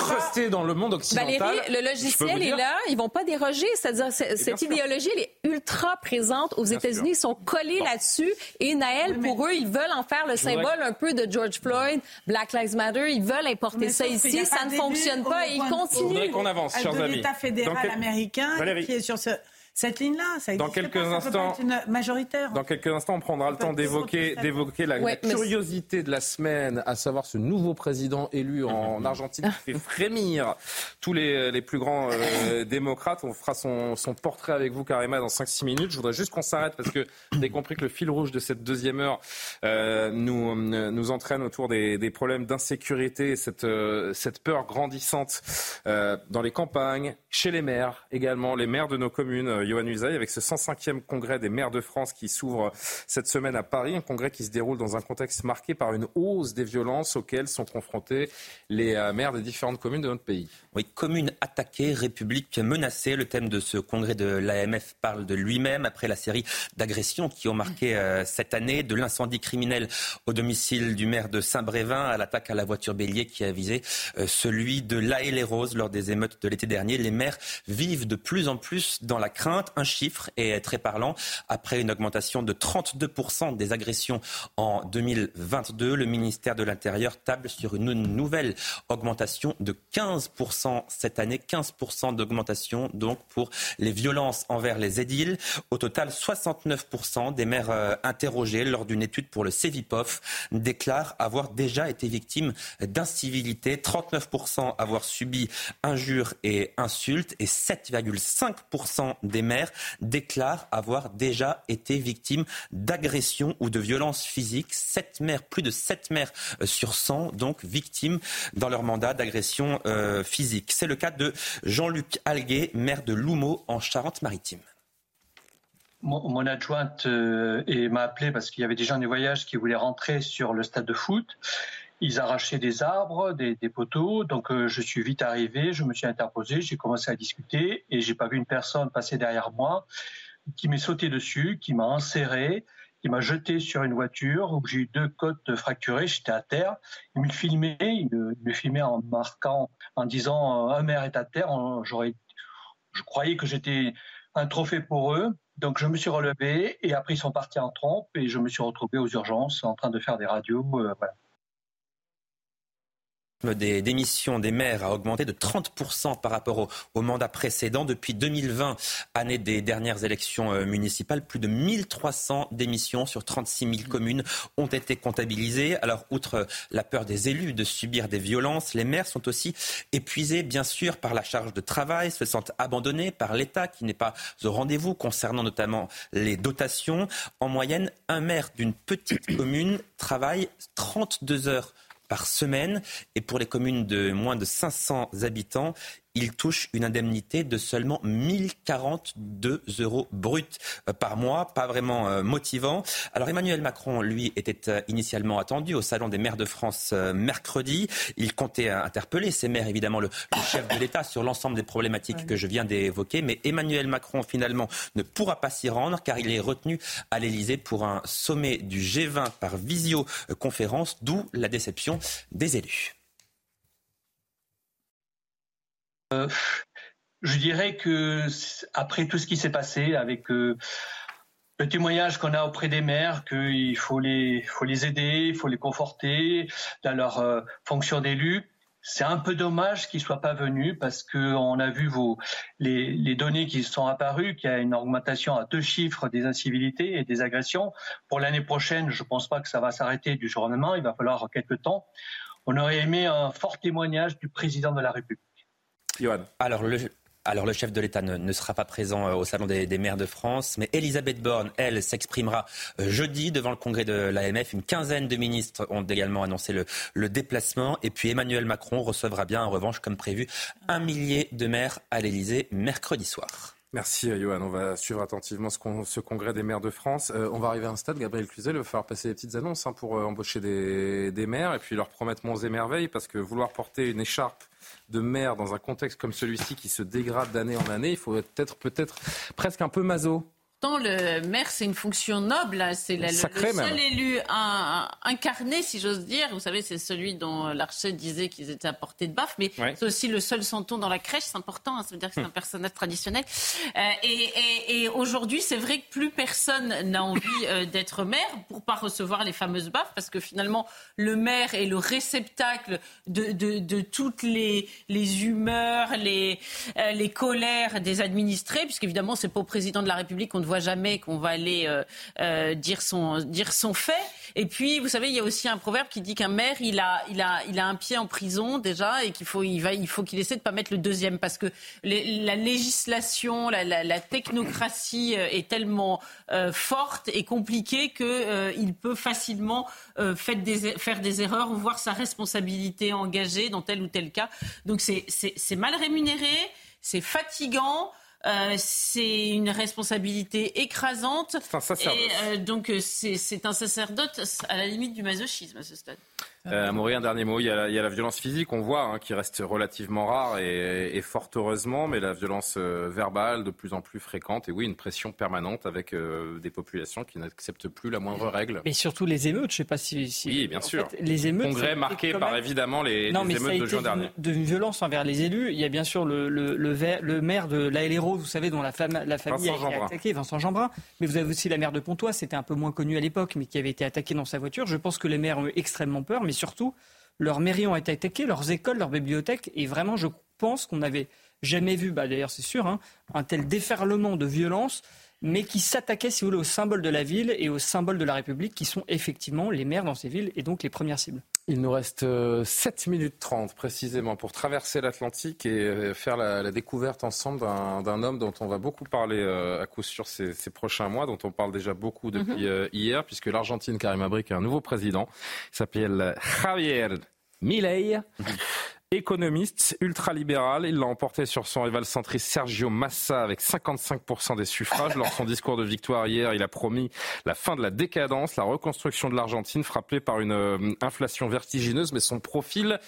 rester dans le monde Valérie, le logiciel est là, ils vont pas déroger. C'est-à-dire, cette idéologie, elle est ultra présente aux États-Unis. Ils sont collés là-dessus. Et Naël, pour eux, ils veulent en faire le symbole un peu de George Floyd, Black Lives Matter. Ils veulent importer ça ici. Ça ne fonctionne pas et ils continuent. qu'on avance, chers amis. L'État fédéral américain qui est sur ce cette ligne-là. Ça dans quelques instants, majoritaire. Dans quelques instants, on prendra le temps d'évoquer d'évoquer la, curiosité de la semaine, à savoir ce nouveau président élu en Argentine qui fait frémir tous les, les plus grands euh, démocrates. On fera son, son portrait avec vous, Karima, dans 5-6 minutes. Je voudrais juste qu'on s'arrête parce que vous avez compris que le fil rouge de cette deuxième heure euh, nous, nous entraîne autour des, des problèmes d'insécurité, cette, euh, cette peur grandissante euh, dans les campagnes, chez les maires également, les maires de nos communes Yohann Usaï, avec ce 105e congrès des maires de France qui s'ouvre cette semaine à Paris, un congrès qui se déroule dans un contexte marqué par une hausse des violences auxquelles sont confrontés les euh, maires des différentes communes de notre pays. Oui, communes attaquées, république menacée. Le thème de ce congrès de l'AMF parle de lui-même après la série d'agressions qui ont marqué euh, cette année, de l'incendie criminel au domicile du maire de Saint-Brévin à l'attaque à la voiture bélier qui a visé euh, celui de La les Roses lors des émeutes de l'été dernier. Les maires vivent de plus en plus dans la crainte un chiffre est très parlant. Après une augmentation de 32% des agressions en 2022, le ministère de l'Intérieur table sur une nouvelle augmentation de 15% cette année. 15% d'augmentation donc pour les violences envers les édiles. Au total, 69% des maires euh, interrogés lors d'une étude pour le CEVIPOF déclarent avoir déjà été victimes d'incivilité. 39% avoir subi injures et insultes et 7,5% des maires déclarent avoir déjà été victimes d'agressions ou de violences physiques. Sept maires, plus de 7 maires euh, sur 100, donc victimes dans leur mandat d'agression euh, physique. C'est le cas de Jean-Luc Alguet, maire de Loumeau en Charente-Maritime mon adjointe euh, m'a appelé parce qu'il y avait des gens du voyage qui voulaient rentrer sur le stade de foot. Ils arrachaient des arbres, des, poteaux. Donc euh, je suis vite arrivé, je me suis interposé, j'ai commencé à discuter et j'ai pas vu une personne passer derrière moi qui m'est sauté dessus, qui m'a enserré, qui m'a jeté sur une voiture où j'ai eu deux côtes fracturées, j'étais à terre. Il me filmait, il me, filmait en marquant, en disant un maire est à terre. J'aurais, je croyais que j'étais un trophée pour eux. Donc je me suis relevé et après ils sont partis en trompe et je me suis retrouvé aux urgences en train de faire des radios. Euh, des démissions des maires a augmenté de 30% par rapport au, mandat précédent. Depuis 2020, année des dernières élections euh, municipales, plus de 1300 démissions sur 36 000 communes ont été comptabilisées. Alors, outre la peur des élus de subir des violences, les maires sont aussi épuisés, bien sûr, par la charge de travail, se sentent abandonnés par l'État qui n'est pas au rendez-vous concernant notamment les dotations. En moyenne, un maire d'une petite commune travaille 32 heures par semaine. Et pour les communes de moins de 500 habitants, il touche une indemnité de seulement 1042 euros bruts euh, par mois, pas vraiment euh, motivant. Alors Emmanuel Macron, lui, était euh, initialement attendu au Salon des maires de France mercredi. Il comptait interpeller ces maires, évidemment, le, chef de l'État sur l'ensemble des problématiques que je viens d'évoquer. Mais Emmanuel Macron, finalement, ne pourra pas s'y rendre car il est retenu à l'Élysée pour un sommet du G20 par visioconférence, d'où la déception des élus. Euh, je dirais que après tout ce qui s'est passé avec euh, le témoignage qu'on a auprès des maires, qu'il faut les, aider, il faut les conforter dans leur euh, fonction d'élu. C'est un peu dommage qu'ils soient pas venus parce qu'on a vu les, données qui sont apparues, qu'il y a une augmentation à deux chiffres des incivilités et des agressions. Pour l'année prochaine, je pense pas que ça va s'arrêter du jour au lendemain. Il va falloir quelques temps. On aurait aimé un fort témoignage du président de la République. Alors le, alors le chef de l'État ne, sera pas présent euh, au Salon des, maires de France, mais Elisabeth Borne, elle, s'exprimera euh, jeudi devant le congrès de l'AMF. Une quinzaine de ministres ont également annoncé le, déplacement. Et puis Emmanuel Macron recevra bien en revanche, comme prévu, un millier de maires à l'Élysée mercredi soir. Merci euh, Johan. On va suivre attentivement ce, congrès des maires de France. on va arriver à un stade, Gabriel Cluzel, il va falloir passer des petites annonces hein, pour embaucher des, des, maires et puis leur promettre monts et merveilles parce que vouloir porter une écharpe de maire dans un contexte comme celui-ci qui se dégrade d'année en année, il faut être peut-être presque un peu maso le maire, c'est une fonction noble. Hein. C'est le, seul élu incarné, si j'ose dire. Vous savez, c'est celui dont l'archer disait qu'ils étaient à portée de baffe, mais c'est aussi le seul santon dans la crèche. C'est important. Hein. Ça veut dire que c'est un hum. personnage traditionnel. Euh, et, aujourd'hui, c'est vrai que plus personne n'a envie euh, d'être maire pour pas recevoir les fameuses baffes, parce que finalement, le maire est le réceptacle de, toutes les, humeurs, les, euh, les colères des administrés, puisqu'évidemment, c'est pas au président de la République qu'on ne jamais qu'on va aller euh, euh, dire, son, dire son fait. Et puis, vous savez, il y a aussi un proverbe qui dit qu'un maire, il a, il, a, il a un pied en prison déjà et qu'il faut, il va, il faut qu'il essaie de pas mettre le deuxième parce que la législation, la, technocratie euh, est tellement forte et compliquée qu'il peut facilement des, faire des erreurs ou voir sa responsabilité engagée dans tel ou tel cas. Donc c'est mal rémunéré, c'est fatigant. Euh, c'est une responsabilité écrasante. C'est Et euh, donc euh, c'est un sacerdoce à la limite du masochisme à ce stade. Euh, un dernier mot. Il y, a, la violence physique, on voit, hein, qui reste relativement rare et, fort heureusement, mais la violence euh, verbale de plus en plus fréquente. Et oui, une pression permanente avec euh, des populations qui n'acceptent plus la moindre règle. Mais surtout les émeutes. Je ne sais pas si. oui, bien sûr. les émeutes. Congrès marqué par évidemment les, non, mais émeutes de juin dernier. De violence envers les élus. Il y a bien sûr le, le, le, maire de La vous savez, dont la, femme, la famille a été attaquée, Vincent Jeanbrun. Mais vous avez aussi la maire de Pontoise, c'était un peu moins connu à l'époque, mais qui avait été attaquée dans sa voiture. Je pense que les maires ont eu extrêmement peur, mais surtout, leurs mairies ont été attaquées, leurs écoles, leurs bibliothèques. Et vraiment, je pense qu'on n'avait jamais vu, bah, d'ailleurs c'est sûr, hein, un tel déferlement de violence, mais qui s'attaquait, si vous voulez, aux symboles de la ville et aux symboles de la République, qui sont effectivement les maires dans ces villes et donc les premières cibles. Il nous reste 7 euh, minutes 30 précisément pour traverser l'Atlantique et euh, faire la, découverte ensemble d'un homme dont on va beaucoup parler euh, à coup sûr ces, prochains mois, dont on parle déjà beaucoup depuis mhm. hier, puisque l'Argentine, Karim Abrik, a un nouveau président. Il s'appelle Javier Milei. Économiste ultralibéral. Il l'a emporté sur son rival centriste Sergio Massa avec 55% des suffrages. Lors de son discours de victoire hier, il a promis la fin de la décadence, la reconstruction de l'Argentine frappée par une euh, inflation vertigineuse, mais son profil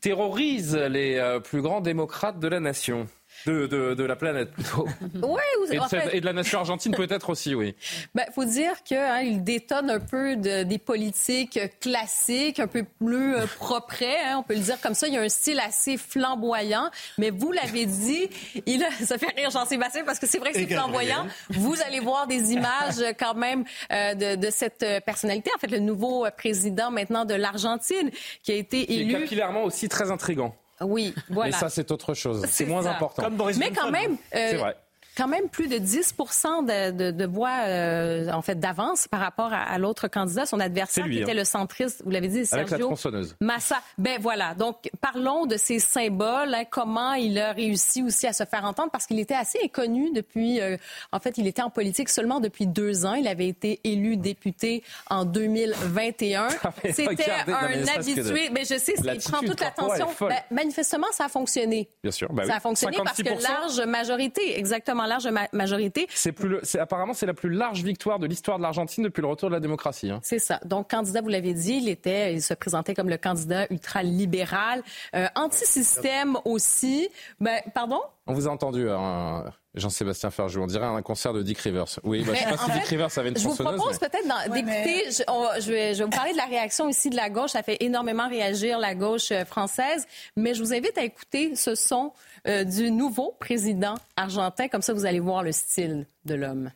terrorise les euh, plus grands démocrates de la nation. De, de, la planète plutôt. oui, et, de, et de la nation argentine peut-être aussi, oui. Il ben, faut dire qu'il hein, détonne un peu de, des politiques classiques, un peu plus euh, propres, hein, on peut le dire comme ça. Il y a un style assez flamboyant, mais vous l'avez dit, il a, ça fait rire Jean-Sébastien parce que c'est vrai que c'est flamboyant. Vous allez voir des images quand même euh, de, de, cette personnalité, en fait, le nouveau président maintenant de l'Argentine qui a été élu. Qui capillairement aussi très intrigant. Oui, voilà. Mais ça, c'est autre chose. C'est moins important. Mais quand même, euh, c'est vrai quand même plus de 10 de, de, voix euh, en fait d'avance par rapport à, l'autre candidat, son adversaire qui était hein. le centriste, vous l'avez dit, Sergio Massa. Ben voilà. Donc parlons de ces symboles, hein, comment il a réussi aussi à se faire entendre parce qu'il était assez inconnu depuis. Euh, en fait, il était en politique seulement depuis deux ans. Il avait été élu député en 2021. C'était un habitué. Mais je sais, il prend toute l'attention. Ben, manifestement, ça a fonctionné. Bien sûr. Ben ça a fonctionné parce que large majorité, exactement large majorité. C'est plus apparemment, c'est la plus large victoire de l'histoire de l'Argentine depuis le retour de la démocratie. Hein. C'est ça. Donc, candidat, vous l'avez dit, il était, il se présentait comme le candidat ultra-libéral, euh, anti-système aussi. Ben, pardon? On vous a entendu, hein, Jean-Sébastien Ferjou. On dirait un concert de Dick Rivers. Oui, bah, je sais pas si Dick Rivers avait une Je vous propose peut-être d'écouter. Je, vais, je vais vous parler de la réaction ici de la gauche. Ça fait énormément réagir la gauche euh, française. Mais je vous invite à écouter ce son euh, du nouveau président argentin. Comme ça, vous allez voir le style de l'homme.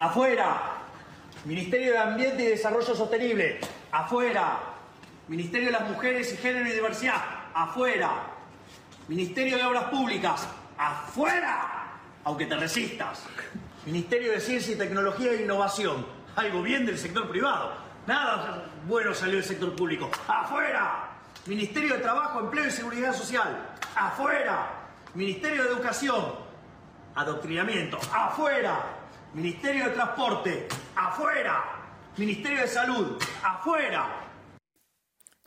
Afuera, Ministerio de Ambiente y Desarrollo Sostenible. Afuera, Ministerio de las Mujeres y Género y Diversidad. Afuera, Ministerio de Obras Públicas. Afuera, aunque te resistas. Ministerio de Ciencia y Tecnología e Innovación. Algo bien del sector privado. Nada bueno salió del sector público. Afuera. Ministerio de Trabajo, Empleo y Seguridad Social, afuera. Ministerio de Educación, adoctrinamiento, afuera. Ministerio de Transporte, afuera. Ministerio de Salud, afuera.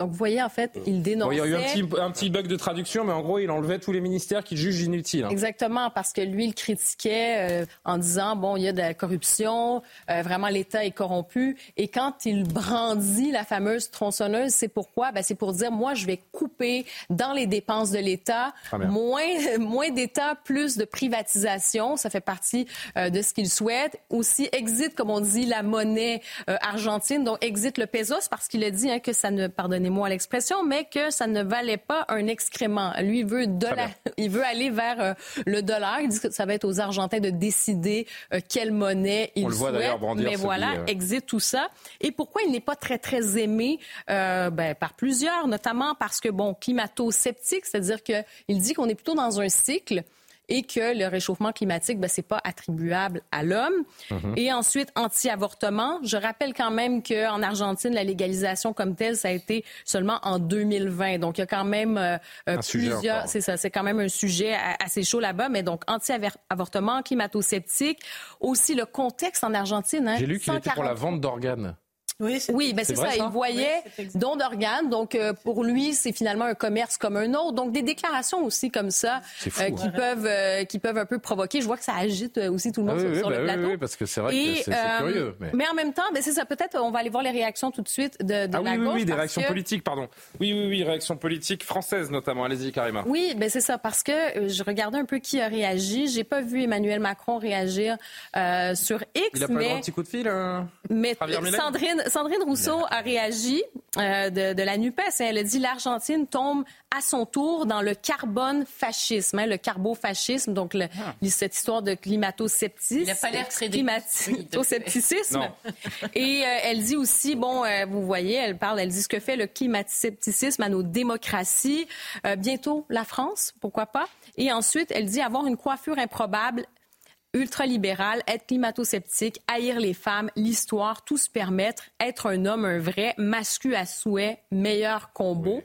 Donc, vous voyez, en fait, il dénonçait... il y a eu un petit, un petit, bug de traduction, mais en gros, il enlevait tous les ministères qu'il juge inutiles. Hein. Exactement, parce que lui, il critiquait euh, en disant, bon, il y a de la corruption, euh, vraiment, l'État est corrompu. Et quand il brandit la fameuse tronçonneuse, c'est pourquoi? Ben, c'est pour dire, moi, je vais couper dans les dépenses de l'État, moins, moins d'État, plus de privatisation. Ça fait partie euh, de ce qu'il souhaite. Aussi, exit, comme on dit, la monnaie argentine. Donc, exit le pesos, parce qu'il a dit hein, que ça ne, pardonnez moi l'expression, mais que ça ne valait pas un excrément. Lui, il veut, dollar, il veut aller vers euh, le dollar. Il dit que ça va être aux Argentins de décider euh, quelle monnaie ils On le voit d'ailleurs Mais voilà, euh. exit tout ça. Et pourquoi il n'est pas très, très aimé ben, par plusieurs, notamment parce que, bon, climato-sceptique, c'est-à-dire qu'il dit qu'on est plutôt dans un cycle et que le réchauffement climatique, ben, c'est pas attribuable à l'homme. Mhm. Et ensuite, anti-avortement. Je rappelle quand même qu'en Argentine, la légalisation comme telle, ça a été seulement en 2020. Donc, il y a quand même euh, euh, plusieurs... C'est ça, c'est quand même un sujet assez chaud là-bas. Mais donc, anti-avortement, climato-sceptique. Aussi, le contexte en Argentine. Hein, J'ai lu qu'il était pour la vente d'organes. Oui, c'est oui, ben c'est ça. Il voyait don d'organes. Donc, euh, pour lui, c'est finalement un commerce comme un autre. Donc, des déclarations aussi comme ça euh, qui, hein. peuvent, euh, qui peuvent un peu provoquer. Je vois que ça agite aussi tout le monde ah sur, le bah plateau. Oui, parce que c'est vrai que c'est curieux. Mais... en même temps, ben, c'est ça. Peut-être on va aller voir les réactions tout de suite de, de ah, la oui, gauche. Oui, des réactions politiques, pardon. Oui, oui, oui, réactions politiques françaises notamment. Allez-y, Karima. Oui, ben c'est ça. Parce que je regardais un peu qui a réagi. J'ai pas vu Emmanuel Macron réagir sur X. Il a pas un petit coup de fil, mais Sandrine, Sandrine Rousseau a réagi euh, de, la NUPES. Elle a dit l'Argentine tombe à son tour dans le carbone fascisme, hein, le carbofascisme, donc le, ah. cette histoire de climato-scepticisme. Il n'a pas l'air très Climato-scepticisme. Et euh, elle dit aussi, bon, euh, vous voyez, elle parle, elle dit ce que fait le climato-scepticisme à nos démocraties. bientôt la France, pourquoi pas? Et ensuite, elle dit avoir une coiffure improbable ultralibéral, être climato-sceptique, haïr les femmes, l'histoire, tout se permettre, être un homme, un vrai, mascu à souhait, meilleur combo.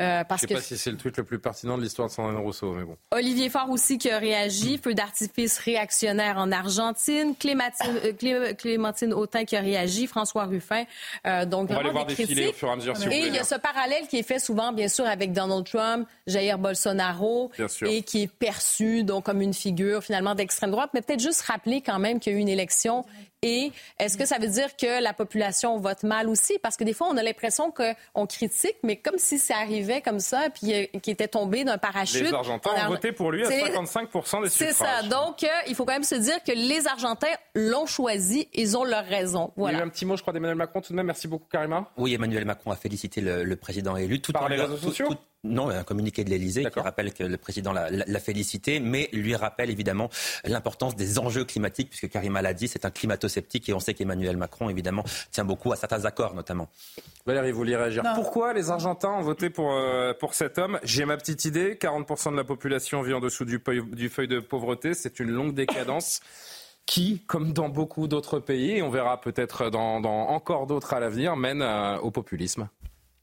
Euh, parce Je ne sais pas si c'est le tweet le plus pertinent de l'histoire de Sandrine Rousseau, mais bon. Olivier Faure aussi qui a réagi, feu d'artifice réactionnaire en Argentine, Clémentine, euh, Clémentine Autain qui a réagi, François Ruffin. Euh, donc On va les voir défiler au fur et à mesure. et il y a ce parallèle qui est fait souvent, bien sûr, avec Donald Trump, Jair Bolsonaro, et qui est perçu donc comme une figure finalement d'extrême droite. Mais peut-être juste rappeler quand même qu'il y a eu une élection Et est-ce que ça veut dire que la population vote mal aussi? Parce que des fois, on a l'impression qu'on critique, mais comme si ça arrivait comme ça, puis euh, qu'il était tombé d'un parachute. Les Argentins ont voté pour lui à 55 des suffrages. C'est ça. Donc, euh, il faut quand même se dire que les Argentins l'ont choisi. Ils ont leur raison. Voilà. Il y a eu un petit mot, je crois, d'Emmanuel Macron tout de même. Merci beaucoup, Karima. Oui, Emmanuel Macron a félicité le, président élu. Tout Par les réseaux sociaux non, un communiqué de l'Elysée qui rappelle que le président l'a félicité, mais lui rappelle évidemment l'importance des enjeux climatiques, puisque Karima l'a dit, c'est un climato-sceptique et on sait qu'Emmanuel Macron, évidemment, tient beaucoup à certains accords notamment. Valérie, vous voulez réagir Pourquoi les Argentins ont voté pour, euh, pour cet homme? J'ai ma petite idée, 40% de la population vit en dessous du, du feuille de pauvreté, c'est une longue décadence qui, comme dans beaucoup d'autres pays, et on verra peut-être dans, encore d'autres à l'avenir, mène euh, au populisme.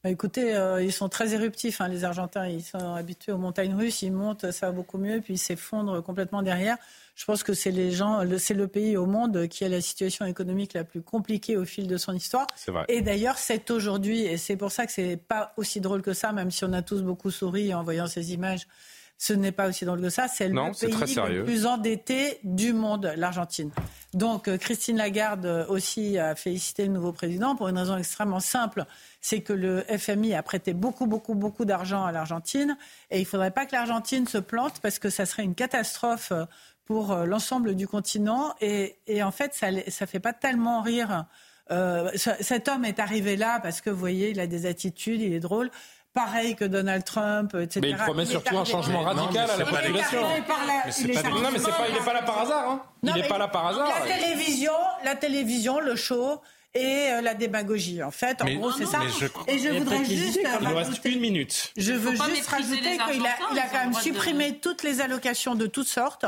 Bah, écoutez, euh, ils sont très éruptifs, hein, les Argentins. Ils sont habitués aux montagnes russes. Ils montent, ça va beaucoup mieux, puis ils s'effondrent complètement derrière. Je pense que c'est les gens, c'est le pays au monde qui a la situation économique la plus compliquée au fil de son histoire. Vrai. Et d'ailleurs, c'est aujourd'hui, et c'est pour ça que c'est pas aussi drôle que ça, même si on a tous beaucoup souri en voyant ces images ce n'est pas aussi drôle que ça. C'est le pays le plus endetté du monde, l'Argentine. Donc euh, Christine Lagarde euh, aussi a félicité le nouveau président pour une raison extrêmement simple, c'est que le FMI a prêté beaucoup, beaucoup, beaucoup d'argent à l'Argentine et il ne faudrait pas que l'Argentine se plante parce que ça serait une catastrophe euh, pour l'ensemble du continent et, en fait ça ne fait pas tellement rire. cet homme est arrivé là parce que vous voyez, il a des attitudes, il est drôle pareil que Donald Trump, etc. Mais il promet surtout un changement radical à la population. Non, mais c'est pas, il n'est pas là par hasard. Hein. il n'est pas là par hasard. La télévision, la télévision, le show et euh, la démagogie. En fait, en gros, c'est ça. Et je voudrais juste. Il nous reste une minute. Je veux juste rajouter qu'il a, il a quand même supprimé toutes les allocations de toutes sortes.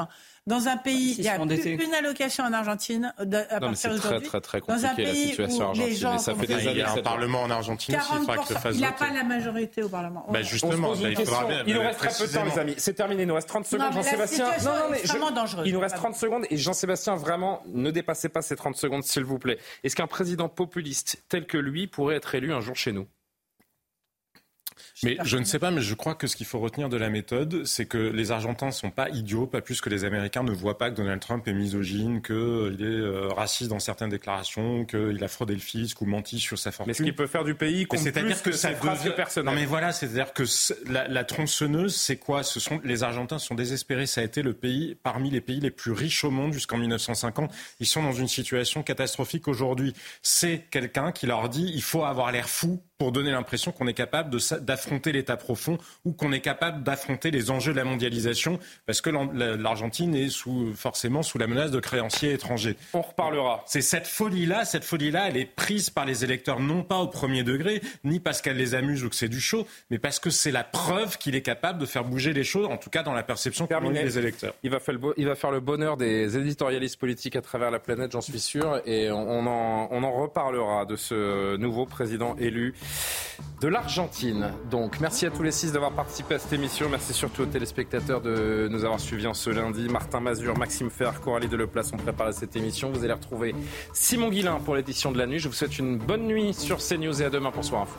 Dans un pays, il y a une allocation en Argentine à partir d'aujourd'hui. C'est très, très, très compliqué la situation argentine. ça fait des années. Il y a un parlement en Argentine, il faudra que le fasse Il n'a pas la majorité au parlement. Bah justement, il faudra bien. Il nous reste très peu de temps, les amis. C'est terminé. Il nous reste 30 secondes, Jean-Sébastien. Non, non, mais vraiment dangereux. Il nous reste 30 secondes et Jean-Sébastien, vraiment, ne dépassez pas ces 30 secondes, s'il vous plaît. Est-ce qu'un président populiste tel que lui pourrait être élu un jour chez nous? Mais je ne sais pas, mais je crois que ce qu'il faut retenir de la méthode, c'est que les Argentins ne sont pas idiots, pas plus que les Américains ne voient pas que Donald Trump est misogyne, qu'il est euh, raciste dans certaines déclarations, qu'il a fraudé le fisc ou menti sur sa fortune. Mais ce qu'il peut faire du pays C'est-à-dire que, ça devient... Non mais voilà, c'est-à-dire que la, la tronçonneuse, c'est quoi? Ce sont Les Argentins sont désespérés. Ça a été le pays, parmi les pays les plus riches au monde jusqu'en 1950. Ils sont dans une situation catastrophique aujourd'hui. C'est quelqu'un qui leur dit, il faut avoir l'air fou pour donner l'impression qu'on est capable d'affronter l'État profond ou qu'on est capable d'affronter les enjeux de la mondialisation, parce que l'Argentine est sous, forcément sous la menace de créanciers étrangers. On reparlera. C'est cette folie-là, cette folie-là, elle est prise par les électeurs non pas au premier degré, ni parce qu'elle les amuse ou que c'est du show, mais parce que c'est la preuve qu'il est capable de faire bouger les choses, en tout cas dans la perception des électeurs. Il va, faire le il va faire le bonheur des éditorialistes politiques à travers la planète, j'en suis sûr, et on en, on en reparlera de ce nouveau président élu de l'Argentine. Donc, merci à tous les six d'avoir participé à cette émission. Merci surtout aux téléspectateurs de nous avoir suivis en ce lundi. Martin Mazur, Maxime Fer, Coralie Deleplace ont préparé cette émission. Vous allez retrouver Simon Guillain pour l'édition de la nuit. Je vous souhaite une bonne nuit sur CNews et à demain pour Soir Info.